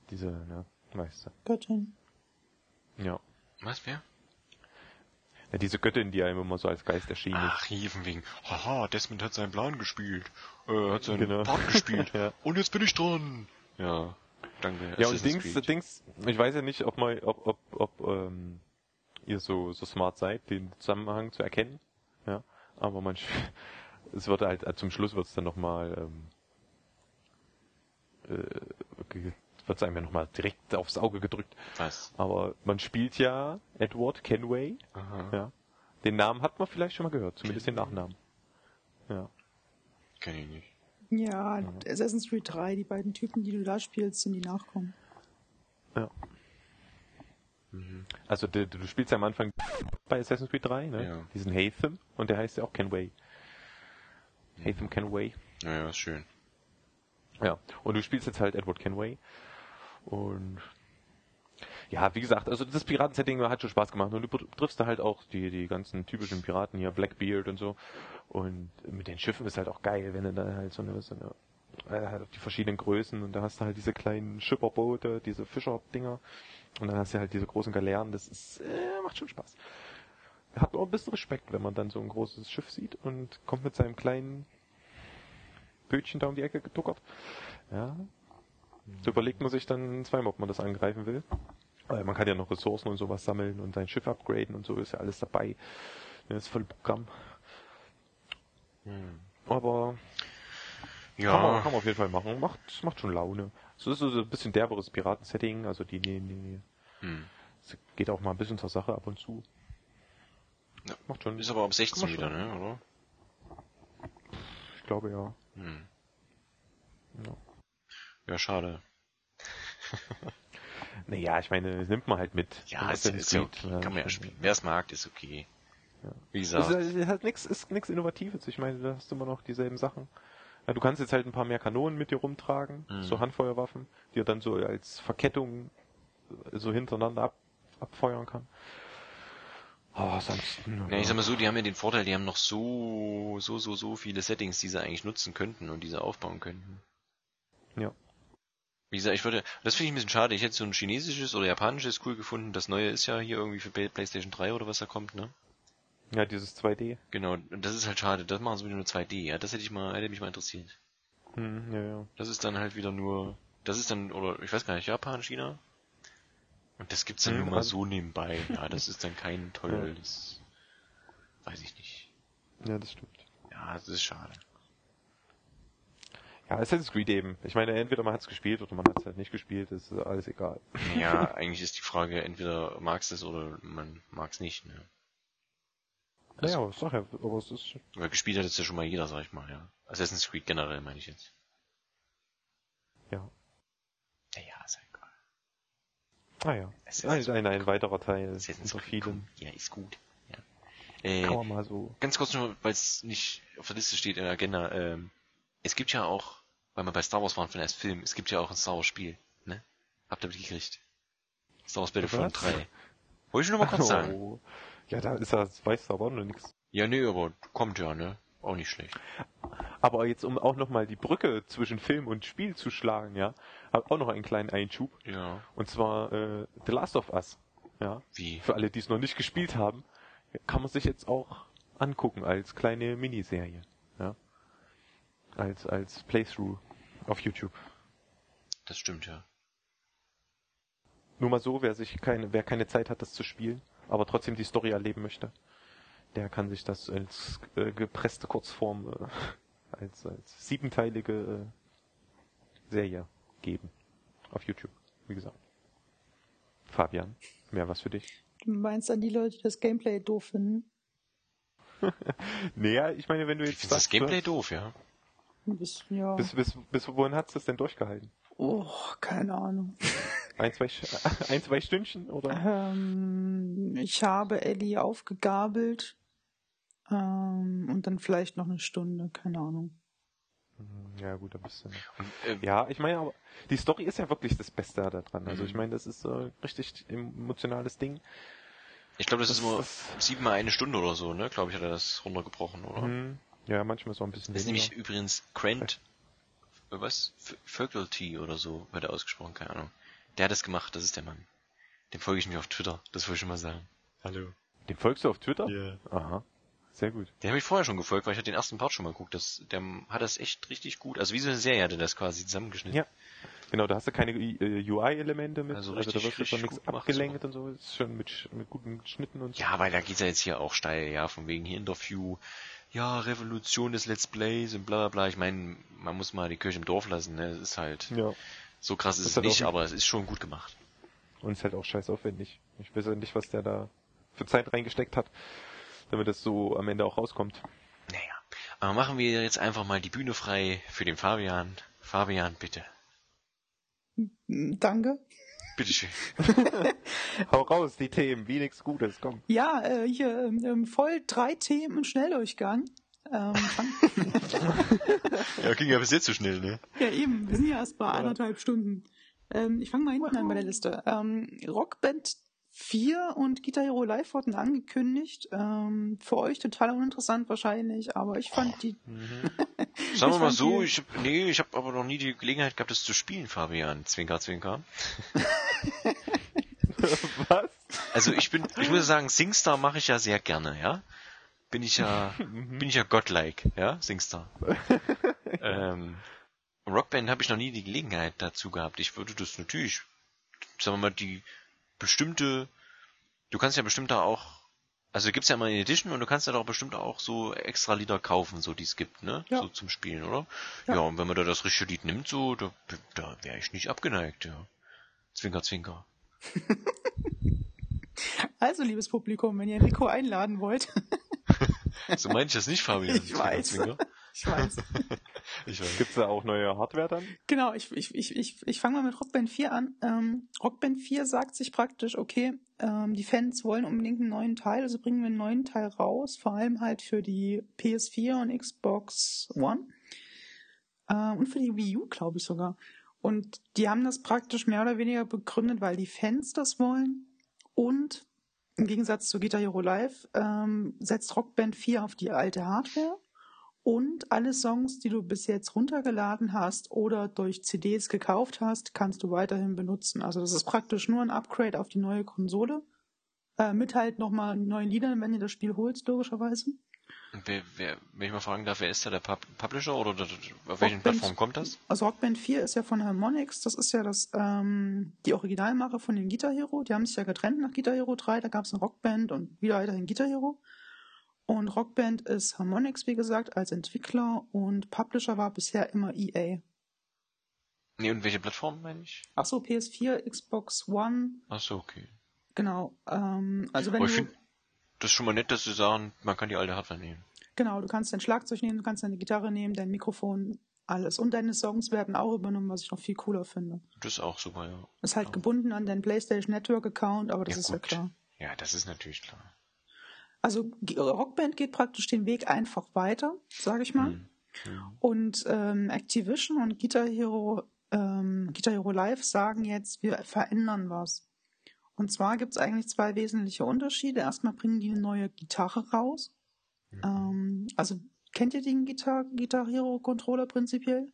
diese, ne, weißt du. Göttin. Ja. Was, wer? Ja. Diese Göttin, die einem immer so als Geist erschienen ist. Ach, wegen, haha, Desmond hat seinen Plan gespielt, äh, hat seinen Genau. Part gespielt, Ja. und jetzt bin ich dran. Ja, danke. Ja, und Dings, Creed. Dings, ich weiß ja nicht, ob mal, ob, ob, ob ähm, ihr so, so smart seid, den Zusammenhang zu erkennen. Ja. Aber man, es wird halt, äh, zum Schluss wird es dann nochmal, ähm, äh, wird es einem ja nochmal direkt aufs Auge gedrückt. Was? Aber man spielt ja Edward Kenway. Aha. Ja. Den Namen hat man vielleicht schon mal gehört, zumindest den Nachnamen. Ja. Kenn ich nicht. Ja, Assassin's Creed 3, die beiden Typen, die du da spielst, sind die Nachkommen. Ja. Mhm. Also du, du spielst ja am Anfang bei Assassin's Creed 3, ne? Ja. Diesen Hatham und der heißt ja auch Kenway. Hatham Kenway. Naja, ist schön. Ja. Und du spielst jetzt halt Edward Kenway. Und ja, wie gesagt, also das Piratensetting hat schon Spaß gemacht und du triffst da halt auch die, die ganzen typischen Piraten hier, Blackbeard und so. Und mit den Schiffen ist halt auch geil, wenn du da halt so eine, so eine äh, halt die verschiedenen Größen und da hast du halt diese kleinen Schipperboote, diese Fischerdinger und dann hast du halt diese großen Galeeren, das ist, äh, macht schon Spaß. Hat auch ein bisschen Respekt, wenn man dann so ein großes Schiff sieht und kommt mit seinem kleinen Bötchen da um die Ecke getuckert. Ja. So überlegt man sich dann zweimal, ob man das angreifen will. Weil man kann ja noch Ressourcen und sowas sammeln und sein Schiff upgraden und so ist ja alles dabei. Das ist voll Programm. Hm. Aber Ja, kann, man, kann man auf jeden Fall machen. Macht, macht schon Laune. Es ist so ein bisschen derberes Piraten-Setting, also die, die, die, hm. es geht auch mal ein bisschen zur Sache ab und zu. Ja. Macht schon. ist aber ab 16 Kann man wieder, ne, oder? Ich glaube ja. Hm. ja. Ja, schade. Naja, ich meine, das nimmt man halt mit. Ja, ist, ist ja okay. Kann man ja spielen. Wer es mag, ist okay. Ja. Wie Es gesagt, ist, ist halt nichts ist nix Innovatives. Ich meine, da hast du immer noch dieselben Sachen. Ja, du kannst jetzt halt ein paar mehr Kanonen mit dir rumtragen, Mhm. so Handfeuerwaffen, die er dann so als Verkettung äh, so hintereinander ab, abfeuern kann. Aber ansonsten. Ja, ich sag mal so, die haben ja den Vorteil, die haben noch so, so, so, so viele Settings, die sie eigentlich nutzen könnten und die sie aufbauen könnten. Ja. Wie gesagt, ich würde, das finde ich ein bisschen schade. Ich hätte so ein chinesisches oder japanisches cool gefunden. Das neue ist ja hier irgendwie für Play- PlayStation 3 oder was da kommt, ne? Ja, dieses 2D. Genau, das ist halt schade. Das machen sie wieder nur 2D. Ja, das hätte ich mal, hätte mich mal interessiert. Hm, ja, ja. Das ist dann halt wieder nur, das ist dann, oder ich weiß gar nicht, Japan, China? Und das gibt's dann Hm, nur mal also- so nebenbei. Ja, das ist dann kein tolles, weiß ich nicht. Ja, das stimmt. Ja, das ist schade. Ja, Assassin's Creed eben. Ich meine, entweder man hat es gespielt oder man hat es halt nicht gespielt, ist alles egal. Ja, eigentlich ist die Frage, entweder magst es oder man mag's nicht, ne? Naja, aber sag ja, aber es ist. Weil gespielt hat es ja schon mal jeder, sag ich mal, ja. Assassin's Creed generell meine ich jetzt. Ja. Naja, ist egal. Ah ja. Assassin's Ein, ein, ein weiterer Teil Assassin's unter Creed, vielen. ja, ist gut. Ja. Äh, Kann man mal so. ganz kurz nur, weil es nicht auf der Liste steht in der Agenda, ähm, es gibt ja auch, weil wir bei Star Wars waren von erst Film, es gibt ja auch ein Star Wars Spiel, ne? Habt ihr mitgekriegt? Star Wars Battlefront Was? 3. Wollte ich nur mal kurz sagen. Oh. Ja, da ist das, weißt du aber noch nichts. Ja, nee, aber kommt ja, ne? Auch nicht schlecht. Aber jetzt, um auch nochmal die Brücke zwischen Film und Spiel zu schlagen, ja, habe auch noch einen kleinen Einschub. Ja. Und zwar äh, The Last of Us. Ja. Wie? Für alle, die es noch nicht gespielt haben, kann man sich jetzt auch angucken als kleine Miniserie. Als, als Playthrough auf YouTube. Das stimmt, ja. Nur mal so, wer sich keine, wer keine Zeit hat, das zu spielen, aber trotzdem die Story erleben möchte, der kann sich das als äh, gepresste Kurzform, äh, als, als siebenteilige äh, Serie geben. Auf YouTube, wie gesagt. Fabian, mehr was für dich? Du meinst an die Leute, die das Gameplay doof finden? naja, ich meine, wenn du Ich jetzt das sagst, Gameplay du doof, ja. Ein bisschen, ja. hast- bis, bis, bis wohin hat's das denn durchgehalten? Oh, keine Ahnung. Ein, zwei, ein, zwei Stündchen oder? Ähm, ich habe Ellie aufgegabelt. Ähm, und dann vielleicht noch eine Stunde, keine Ahnung. Hm, Ja gut, da bist du. noch. Und, äh, Ja, ich meine, aber die Story ist ja wirklich das Beste daran. Also Mhm. ich meine, das ist äh, richtig emotionales Ding. Ich glaube, das ist Das- immer das- siebenmal eine Stunde oder so, ne? Glaube ich, hat er das runtergebrochen, oder? Mhm. Ja, manchmal ist auch ein bisschen Das ist nämlich übrigens Grant, äh, was? Faculty oder so wird er ausgesprochen, keine Ahnung. Der hat das gemacht, das ist der Mann. Dem folge ich mir auf Twitter, das wollte ich schon mal sagen. Hallo. Dem folgst du auf Twitter? Ja. Aha. Sehr gut. Den habe ich vorher schon gefolgt, weil ich hatte den ersten Part schon mal geguckt. Das, der hat das echt richtig gut. Also wie so eine Serie hat er das quasi zusammengeschnitten. Ja. Genau, da hast du keine äh, UI-Elemente mit, Also also, richtig- da wird richtig schon nichts gut gemacht, abgelenkt und so. Ist schon mit, Sch- mit guten Schnitten und so. Ja, weil da geht's ja jetzt hier auch steil, ja, von wegen hier Interview, ja, Revolution des Let's Plays und bla bla bla. Ich meine, man muss mal die Kirche im Dorf lassen, ne? Es ist halt, Ja. so krass ist es auch nicht, aber es ist schon gut gemacht. Und ist halt auch scheiß aufwendig. Ich weiß ja nicht, was der da für Zeit reingesteckt hat, damit das so am Ende auch rauskommt. Naja. Aber machen wir jetzt einfach mal die Bühne frei für den Fabian. Fabian, bitte. Danke. Bitteschön. Hau raus, die Themen, wie nichts Gutes, komm. Ja, äh, hier ähm, ähm, voll drei Themen im Schnelldurchgang. Ähm, Ja, ging ja bis jetzt so schnell, ne? ja, eben, wir sind ja erst bei anderthalb Stunden. Ähm, ich fange mal hinten an bei der Liste. Ähm, Rockband 4 und Guitar Hero Live wurden angekündigt. Ähm, für euch total uninteressant wahrscheinlich, aber ich fand die. Sagen wir mal so, die- ich hab, nee, ich habe aber noch nie die Gelegenheit gehabt, das zu spielen, Fabian. Zwinker, zwinker. was? Also ich bin, ich muss sagen, Singstar mache ich ja sehr gerne, ja. Bin ich ja, bin ich ja godlike, ja, Singstar. ähm, Rockband habe ich noch nie die Gelegenheit dazu gehabt. Ich würde das natürlich, sagen wir mal, die bestimmte, du kannst ja bestimmt da auch, also gibt's ja immer eine Edition und du kannst ja doch bestimmt auch so extra Lieder kaufen, so die es gibt, ne? Ja. So zum Spielen, oder? Ja. Ja. und wenn man da das richtige Lied nimmt, so, da, da wäre ich nicht abgeneigt, ja. Zwinker, zwinker. Also, liebes Publikum, wenn ihr Nico einladen wollt, So meine ich das nicht, Fabian. Ich weiß. Zwinker. ich weiß. Weiß. Gibt's da auch neue Hardware dann? Genau, ich, ich, ich, ich, ich fange mal mit Rockband 4 an. Ähm, Rockband 4 sagt sich praktisch, okay, ähm, die Fans wollen unbedingt einen neuen Teil, also bringen wir einen neuen Teil raus, vor allem halt für die PS4 und Xbox One. Äh, und für die Wii U, glaube ich sogar. Und die haben das praktisch mehr oder weniger begründet, weil die Fans das wollen. Und im Gegensatz zu Guitar Hero Live ähm, setzt Rockband 4 auf die alte Hardware. Und alle Songs, die du bis jetzt runtergeladen hast oder durch CDs gekauft hast, kannst du weiterhin benutzen. Also das ist praktisch nur ein Upgrade auf die neue Konsole. Äh, mit halt nochmal neuen Liedern, wenn ihr das Spiel holst, logischerweise. Wer, wer, wenn ich mal fragen darf, wer ist da der Pub Publisher oder der, auf welchen Rockband- Plattformen kommt das? Also Rockband 4 ist ja von Harmonix, das ist ja das, ähm, die Originalmache von den Guitar Hero. Die haben sich ja getrennt nach Guitar Hero 3, da gab es eine Rockband und wieder weiterhin Guitar Hero. Und Rockband ist Harmonix, wie gesagt, als Entwickler und Publisher war bisher immer EA. Nee, und welche Plattformen meine ich? Ach so, PS4, Xbox One, Ach so, okay. genau. Ähm, also wenn Aber ich du, das ist schon mal nett, dass sie sagen, man kann die alte Hardware nehmen. genau, du kannst dein Schlagzeug nehmen, du kannst deine Gitarre nehmen, dein Mikrofon, alles. Und deine Songs werden auch übernommen, was ich noch viel cooler finde. Das ist auch super, ja. Ist halt Ja. gebunden an deinen PlayStation Network Account, aber das Ja, ist ja gut. klar. Ja, das ist natürlich klar. Also G- Rockband geht praktisch den Weg einfach weiter, sage ich mal. Hm. Hm. Und ähm, Activision und Guitar Hero, ähm, Guitar Hero Live sagen jetzt, wir verändern was. Und zwar gibt es eigentlich zwei wesentliche Unterschiede. Erstmal bringen die eine neue Gitarre raus. Mhm. Ähm, also kennt ihr den Guitar, Guitar Hero Controller prinzipiell?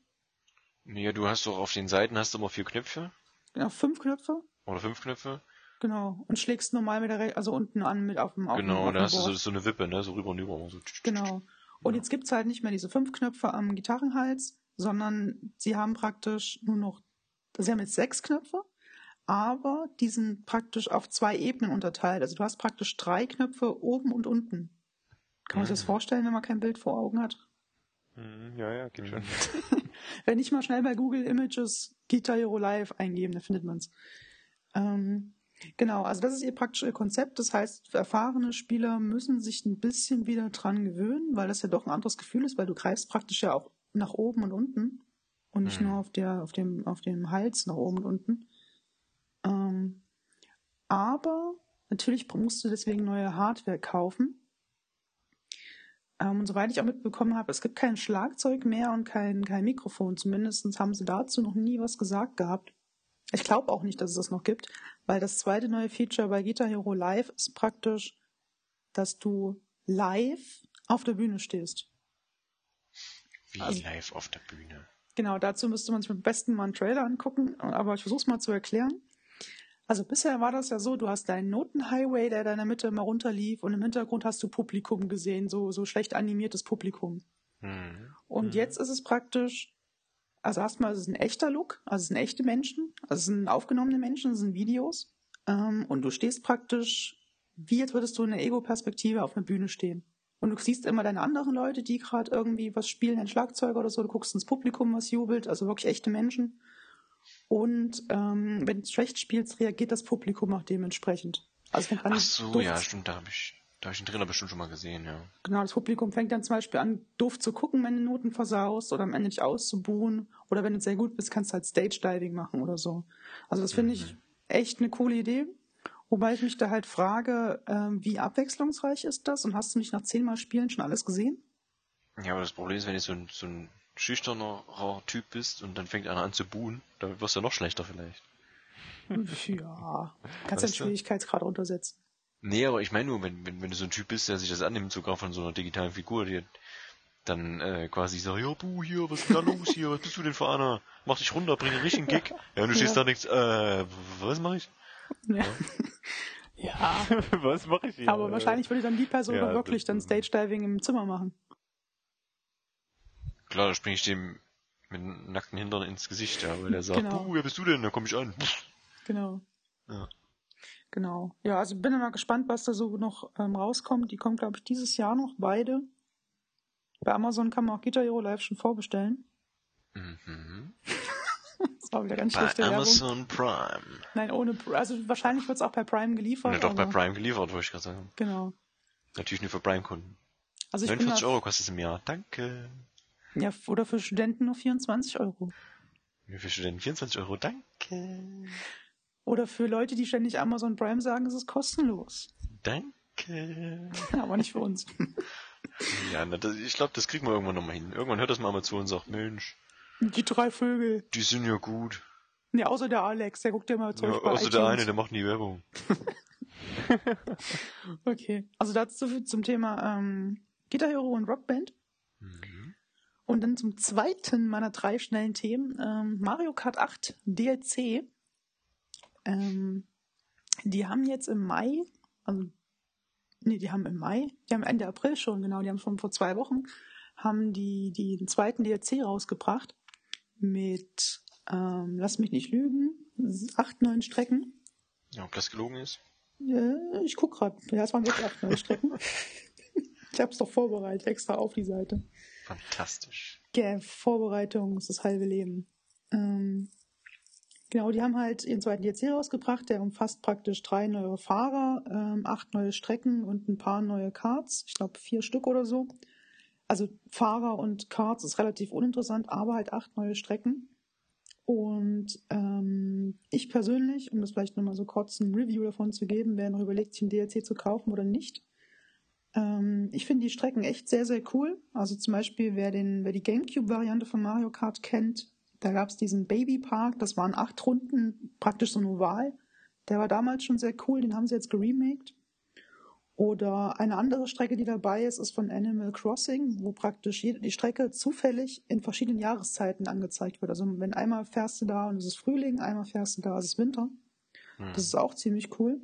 Ja, du hast doch auf den Seiten hast du immer vier Knöpfe. Genau, fünf Knöpfe. Oder fünf Knöpfe. Genau. Und schlägst normal mit der Re also unten an mit auf dem auf Genau, da hast du so, so eine Wippe, ne? So rüber und rüber. So. Genau. Und jetzt gibt's halt nicht mehr diese fünf Knöpfe am Gitarrenhals, sondern sie haben praktisch nur noch, sie haben jetzt sechs Knöpfe, aber die sind praktisch auf zwei Ebenen unterteilt. Also du hast praktisch drei Knöpfe oben und unten. Kann man sich das vorstellen, wenn man kein Bild vor Augen hat? Mhm, Ja, ja, geht schon. Wenn ich mal schnell bei Google Images Guitar Hero Live eingeben, dann findet man's. Ähm, genau, also das ist ihr praktisch ihr Konzept. Das heißt, erfahrene Spieler müssen sich ein bisschen wieder dran gewöhnen, weil das ja doch ein anderes Gefühl ist, weil du greifst praktisch ja auch nach oben und unten und nicht Mhm. nur auf der, auf dem, auf dem Hals nach oben und unten. Ähm, aber natürlich musst du deswegen neue Hardware kaufen. Ähm, und soweit ich auch mitbekommen habe, es gibt kein Schlagzeug mehr und kein, kein Mikrofon. Zumindest haben sie dazu noch nie was gesagt gehabt. Ich glaube auch nicht, dass es das noch gibt, weil das zweite neue Feature bei Guitar Hero Live ist praktisch, dass du live auf der Bühne stehst. Wie Also- live auf der Bühne. Genau, dazu müsste man sich am besten mal einen Trailer angucken, aber ich versuche es mal zu erklären. Also bisher war das ja so, du hast deinen Notenhighway, der da in der Mitte immer runterlief und im Hintergrund hast du Publikum gesehen, so, so schlecht animiertes Publikum. Mhm. Und jetzt ist es praktisch, also erstmal ist es ein echter Look, also es sind echte Menschen, also es sind aufgenommene Menschen, es sind Videos. Ähm, und du stehst praktisch, wie als würdest du in der Ego-Perspektive auf einer Bühne stehen. Und du siehst immer deine anderen Leute, die gerade irgendwie was spielen, ein Schlagzeuger oder so, du guckst ins Publikum, was jubelt, also wirklich echte Menschen. Und ähm, wenn du schlecht spielst, reagiert das Publikum auch dementsprechend. Also an, Ach so, ja, stimmt, da habe ich, da habe ich den Trainer bestimmt schon mal gesehen, ja. Genau, das Publikum fängt dann zum Beispiel an, doof zu gucken, wenn du Noten versaust oder am Ende dich auszubuhen. Oder wenn du sehr gut bist, kannst du halt Stage-Diving machen oder so. Also das finde ich echt eine coole Idee. Wobei ich mich da halt frage, ähm, wie abwechslungsreich ist das? Und hast du nicht nach zehnmal Spielen schon alles gesehen? Ja, aber das Problem ist, wenn du so ein, so ein schüchterner Typ bist und dann fängt einer an zu buhen, dann wirst du noch schlechter vielleicht. Ja, kannst Weißt den du? Schwierigkeitsgrad runtersetzen. Nee, aber ich meine nur, wenn, wenn, wenn du so ein Typ bist, der sich das annimmt, sogar von so einer digitalen Figur, die dann äh, quasi sagt, ja, buh, hier, was ist denn da los hier, was bist du denn für einer? Mach dich runter, bring einen richtigen Kick. Ja, und du stehst Ja. da nichts, äh, was mach ich? Ja. ja. Was mache ich hier? Aber wahrscheinlich würde dann die Person Ja, wirklich dann Stage-Diving im Zimmer machen. Klar, da spring ich dem mit nackten Hintern ins Gesicht, ja, weil der sagt, Genau. buh, wer bist du denn? Da komm ich an. Genau. Ja. Genau. Ja, also bin mal gespannt, was da so noch ähm, rauskommt. Die kommen, glaube ich, dieses Jahr noch beide. Bei Amazon kann man auch Guitar Hero Live schon vorbestellen. Mhm. Das war wieder ganz Bei schlechte Werbung. Amazon Prime. Nein, ohne. Also wahrscheinlich wird es auch bei Prime geliefert. Ja, doch bei Prime geliefert, wollte ich gerade sagen. Genau. Natürlich nur für Prime-Kunden. Also ich bin 49 da, Euro kostet es im Jahr. Danke. Ja, oder für Studenten nur 24 Euro. Viel Studenten? 24 Euro. Danke. Oder für Leute, die ständig Amazon Prime sagen, ist es kostenlos. Danke. Aber nicht für uns. Ja, das, ich glaube, das kriegen wir irgendwann nochmal hin. Irgendwann hört das mal Amazon und sagt, Mensch, Die drei Vögel. die sind ja gut. Ja, außer der Alex, der guckt ja mal Ja, Zeug bei außer der iTunes. eine, der macht nie Werbung. Okay, also dazu zum Thema ähm, Guitar Hero und Rockband. Mhm. Und dann zum zweiten meiner drei schnellen Themen, ähm, Mario Kart 8 DLC. Ähm, die haben jetzt im Mai, also, nee, die haben im Mai, die haben Ende April schon, genau, die haben schon vor zwei Wochen, haben die, die den zweiten DLC rausgebracht mit, ähm, lass mich nicht lügen, acht, neun Strecken. Ja, ob das gelogen ist? Äh, ich guck grad. Ja, es waren wirklich acht neue Strecken. ich hab's doch vorbereitet, extra auf die Seite. Fantastisch. Gell, Vorbereitung ist das halbe Leben. Ähm, genau, die haben halt ihren zweiten DLC rausgebracht, der umfasst praktisch drei neue Fahrer, ähm, acht neue Strecken und ein paar neue Karts. Ich glaube vier Stück oder so. Also Fahrer und Karts ist relativ uninteressant, aber halt acht neue Strecken. Und ähm, ich persönlich, um das vielleicht nochmal so kurz ein Review davon zu geben, wer noch überlegt, sich ein DLC zu kaufen oder nicht. Ähm, ich finde die Strecken echt sehr, sehr cool. Also zum Beispiel, wer, den, wer die Gamecube-Variante von Mario Kart kennt, da gab es diesen Baby Park, das waren acht Runden, praktisch so ein Oval. Der war damals schon sehr cool, den haben sie jetzt geremaked. Oder eine andere Strecke, die dabei ist, ist von Animal Crossing, wo praktisch die Strecke zufällig in verschiedenen Jahreszeiten angezeigt wird. Also wenn einmal fährst du da und es ist Frühling, einmal fährst du da, es ist Winter. Hm. Das ist auch ziemlich cool.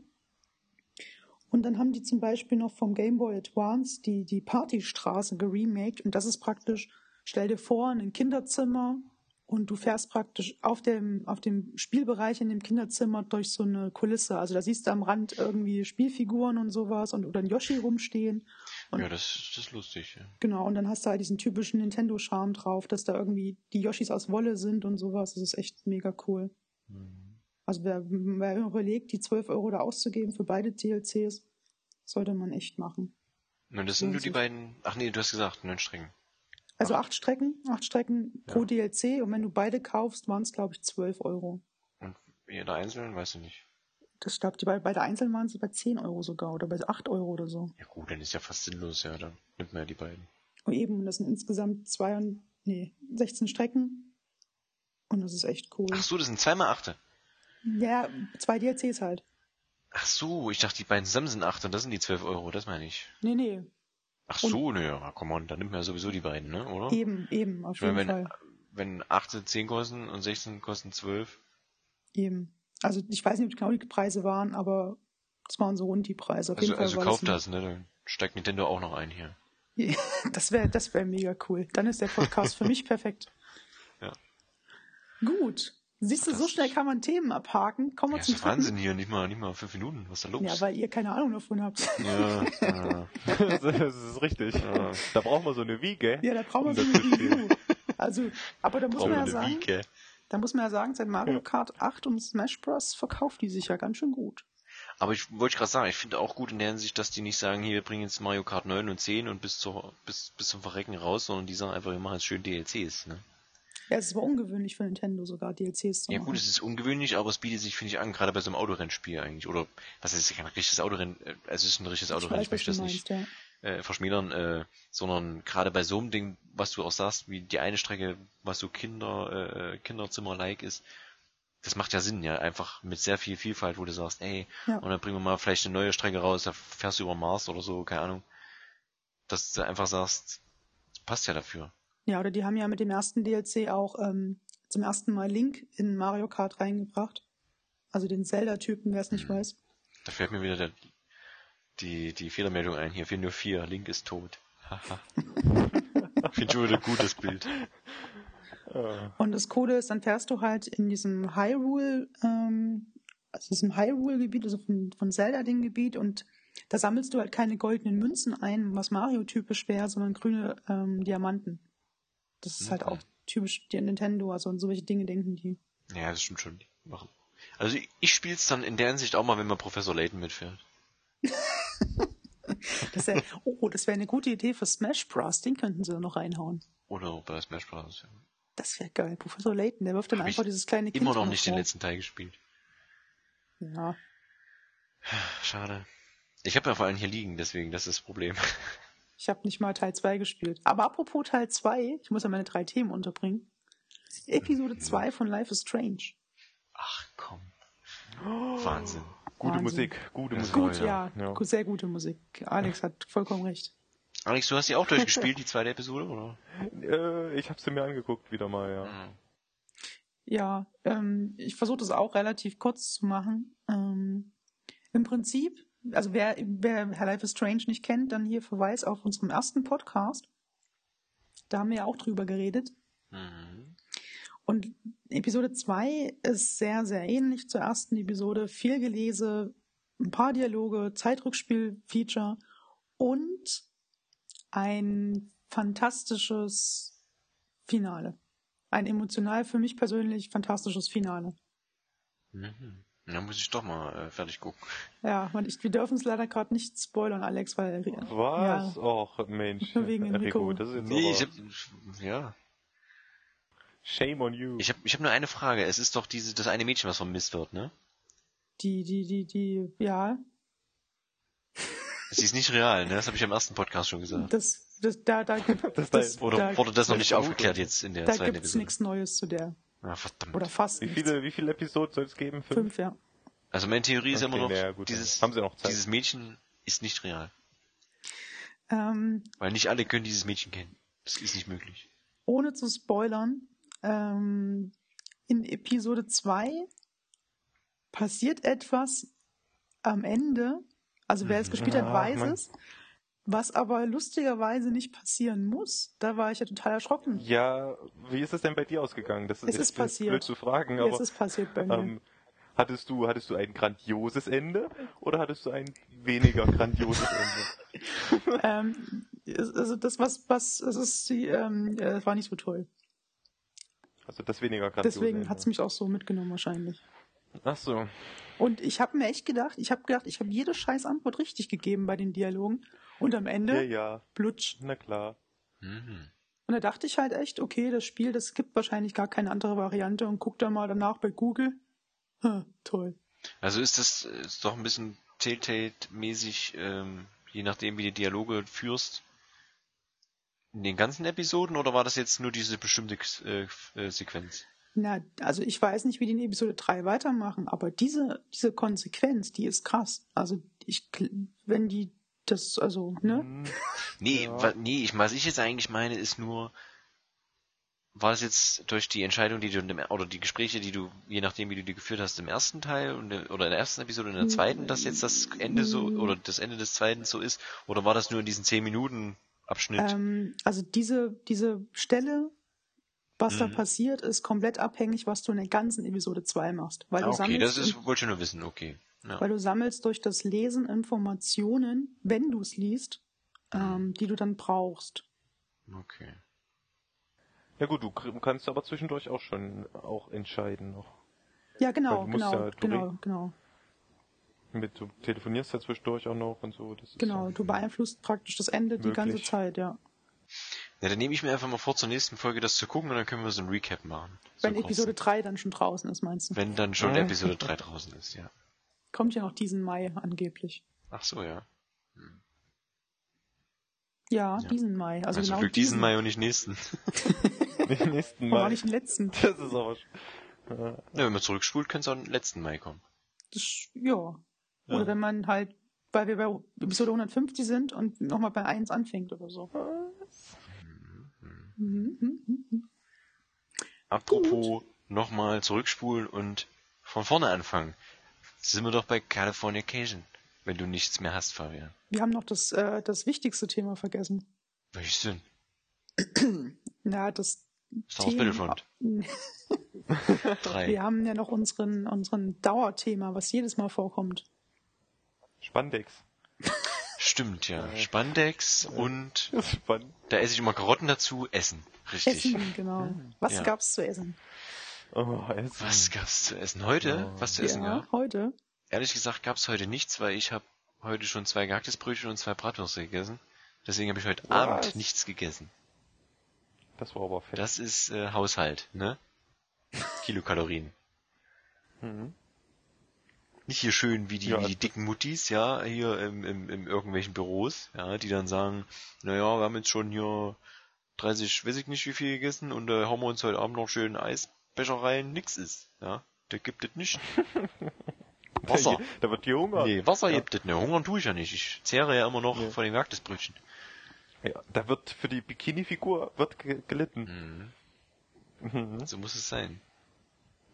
Und dann haben die zum Beispiel noch vom Game Boy Advance die, die Partystraße geremaked. Und das ist praktisch, stell dir vor, ein Kinderzimmer und du fährst praktisch auf dem, auf dem Spielbereich in dem Kinderzimmer durch so eine Kulisse. Also da siehst du am Rand irgendwie Spielfiguren und sowas und oder ein Yoshi rumstehen. Und ja, das, das ist lustig. Ja. Genau, und dann hast du halt diesen typischen Nintendo-Charme drauf, dass da irgendwie die Yoshis aus Wolle sind und sowas. Das ist echt mega cool. Hm. Also wer, wer überlegt, die 12 Euro da auszugeben für beide DLCs, sollte man echt machen. Und das sind nur die beiden. Ach nee, du hast gesagt, neun Strecken. Also acht Strecken, acht Strecken Ja. pro DLC und wenn du beide kaufst, waren es glaube ich 12 Euro. Und jeder einzelnen, weißt du nicht. Das ich glaube, die bei, bei der Einzelnen waren sie bei 10 Euro sogar oder bei 8 Euro oder so. Ja gut, dann ist ja fast sinnlos, ja. Dann nimmt man ja die beiden. Und eben, das sind insgesamt zwei und, nee, 16 Strecken. Und das ist echt cool. Ach so, das sind zweimal Achte. Ja, zwei DLCs halt. Ach so, ich dachte, die beiden zusammen sind acht und das sind die 12 Euro, das meine ich. Nee, nee, Ach so, ne, ja, komm on, dann nimmt man ja sowieso die beiden, ne, oder? eben, eben, auf Ich meine, jeden wenn, Fall. wenn 8 10 kosten und 16 kosten 12, Eben. Also ich weiß nicht, ob genau die Preise waren, aber es waren so rund die Preise. Auf also, jeden also kauft das ne, dann steigt Nintendo auch noch ein hier. Das wäre das wär mega cool. Dann ist der Podcast für mich perfekt. Ja. Gut. Siehst du, so schnell kann man Themen abhaken. Kommen wir Ja, zum ist. Wahnsinn hier, nicht mal, nicht mal fünf Minuten, was ist da los? Ja, weil ihr keine Ahnung davon habt. ja, ja, das ist richtig. Ja. Da brauchen wir so eine Wiege. Ja, da brauchen wir so eine. Review. Also, aber da muss man ja sagen, Wieke. da muss man ja sagen, seit Mario Kart 8 und Smash Bros. verkauft die sich ja ganz schön gut. Aber ich wollte gerade sagen, ich finde auch gut in der Hinsicht, dass die nicht sagen, hier, wir bringen jetzt Mario Kart 9 und 10 und bis, zur, bis, bis zum Verrecken raus, sondern die sagen einfach, wir machen jetzt schön DLCs, ne? Ja, es aber ungewöhnlich für Nintendo sogar DLCs zu Ja machen. gut, es ist ungewöhnlich, aber es bietet sich, finde ich, an, gerade bei so einem Autorennspiel eigentlich. Oder, was ist kein richtiges Autorennen, äh, es ist ein richtiges ich Autorennen, ich was möchte das nicht meinst, ja. äh, verschmälern, äh, sondern gerade bei so einem Ding, was du auch sagst, wie die eine Strecke, was so Kinder, äh, Kinderzimmer-like ist, das macht ja Sinn, ja, einfach mit sehr viel Vielfalt, wo du sagst, ey, Ja. und dann bringen wir mal vielleicht eine neue Strecke raus, da fährst du über Mars oder so, keine Ahnung. Dass du einfach sagst, das passt ja dafür. Ja, oder die haben ja mit dem ersten DLC auch ähm, zum ersten Mal Link in Mario Kart reingebracht. Also den Zelda-Typen, wer es nicht Mhm. weiß. Da fällt mir wieder der, die, die Fehlermeldung ein, hier fehlen nur vier, Link ist tot. Haha. Finde schon wieder ein gutes Bild. Und das Coole ist, dann fährst du halt in diesem Hyrule, ähm, also diesem Hyrule-Gebiet, also von, von Zelda dem Gebiet und da sammelst du halt keine goldenen Münzen ein, was Mario-typisch wäre, sondern grüne ähm, Diamanten. Das ist halt Mhm. auch typisch der Nintendo, also an solche Dinge denken die. Ja, das stimmt schon. Machen. Also ich, ich spiele es dann in der Hinsicht auch mal, wenn mal Professor Layton mitfährt. Das wär, oh, das wäre eine gute Idee für Smash Bros. Den könnten sie da noch reinhauen. Oder bei Smash Bros. Ja. Das wäre geil. Professor Layton, der wirft dann Hab einfach dieses kleine Kind Immer noch nicht den vor. letzten Teil gespielt. Ja. Schade. Ich habe ja vor allem hier liegen, deswegen, das ist das Problem. Ich habe nicht mal Teil 2 gespielt. Aber apropos Teil 2, ich muss ja meine drei Themen unterbringen. Episode Mhm. 2 von Life is Strange. Ach komm. Wahnsinn. gute Wahnsinn. Musik, gute Musik. Gut, ja, ja. Sehr gute Musik. Alex hat vollkommen recht. Alex, du hast die auch durchgespielt, die zweite Episode, oder? Äh, ich habe sie mir angeguckt wieder mal, ja. Mhm. Ja, ähm, ich versuche das auch relativ kurz zu machen. Ähm, Im Prinzip, also wer, wer Life is Strange nicht kennt, dann hier Verweis auf unserem ersten Podcast. Da haben wir ja auch drüber geredet. Mhm. Und Episode 2 ist sehr, sehr ähnlich zur ersten Episode. Viel Gelese, ein paar Dialoge, Zeitrückspiel-Feature und ein fantastisches Finale. Ein emotional für mich persönlich fantastisches Finale. Mhm. Dann muss ich doch mal äh, fertig gucken. Ja, und ich, wir dürfen es leider gerade nicht spoilern, Alex, weil Was? Ja, Och, Mensch. Wegen Enrico. das ist jetzt Nee, ich hab, ja. Shame on you. Ich habe ich hab nur eine Frage. Es ist doch diese, das eine Mädchen, was vermisst wird, ne? die, die, die, die, ja, Sie ist nicht real, ne? Das habe ich im ersten Podcast schon gesagt. das, das, da, da gibt Das das, Oder da, wurde das noch nicht aufgeklärt jetzt in der da zweiten gibt's Episode? nichts Neues zu der. Ah, verdammt. Oder fast wie nichts. viele, wie viele Episoden soll es geben? Fünf, ja. Also meine Theorie ist Okay, immer noch, ja, gut, dieses, dann haben sie noch Zeit. dieses Mädchen ist nicht real. Ähm, Weil nicht alle können dieses Mädchen kennen. Das ist nicht möglich. ohne zu spoilern, ähm, in Episode 2 passiert etwas am Ende. Also wer es gespielt hat, Ah, weiß man- es. Was aber lustigerweise nicht passieren muss. Da war ich ja total erschrocken. Ja, wie ist es denn bei dir ausgegangen? Das Es ist passiert. blöd zu fragen, aber ist passiert bei mir. ähm, hattest du hattest du ein grandioses Ende oder hattest du ein weniger grandioses Ende? ähm, es- also das, was, was, es ist, die, ähm, äh, es war nicht so toll. Also das weniger grandiose Deswegen hat es mich auch so mitgenommen wahrscheinlich. Ach so. Und ich habe mir echt gedacht, ich habe gedacht, ich habe jede scheiß Antwort richtig gegeben bei den Dialogen. Und am Ende, Ja, ja, blutsch. na klar. Mhm. Und da dachte ich halt echt, okay, das Spiel, das gibt wahrscheinlich gar keine andere Variante und guck da mal danach bei Google. Ha, toll. Also ist das ist doch ein bisschen Telltale-mäßig, ähm, je nachdem, wie du Dialoge führst, in den ganzen Episoden oder war das jetzt nur diese bestimmte äh, äh, Sequenz? Na, also ich weiß nicht, wie die in Episode 3 weitermachen, aber diese, diese Konsequenz, die ist krass. Also ich, wenn die das, also, ne? Hm, Nee, Ja. nee, ich, was ich jetzt eigentlich meine, ist nur, war es jetzt durch die Entscheidung, die du in dem, oder die Gespräche, die du, je nachdem, wie du die geführt hast, im ersten Teil und, der- oder in der ersten Episode, in der zweiten, dass jetzt das Ende so, oder das Ende des zweiten so ist, oder war das nur in diesen 10 Minuten Abschnitt? Ähm, also diese, diese Stelle, was da Mhm. passiert, ist komplett abhängig, was du in der ganzen Episode 2 machst. Weil Ah, du okay, sammelst, das ist, wollte ich nur wissen, okay. Ja. weil du sammelst durch das Lesen Informationen, wenn du es liest, ähm, die du dann brauchst. Okay. Ja gut, du kannst aber zwischendurch auch schon auch entscheiden noch. Ja, genau, genau, ja- du genau, genau, Mit, du telefonierst ja zwischendurch auch noch und so. Genau. Du beeinflusst praktisch das Ende die ganze Möglich. Zeit, ja. Ja, dann nehme ich mir einfach mal vor, zur nächsten Folge das zu gucken und dann können wir so ein Recap machen. So Wenn kurz. Episode 3 dann schon draußen ist, meinst du? Wenn dann schon Mhm. Episode 3 draußen ist, ja. Kommt ja noch diesen Mai angeblich. Ach so, ja. Ja, Ja. diesen Mai. Also, Also, genau Glück diesen Mai und nicht nächsten. Den nächsten Aber Mal. nicht den letzten. Das ist aber. sch- Ja. Wenn man zurückspult, könnte es auch im letzten Mai kommen. Das, ja. Ja. Oder wenn man halt, weil wir bei Episode 150 sind und nochmal bei 1 anfängt oder so. Mhm, mhm, mhm. Apropos nochmal zurückspulen und von vorne anfangen. Sind wir doch bei Californication, wenn du nichts mehr hast, Fabian. Wir haben noch das, äh, das wichtigste Thema vergessen. Welches denn? Na, das Star Wars Thema- Battlefront 3. Wir haben ja noch unseren, unseren Dauerthema, was jedes Mal vorkommt. Spandex. Stimmt, ja. Spandex und spannend. da esse ich immer Karotten dazu, Essen. Richtig. Essen, genau. Was Ja. gab's zu essen? Oh, Essen. Was gab's zu essen? Heute? Ja. Was zu essen ja, gab? heute. Ehrlich gesagt gab's heute nichts, weil ich habe heute schon zwei gehacktes Brötchen und zwei Bratwürste gegessen. Deswegen habe ich heute Was? Abend nichts gegessen. Das war aber fett. Das ist äh, Haushalt, ne? Kilokalorien. Mhm. Nicht hier schön wie die, Ja, wie die dicken Muttis, ja, hier im, im, im irgendwelchen Büros, ja, die dann sagen, naja, wir haben jetzt schon hier 30, weiß ich nicht wie viel gegessen und da hauen wir uns heute Abend noch schön Eisbecher rein, nix ist, ja. Der gibt es nicht. Wasser. Da wird gehungert. Nee, Wasser ja. gibt es nicht. Hungern tue ich ja nicht. Ich zehre ja immer noch Nee. von dem Jagdesbrötchen. Ja, da wird für die Bikini-Figur wird ge gelitten. Mhm. Mhm. So muss es sein.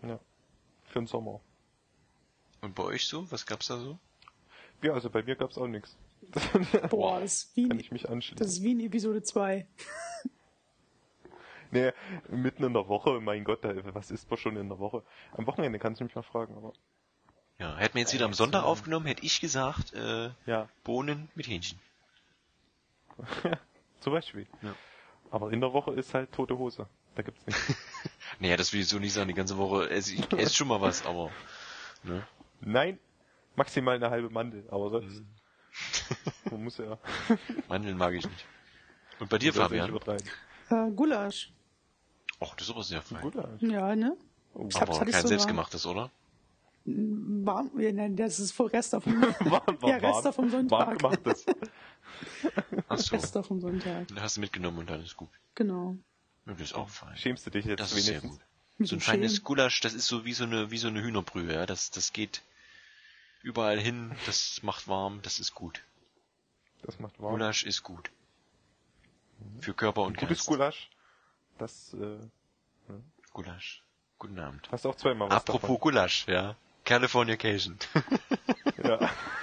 Ja. Für den Sommer. Und bei euch so? Was gab's da so? Ja, also bei mir gab's auch nichts. Boah, das ist wie, Kann ich mich anschließen. das ist wie in Episode 2. Nee, mitten in der Woche, mein Gott, was ist man schon in der Woche? Am Wochenende kannst du mich mal fragen, aber Ja, hätten wir jetzt wieder am Sonntag aufgenommen, hätte ich gesagt, äh, ja, Bohnen mit Hähnchen. zum Beispiel. Ja. Aber in der Woche ist halt tote Hose. Da gibt's nichts. Naja, das will ich so nicht sagen, die ganze Woche esse ich esse schon mal was, aber, ne? Nein, maximal eine halbe Mandel, aber sonst. Mhm. Man muss ja. Mandeln mag ich nicht. Und bei dir, Fabian? Äh, Gulasch. Och, das ist aber sehr fein. Gut, Ja, ne? oh. Ich Aber ich kein sogar. selbstgemachtes, oder? Warm, ja, nein, das ist voll Rester vom, Warm, ja, Rester vom Warm Sonntag. gemachtes. Ach so. Rester vom Sonntag. Dann hast du mitgenommen und dann ist gut. Genau. Ja, das ist auch fein. Schämst du dich jetzt Das ist sehr gut. Mit So ein feines. Gulasch, das ist so wie so eine, wie so eine Hühnerbrühe, ja. Das, das geht überall hin, das macht warm, das ist gut. Das macht warm. Gulasch ist gut. Für Körper und Gutes Geist. Gulasch. Das, äh, Gulasch. Guten Abend. hast auch zweimal was Apropos Gulasch, ja. Californication. davon. Ja.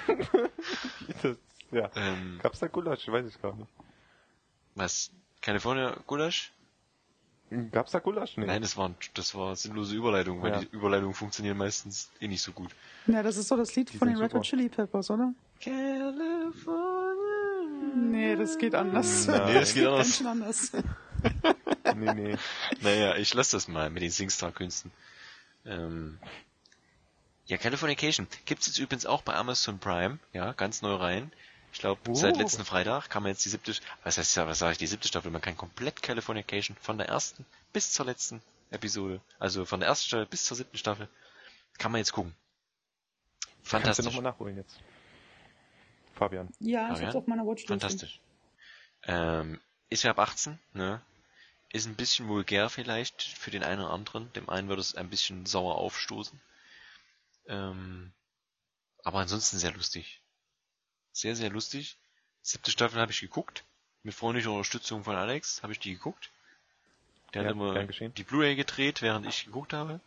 das, ja. ähm, Gab's da Gulasch? Weiß ich gar nicht. was? California Gulasch? Gab's da Gulasch? Nee. Nein, das war, das war sinnlose Überleitung, weil Ja. die Überleitungen funktionieren meistens eh nicht so gut. Ja, das ist doch das Lied Die von den Red Hot. Chili Peppers, oder? California. Nee, das geht anders. Nein. Nee, das geht anders. Ganz schön anders. nee, nee. Naja, ich lasse das mal mit den Singstar-Künsten. Ähm, ja, Californication gibt's jetzt übrigens auch bei Amazon Prime, ja, ganz neu rein. Ich glaube, Oh. seit letzten Freitag kann man jetzt die siebte, was heißt ja, was sage ich, die siebte Staffel, man kann komplett Californication von der ersten bis zur letzten Episode, also von der ersten Staffel bis zur siebten Staffel, kann man jetzt gucken. Kannst du Fantastisch. nochmal nachholen jetzt. Fabian. Ja, ich Fabian? hab's auf meiner Watchlist. Fantastisch. Ähm, ist ja ab 18, ne? Ist ein bisschen vulgär vielleicht für den einen oder anderen. Dem einen wird es ein bisschen sauer aufstoßen. Ähm, aber ansonsten sehr lustig. Sehr, sehr lustig. Siebte Staffel habe ich geguckt. Mit freundlicher Unterstützung von Alex habe ich die geguckt. Der Ja, hat immer die Blu-ray gedreht, während ich geguckt habe.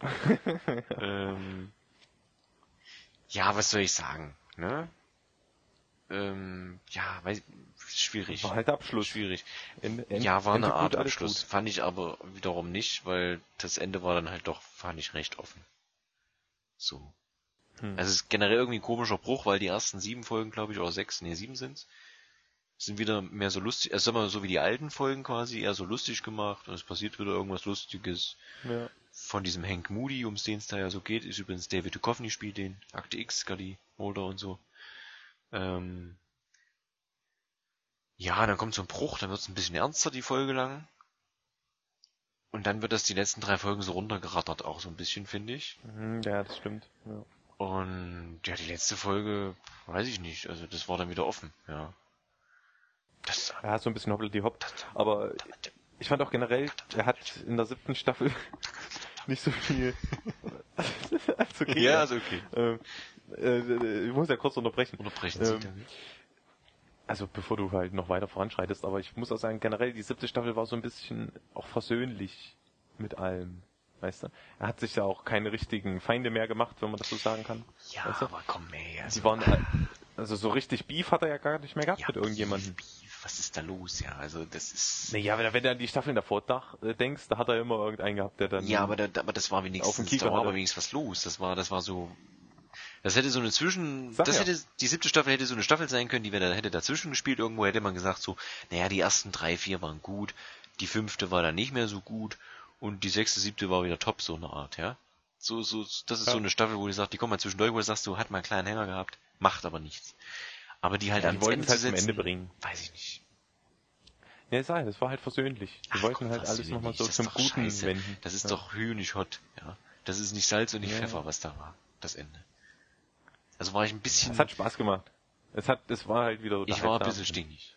ähm, ja, was soll ich sagen? Ne? Ähm, ja, weiß, schwierig. War halt Abschluss. Schwierig. Ende- Ende- Ja, war eine Art Abschluss. Fand ich aber wiederum nicht, weil das Ende war dann halt doch, fand ich recht offen. So. Hm. Also es ist generell irgendwie ein komischer Bruch, weil die ersten sieben Folgen, glaube ich, oder sechs, nee, sieben sind's, sind wieder mehr so lustig, also sagen wir mal so wie die alten Folgen quasi, eher so lustig gemacht und es passiert wieder irgendwas Lustiges. Ja. Von diesem Hank Moody, um den es da ja so geht, ist übrigens David Duchovny spielt den, Akte X, Scully, Mulder und so. Ähm, ja, dann kommt so ein Bruch, dann wird's ein bisschen ernster die Folge lang. Und dann wird das die letzten drei Folgen so runtergerattert, auch so ein bisschen, finde ich. Mhm, ja, das stimmt. Ja. Und ja, die letzte Folge, weiß ich nicht, also das war dann wieder offen, ja. Das, Ja, so ein bisschen hoppel die hopp. Aber ich fand auch generell, er hat in der siebten Staffel nicht so viel. also okay, ja, also okay. Ähm, äh, ich muss ja kurz unterbrechen. Unterbrechen Sie Ähm, damit. Also bevor du halt noch weiter voranschreitest, aber ich muss auch sagen, generell die siebte Staffel war so ein bisschen auch versöhnlich mit allem. Weißt du? Er hat sich ja auch keine richtigen Feinde mehr gemacht, wenn man das so sagen kann. Ja, weißt du? aber komm, ey, also, Die waren also so richtig Beef hat er ja gar nicht mehr gehabt ja, mit irgendjemandem. Beef, Beef, was ist da los, ja, also das ist... Naja, wenn, wenn du an die Staffeln davor dach, äh, denkst, da hat er immer irgendeinen gehabt, der dann. Ja, aber, da, aber das war Auf dem wenigstens, Kiefer da war er- aber wenigstens was los. Das war, das war so, das hätte so eine Zwischen, Sag das ja. hätte, die siebte Staffel hätte so eine Staffel sein können, die wäre, da hätte dazwischen gespielt. Irgendwo hätte man gesagt so, naja, die ersten drei, vier waren gut, die fünfte war dann nicht mehr so gut und die sechste, siebte war wieder top, so eine Art, ja. So, so, das ist Ja. so eine Staffel, wo du sagst, die kommt mal zwischendurch, wo du sagst, du hat mal einen kleinen Hänger gehabt, macht aber nichts. Aber die halt Ja, ans die wollten Ende es halt zu setzen, Ende bringen. weiß ich nicht. Ja, sei, das war halt versöhnlich. Die Ach, wollten komm, halt alles nochmal so zum Guten scheiße. wenden. Das ist ja. doch hühnisch hot, ja. Das ist nicht Salz und nicht Pfeffer, was da war, das Ende. Also war ich ein bisschen, Es hat Spaß gemacht. Es hat, es war halt wieder. ich war ein bisschen stinkig.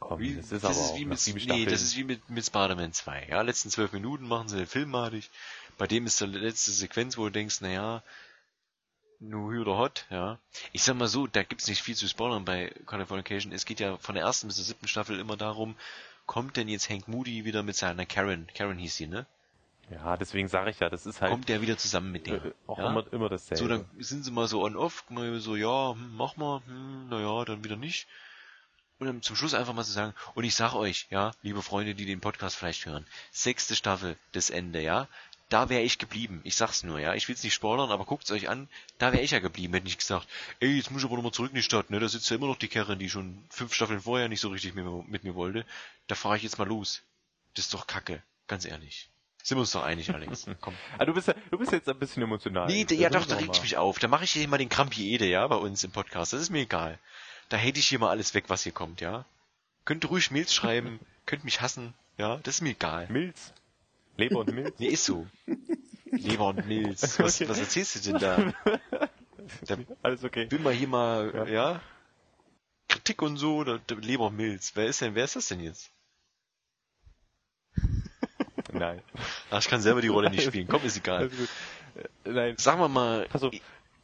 Komm, Wie, das ist das aber ist auch wie mit, nee, Staffeln. das ist wie mit, mit Spider-Man 2. Ja, letzten zwölf Minuten machen sie den Film madig. Bei dem ist der letzte Sequenz, wo du denkst, na ja, nur hier oder hot, ja. Ich sag mal so, da gibt's nicht viel zu spoilern bei Californication. Es geht ja von der ersten bis zur siebten Staffel immer darum, kommt denn jetzt Hank Moody wieder mit seiner Karen, Karen hieß sie, ne? Ja, deswegen sage ich ja, das ist halt Kommt der wieder zusammen mit äh, auch ja? immer, immer dasselbe. So, dann sind sie mal so on-off, mal so, ja, hm, mach mal, hm, naja, dann wieder nicht. Und dann zum Schluss einfach mal zu sagen, und ich sag euch, ja, liebe Freunde, die den Podcast vielleicht hören, sechste Staffel, das Ende, ja, da wäre ich geblieben. Ich sag's nur, ja, ich will's nicht spoilern, aber guckt's euch an, da wäre ich ja geblieben, hätte ich gesagt, ey, jetzt muss ich aber nochmal zurück in die Stadt, ne, da sitzt ja immer noch die Karen, die schon fünf Staffeln vorher nicht so richtig mit, mir- mit mir wollte. Da fahre ich jetzt mal los. Das ist doch kacke, ganz ehrlich. Sind wir uns doch einig, Alex? Komm. ah, du bist du bist jetzt ein bisschen emotional. Nee, Das ja doch, da reg ich mich auf. Da mache ich hier mal den Krampiede, ja, bei uns im Podcast. Das ist mir egal. Da hätte ich hier mal alles weg, was hier kommt, ja. Könnt ruhig Mails schreiben, könnt mich hassen, ja, das ist mir egal. Milz. Leber und Milz. Nee, ist so. Leber und Milz. Was, Okay. was erzählst du denn da? Da Alles okay. will mal hier mal, Ja. ja, Kritik und so, da, da, Leber und Milz. Wer ist denn, wer ist das denn jetzt? Nein. Ach, ich kann selber die Rolle nicht spielen. Komm, ist egal. Nein. Sagen wir mal, Pass auf.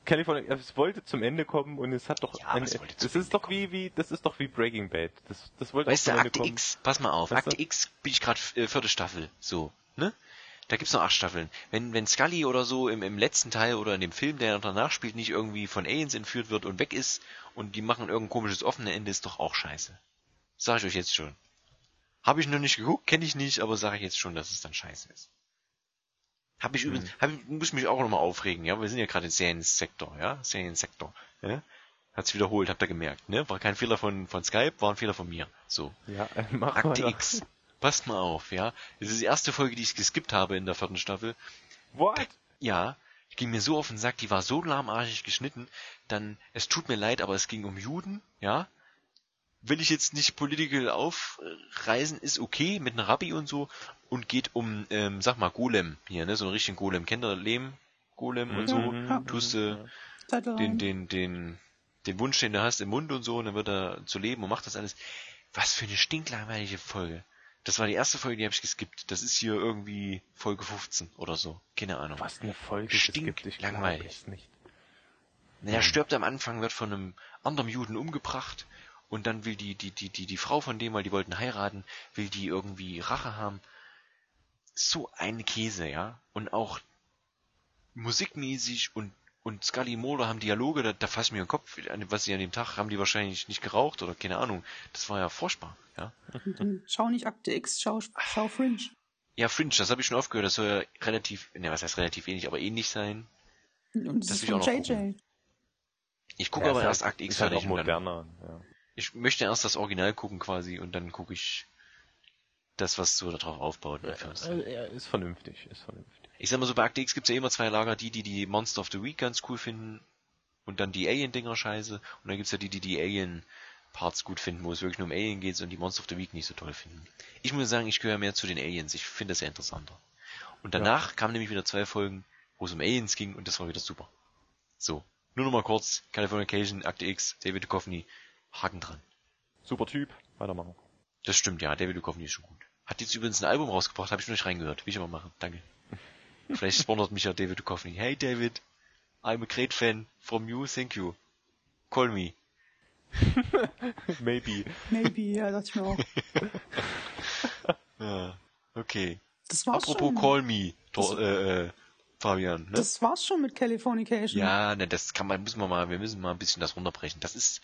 California, es wollte zum Ende kommen und es hat doch Ja, ein, es das ist doch wie, wie, das ist doch wie Breaking Bad. Das, das wollte Weißt du, auch zum Ende Akte. X, pass mal auf, Weißt du? Akte X bin ich gerade äh, vierte Staffel, so, ne? Da gibt's noch acht Staffeln. Wenn, wenn Scully oder so im, im letzten Teil oder in dem Film, der danach spielt, nicht irgendwie von Aliens entführt wird und weg ist und die machen irgendein komisches offene Ende, ist doch auch scheiße. Sag ich euch jetzt schon. Habe ich noch nicht geguckt, kenne ich nicht, aber sage ich jetzt schon, dass es dann scheiße ist. Hab ich übrigens, hab ich, muss mich auch nochmal aufregen, ja, wir sind ja gerade im Seriensektor, ja, Seriensektor, ja. Hat's wiederholt, habt ihr gemerkt, ne? War kein Fehler von, von Skype, war ein Fehler von mir. So. Ja, äh, mach Akte mal. X. Passt mal auf, ja. Das ist die erste Folge, die ich geskippt habe in der vierten Staffel. What? Ja, die ging mir so auf den Sack, die war so lahmarschig geschnitten, dann, es tut mir leid, aber es ging um Juden, ja. Will ich jetzt nicht political aufreisen, ist okay, mit einem Rabbi und so, und geht um, ähm, sag mal, Golem hier, ne, so einen richtigen Golem. Kennt ihr Lehm? Golem und so. Mhm. Ja. Tust du Title den, den, den, den Wunsch, den du hast im Mund und so, und dann wird er zu leben und macht das alles. Was für eine stinklangweilige Folge. Das war die erste Folge, die habe ich geskippt. Das ist hier irgendwie Folge 15 oder so. Keine Ahnung. Was eine Folge gibt, ich langweilig. nicht. Er stirbt am Anfang, wird von einem anderen Juden umgebracht und dann will die, die, die, die, die Frau von dem, weil die wollten heiraten, will die irgendwie Rache haben. So ein Käse, ja. Und auch musikmäßig und, und Scully Mulder haben Dialoge, da, da fasse ich mir den Kopf, an- was sie an dem Tag haben die wahrscheinlich nicht geraucht oder keine Ahnung. Das war ja furchtbar, ja. Schau nicht Akte X, schau, schau Fringe. Ja, Fringe, das habe ich schon aufgehört, das soll ja relativ, ne, was heißt relativ ähnlich, aber ähnlich sein. Und das, Das ist von ich auch noch JJ. Ich gucke Ja, aber ist erst Akt X ist halt auch fertig moderner. Ja. Ich möchte erst das Original gucken quasi und dann gucke ich das, was so darauf aufbaut. Anführungszeichen. Äh, ja, ist vernünftig, ist vernünftig. Ich sag mal so, bei Akte X gibt's ja immer zwei Lager, die, die die Monster of the Week ganz cool finden und dann die Alien-Dinger scheiße und dann gibt's ja die, die die Alien-Parts gut finden, wo es wirklich nur um Alien geht und die Monster of the Week nicht so toll finden. Ich muss sagen, ich gehöre mehr zu den Aliens, ich finde das sehr interessanter. Und danach kamen nämlich wieder zwei Folgen, wo es um Aliens ging und das war wieder super. So, nur noch mal kurz, Californication, Akte X, David Duchovny, Haken dran. Super Typ, weitermachen. Das stimmt, ja, David Duchovny ist schon gut. Hat jetzt übrigens ein Album rausgebracht, habe ich noch nicht reingehört. Will ich aber machen, danke. Vielleicht sponsert mich ja David Duchovny. Hey David, I'm a great fan from you, thank you. Call me. Maybe. Maybe, ja, dachte ich mir auch. Ja, okay. Das war's Apropos schon. Call me, Tor, äh, äh, Fabian, ne? Das war's schon mit Californication. ja, ne, das kann man, müssen wir mal, wir müssen mal ein bisschen das runterbrechen. Das ist,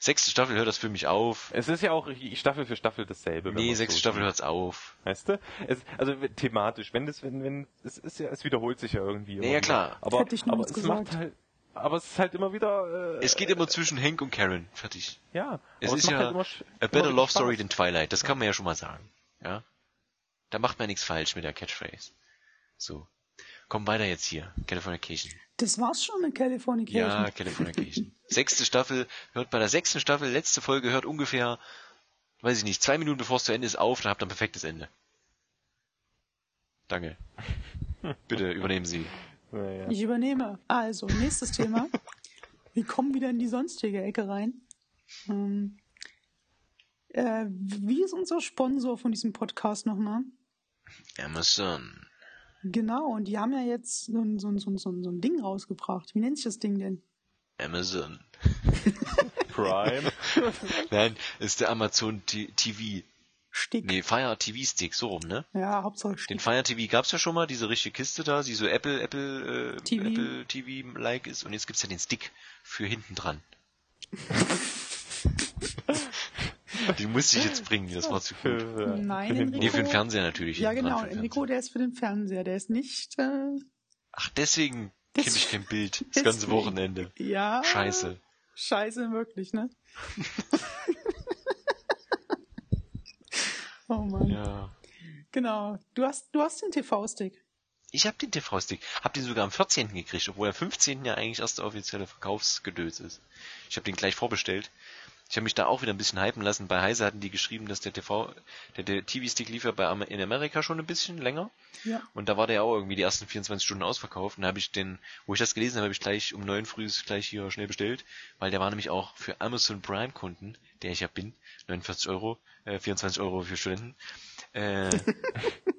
sechste Staffel hört das für mich auf. Es ist ja auch Staffel für Staffel dasselbe. Nee, sechste so Staffel hört's auf. Weißt du? Es, also thematisch, wenn das, wenn, wenn, es ist ja, es wiederholt sich ja irgendwie. immer ja, wieder. klar. Aber, Hätte ich aber es gesagt. macht halt, aber es ist halt immer wieder, äh, Es geht immer zwischen Hank und Karen. Fertig. ja. Es ist macht ja halt immer, a better love Spaß. story than Twilight. Das kann man ja schon mal sagen. Ja. Da macht man nichts falsch mit der Catchphrase. So. Komm weiter jetzt hier. Californication. Das war's schon mit Californication. Ja, Californication. Sechste Staffel. Hört bei der sechsten Staffel, letzte Folge, hört ungefähr, weiß ich nicht, zwei Minuten bevor es zu Ende ist auf, dann habt ihr ein perfektes Ende. Danke. Bitte übernehmen Sie. Ja, ja. Ich übernehme. Also, nächstes Thema. Wir kommen wieder in die sonstige Ecke rein. Ähm, äh, wie ist unser Sponsor von diesem Podcast nochmal? Amazon. Genau, und die haben ja jetzt so ein, so, ein, so, ein, so ein so ein Ding rausgebracht. Wie nennt sich das Ding denn? Amazon. Prime. Nein, ist der Amazon T TV. Stick. Nee, Fire TV Stick, so rum, ne? Ja, Hauptsache Den Stick. Fire TV gab's ja schon mal, diese richtige Kiste da, die so Apple, Apple, äh, TV. Apple TV-like ist. Und jetzt gibt's ja den Stick für hinten dran. den musste ich jetzt bringen, das war zu gut. Für, äh, Nein, für den Enrico. Nee, für den Fernseher natürlich. Ja, genau. Enrico, der ist für den Fernseher. Der ist nicht. Äh, Ach, deswegen Des- kenne ich kein Bild. Das ganze. Wochenende. ja. Scheiße. Scheiße, wirklich, ne? oh Mann. Ja. Genau. Du hast, du hast den TV-Stick. Ich hab den TV-Stick. Hab den sogar am 14. gekriegt, obwohl am 15. ja eigentlich erst der offizielle Verkaufsgedöns ist. Ich habe den gleich vorbestellt. Ich habe mich da auch wieder ein bisschen hypen lassen. Bei Heise hatten die geschrieben, dass der TV, der, der TV-Stick lief ja bei, in Amerika schon ein bisschen länger. Ja. Und da war der auch irgendwie die ersten 24 Stunden ausverkauft. Und da habe ich den, wo ich das gelesen habe, habe ich gleich um neun früh gleich hier schnell bestellt, weil der war nämlich auch für Amazon Prime Kunden, der ich ja bin, 49 Euro, äh, 24 Euro für Studenten, äh,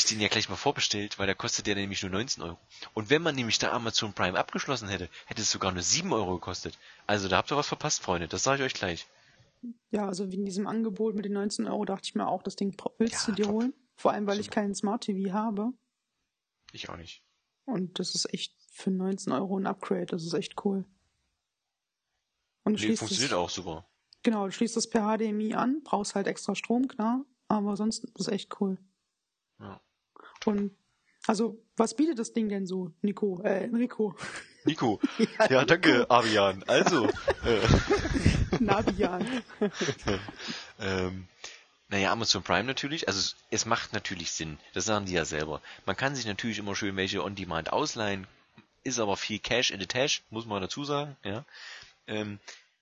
ich den ja gleich mal vorbestellt, weil der kostet ja nämlich nur 19 Euro. Und wenn man nämlich da Amazon Prime abgeschlossen hätte, hätte es sogar nur 7 Euro gekostet. Also da habt ihr was verpasst, Freunde. Das sage ich euch gleich. Ja, also wegen diesem Angebot mit den 19 Euro dachte ich mir auch, das Ding willst Ja, du dir top. holen. Vor allem, weil ich Super. keinen Smart TV habe. Ich auch nicht. Und das ist echt für 19 Euro ein Upgrade. Das ist echt cool. Und Nee, funktioniert es, auch super. Genau, du schließt das per HDMI an, brauchst halt extra Strom, klar. Aber sonst ist es echt cool. Ja. Und also, was bietet das Ding denn so, Nico? Äh, Enrico. Nico. Ja, danke, Avian. Also, äh, Navian. ähm, naja, Amazon Prime natürlich, also es, es macht natürlich Sinn, das sagen die ja selber. Man kann sich natürlich immer schön welche On-Demand ausleihen, ist aber viel Cash in the Tash, muss man dazu sagen, ja. Ähm,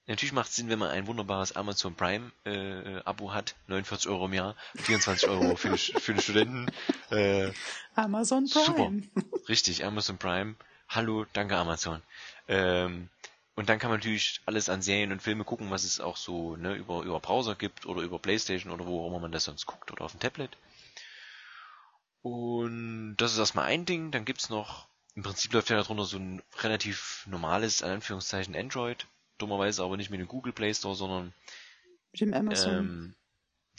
natürlich macht es Sinn, wenn man ein wunderbares Amazon Prime äh, Abo hat, 49 Euro im Jahr, 24 Euro für, für den Studenten, äh, Amazon Prime. Super. Richtig, Amazon Prime. Hallo, danke Amazon. Ähm, und dann kann man natürlich alles an Serien und Filme gucken, was es auch so ne, über, über Browser gibt oder über Playstation oder wo auch immer man das sonst guckt oder auf dem Tablet. Und das ist erstmal ein Ding. Dann gibt's noch, im Prinzip läuft ja darunter so ein relativ normales, in Anführungszeichen, Android. Dummerweise aber nicht mit dem Google Play Store, sondern Mit dem Amazon ähm,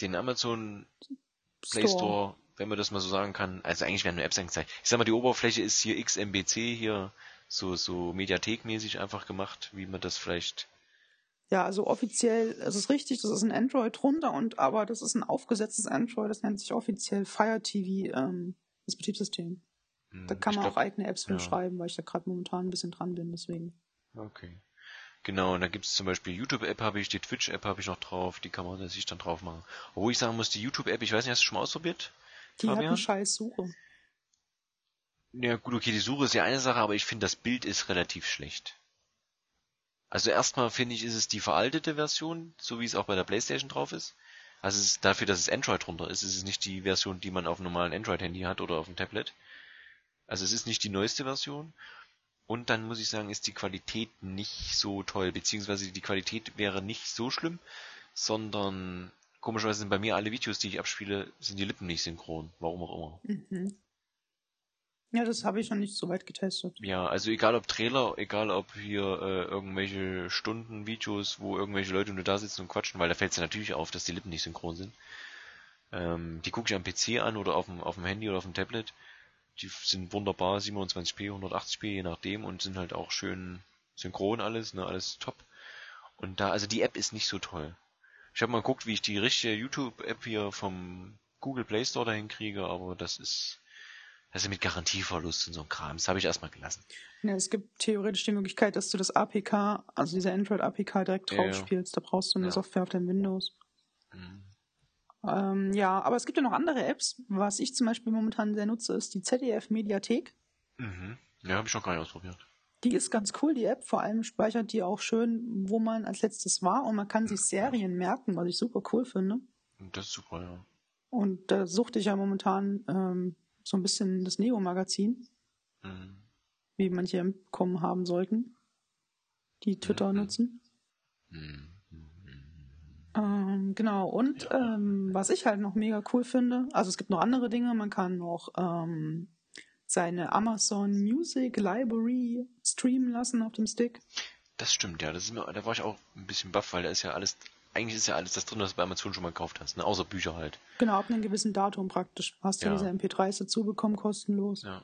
den Amazon Play Store, wenn man das mal so sagen kann. Also eigentlich werden nur Apps angezeigt. Ich sag mal, die Oberfläche ist hier XMBC hier so so Mediathek-mäßig einfach gemacht, wie man das vielleicht. Ja, also offiziell, es ist richtig, das ist ein Android drunter und aber das ist ein aufgesetztes Android, das nennt sich offiziell Fire TV, ähm, das Betriebssystem. hm, Da kann man glaub- auch eigene Apps für ja. schreiben, weil ich da gerade momentan ein bisschen dran bin, deswegen. Okay. Genau, und da gibt's zum Beispiel YouTube-App habe ich, die Twitch-App habe ich noch drauf, die kann man sich dann drauf machen. Obwohl ich sagen muss, die YouTube-App, ich weiß nicht, hast du schon mal ausprobiert? Die hat Fabian? eine scheiß Suche. Ja gut, okay, die Suche ist ja eine Sache, aber ich finde das Bild ist relativ schlecht. Also erstmal finde ich, ist es die veraltete Version, so wie es auch bei der Playstation drauf ist. Also ist dafür, dass es Android drunter ist, ist es nicht die Version, die man auf einem normalen Android-Handy hat oder auf dem Tablet. Also es ist nicht die neueste Version. Und dann muss ich sagen, ist die Qualität nicht so toll, beziehungsweise die Qualität wäre nicht so schlimm, sondern komischerweise sind bei mir alle Videos, die ich abspiele, sind die Lippen nicht synchron. Warum auch immer. Mhm. Ja, das habe ich noch nicht so weit getestet. Ja, also egal ob Trailer, egal ob hier äh, irgendwelche Stunden Videos, wo irgendwelche Leute nur da sitzen und quatschen, weil da fällt es ja natürlich auf, dass die Lippen nicht synchron sind. Ähm, die gucke ich am PC an oder auf dem, auf dem Handy oder auf dem Tablet. Die sind wunderbar, 27p, 180p, je nachdem und sind halt auch schön synchron alles, ne, alles top. Und da, also die App ist nicht so toll. Ich habe mal geguckt, wie ich die richtige YouTube-App hier vom Google Play Store dahin kriege, aber das ist, das ist mit Garantieverlust und so ein Kram. Das habe ich erstmal gelassen. Ja, es gibt theoretisch die Möglichkeit, dass du das APK, also diese Android-APK direkt drauf ja. spielst. Da brauchst du eine Ja. Software auf deinem Windows. Mhm. Ähm, ja, aber es gibt ja noch andere Apps. Was ich zum Beispiel momentan sehr nutze, ist die ZDF-Mediathek. Mhm. Ja, habe ich noch gar nicht ausprobiert. Die ist ganz cool, die App. Vor allem speichert die auch schön, wo man als letztes war. Und man kann sich Serien merken, was ich super cool finde. Das ist super, ja. Und da suchte ich ja momentan ähm, so ein bisschen das Neo-Magazin, Mhm. wie manche bekommen haben sollten, die Twitter Mhm. nutzen. Mhm. Ähm, genau, und ähm, was ich halt noch mega cool finde, also es gibt noch andere Dinge, man kann noch ähm, seine Amazon Music Library streamen lassen auf dem Stick. Das stimmt, ja. Das ist mir, da war ich auch ein bisschen baff, weil da ist ja alles, eigentlich ist ja alles das drin, was du bei Amazon schon mal gekauft hast, ne? Außer Bücher halt. Genau, ab einem gewissen Datum praktisch. Hast du Ja. diese MP3s dazu bekommen, kostenlos. Ja.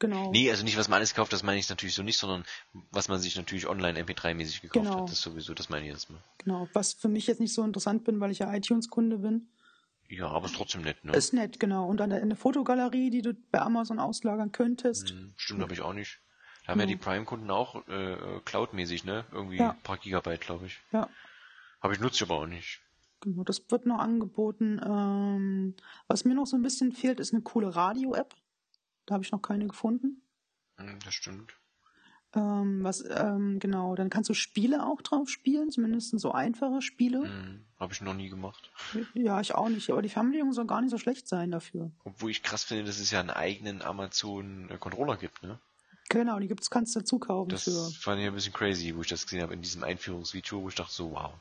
Genau. Nee, also nicht, was man alles kauft, das meine ich natürlich so nicht, sondern was man sich natürlich online MP3-mäßig gekauft Genau. hat. Das sowieso, das meine ich jetzt mal. Genau. Was für mich jetzt nicht so interessant bin, weil ich ja iTunes-Kunde bin. Ja, aber ist trotzdem nett, ne? Ist nett, genau. Und dann eine Fotogalerie, die du bei Amazon auslagern könntest. Mhm. Stimmt, habe ich auch nicht. Da haben ja Ja. die Prime-Kunden auch äh, äh, Cloud-mäßig, ne? Irgendwie Ja. ein paar Gigabyte, glaube ich. Ja. Habe ich nutze aber auch nicht. Genau, das wird noch angeboten. Ähm, was mir noch so ein bisschen fehlt, ist eine coole Radio-App. Da habe ich noch keine gefunden. Mhm, das stimmt. Ähm, was, ähm, genau, dann kannst du Spiele auch drauf spielen, zumindest so einfache Spiele. Mhm. Habe ich noch nie gemacht. Ja, ich auch nicht, aber die Fernbedienung soll gar nicht so schlecht sein dafür. Obwohl ich krass finde, dass es ja einen eigenen Amazon-Controller gibt, ne? Genau, die gibt's, kannst du dazu kaufen Das für. fand ich ein bisschen crazy, wo ich das gesehen habe in diesem Einführungsvideo, wo ich dachte so, wow.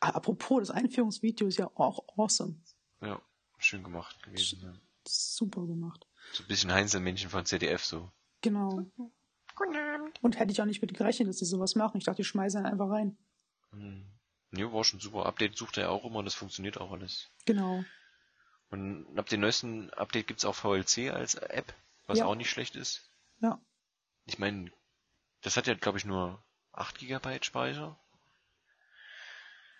Ah, apropos, das Einführungsvideo ist ja auch awesome. Ja, schön gemacht gewesen. Ja. Super gemacht. So ein bisschen Heinzelmännchen von ZDF so. Genau. Und hätte ich auch nicht mit gerechnet, dass die sowas machen. Ich dachte, die schmeißen einfach rein. Hm. Ja, war schon super. Update sucht er ja auch immer und das funktioniert auch alles. Genau. Und ab dem neuesten Update gibt's auch VLC als App, was Ja. auch nicht schlecht ist. Ja. Ich meine, das hat ja, glaube ich, nur 8 GB Speicher.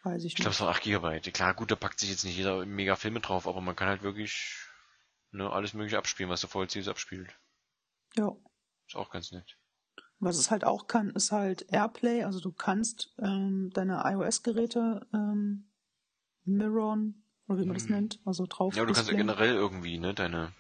Weiß ich Ich glaube, nicht. es waren 8 GB. Klar, gut, da packt sich jetzt nicht jeder mega Filme drauf, aber man kann halt wirklich ne, alles mögliche abspielen, was der VLC so abspielt. Ja. Ist auch ganz nett. Was es halt auch kann, ist halt Airplay. Also du kannst ähm, deine iOS-Geräte ähm, mirrorn, oder wie man das Mhm. nennt, also drauf. Ja, du kannst ja generell irgendwie, ne, deine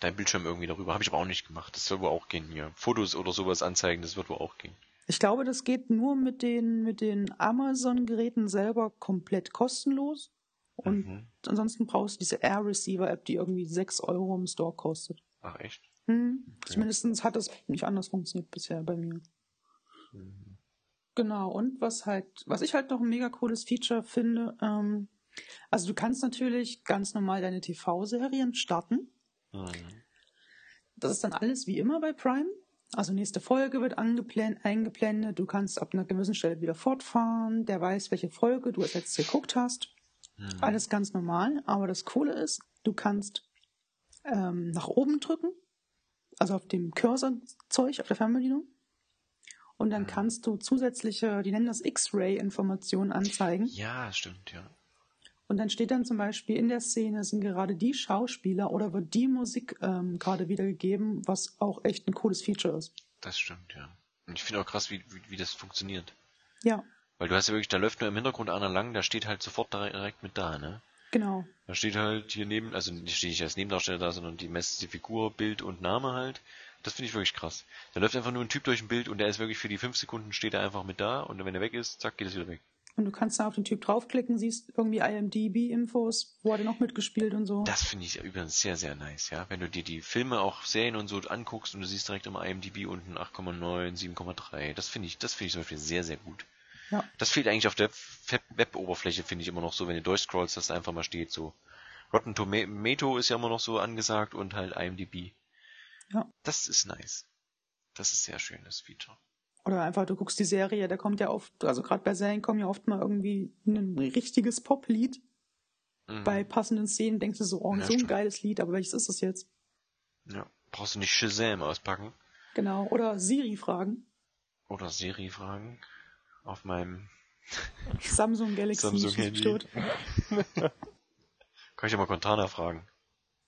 dein Bildschirm irgendwie darüber. Habe ich aber auch nicht gemacht. Das soll wohl auch gehen hier. Fotos oder sowas anzeigen, das wird wohl auch gehen. Ich glaube, das geht nur mit den, mit den Amazon-Geräten selber komplett kostenlos. Und Mhm. ansonsten brauchst du diese Air Receiver-App, die irgendwie 6 Euro im Store kostet. Ach echt? Hm. Zumindest hat das nicht anders funktioniert bisher bei mir. Mhm. Genau, und was halt, was ich halt noch ein mega cooles Feature finde, ähm, also du kannst natürlich ganz normal deine TV-Serien starten. Mhm. Das ist dann alles wie immer bei Prime. Also nächste Folge wird eingeblendet, du kannst ab einer gewissen Stelle wieder fortfahren, der weiß, welche Folge du als letztes geguckt hast. Mhm. Alles ganz normal, aber das Coole ist, du kannst ähm, nach oben drücken, also auf dem Cursor-Zeug auf der Fernbedienung. Und dann Mhm. kannst du zusätzliche, die nennen das X-Ray-Informationen anzeigen. Ja, stimmt, ja. Und dann steht dann zum Beispiel in der Szene sind gerade die Schauspieler oder wird die Musik ähm, gerade wiedergegeben, was auch echt ein cooles Feature ist. Das stimmt, ja. Und ich finde auch krass, wie, wie, wie das funktioniert. Ja, Weil du hast ja wirklich, da läuft nur im Hintergrund einer lang, der steht halt sofort direkt mit da, ne? genau. Da steht halt hier neben, also nicht stehe ich als Nebendarsteller da, sondern die messt die Figur, Bild und Name halt. Das finde ich wirklich krass. Da läuft einfach nur ein Typ durch ein Bild und der ist wirklich für die fünf Sekunden steht er einfach mit da und wenn er weg ist, zack, geht es wieder weg. Und du kannst da auf den Typ draufklicken, siehst irgendwie IMDb-Infos, wo hat er noch mitgespielt und so. Das finde ich übrigens sehr, sehr nice, ja. Wenn du dir die Filme, auch Serien und so anguckst und du siehst direkt immer IMDb unten 8,9, 7,3. Das finde ich, das finde ich zum Beispiel sehr, sehr gut. Ja. Das fehlt eigentlich auf der Web- Web-Oberfläche, finde ich immer noch so, wenn du durchscrollst, dass da einfach mal steht so. Rotten Tomato ist ja immer noch so angesagt und halt IMDb. Ja. Das ist nice. Das ist sehr schön, das Feature. Oder einfach, du guckst die Serie, da kommt ja oft, also gerade bei Serien kommt ja oft mal irgendwie ein richtiges Poplied. Mhm. Bei passenden Szenen denkst du so, oh, Ja, so ein stimmt. geiles Lied, aber welches ist das jetzt? Ja. Brauchst du nicht Shazam auspacken Genau. Oder Siri fragen. oder Siri fragen auf meinem Samsung Galaxy Samsung Handy. tot. Kann ich ja mal Cortana fragen.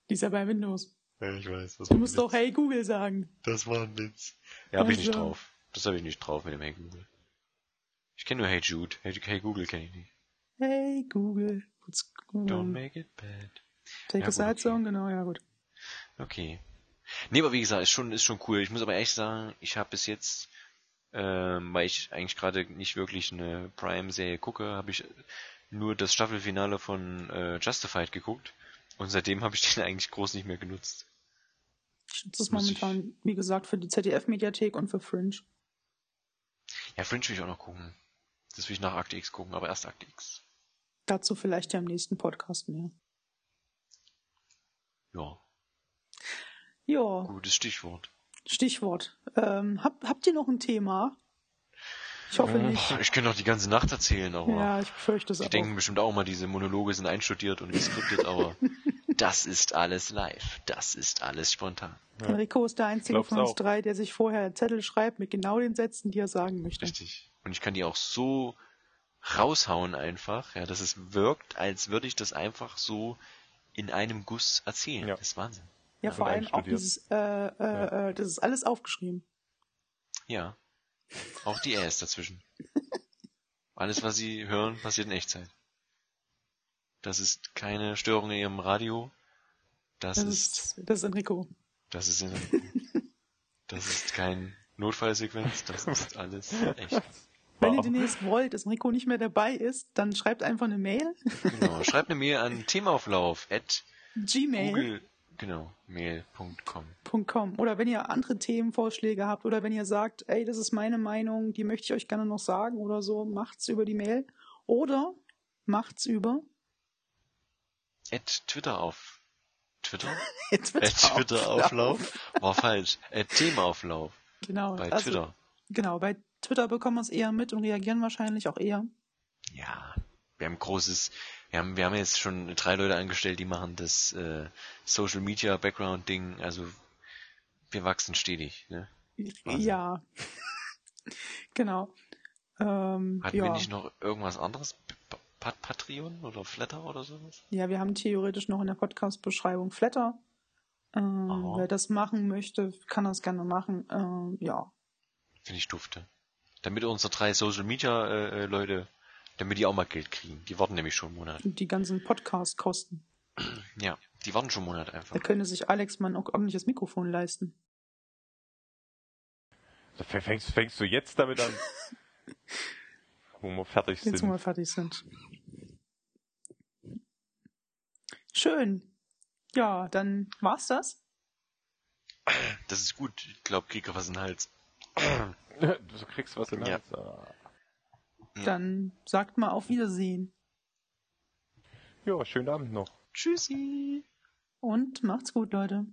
Die ist ja bei Windows. Ja, ich weiß. Das Du musst doch Hey Google sagen. Das war ein Witz. Ja, habe ich nicht Also. drauf. Das habe ich nicht drauf mit dem Hey Google. Ich kenne nur Hey Jude. Hey, hey Google kenne ich nicht. Hey Google. What's going Don't on? make it bad. Take Ja, a side okay. song, genau, ja gut. Okay. Nee, aber wie gesagt, ist schon, ist schon cool. Ich muss aber ehrlich sagen, ich habe bis jetzt, ähm, weil ich eigentlich gerade nicht wirklich eine Prime-Serie gucke, habe ich nur das Staffelfinale von äh, Justified geguckt. Und seitdem habe ich den eigentlich groß nicht mehr genutzt. Ich nutze es Muss ich- momentan, wie gesagt, für die ZDF-Mediathek und für Fringe. Ja, Fringe will ich auch noch gucken. Das will ich nach Akte X gucken, aber erst Akte X. Dazu vielleicht ja im nächsten Podcast mehr. Ja, Ja, gutes Stichwort. Stichwort. Ähm, hab, habt ihr noch ein Thema? Ich hoffe nicht. Ich könnte noch die ganze Nacht erzählen, aber Ja, ich befürchte es die auch. denken bestimmt auch mal, diese Monologe sind einstudiert und geskriptet, aber das ist alles live. Das ist alles spontan. Enrico ist der Einzige Glaub's von uns auch. drei, der sich vorher einen Zettel schreibt mit genau den Sätzen, die er sagen möchte. Richtig. Und ich kann die auch so raushauen einfach, ja, dass es wirkt, als würde ich das einfach so in einem Guss erzählen. Ja. Das ist Wahnsinn. Ja, vor allem auch dieses, äh, äh, äh, das ist alles aufgeschrieben. Ja. Auch die Äs dazwischen. Alles, was Sie hören, passiert in Echtzeit. Das ist keine Störung in Ihrem Radio. Das, Das ist, ist, das ist Enrico. das ist in, das ist kein Notfallsequenz, das ist alles echt. Wenn ihr Wow. demnächst wollt, dass Enrico nicht mehr dabei ist, dann schreibt einfach eine Mail. Genau. Schreibt eine Mail an themaauflauf at Gmail. google, genau, mail.com. .com. Oder wenn ihr andere Themenvorschläge habt oder wenn ihr sagt, ey, das ist meine Meinung, die möchte ich euch gerne noch sagen oder so, macht's über die Mail. Oder macht's über At Twitter auf Twitter? Äh, Äh, Twitter-Auflauf? War falsch. Äh, Themaauflauf Genau. bei also, Twitter. Genau, bei Twitter bekommen wir es eher mit und reagieren wahrscheinlich auch eher. Ja, wir haben großes, wir haben, wir haben jetzt schon drei Leute angestellt, die machen das äh, Social Media Background Ding, also wir wachsen stetig, ne? Wahnsinn. Ja. genau. Ähm, Hatten ja. wir nicht noch irgendwas anderes? Pa Pa- Patreon oder Flatter oder sowas? ja, wir haben theoretisch noch in der Podcast-Beschreibung Flatter. Ähm, wer das machen möchte, kann das gerne machen. Ähm, ja. Finde ich dufte. Damit unsere drei Social Media äh, äh, Leute, damit die auch mal Geld kriegen. Die warten nämlich schon einen Monat. Und die ganzen Podcast-Kosten. Ja, die warten schon einen Monat einfach. Da könnte sich Alex mal ein ordentliches Mikrofon leisten. Fängst, fängst du jetzt damit an? Wo wir fertig Jetzt, wo sind. wir fertig sind. Schön. Ja, dann war's das. Das ist gut. Ich glaube, krieg was in den Hals. du kriegst was in Ja. Hals. Ah. Ja. Dann sagt mal auf Wiedersehen. Ja, schönen Abend noch. Tschüssi. Und macht's gut, Leute.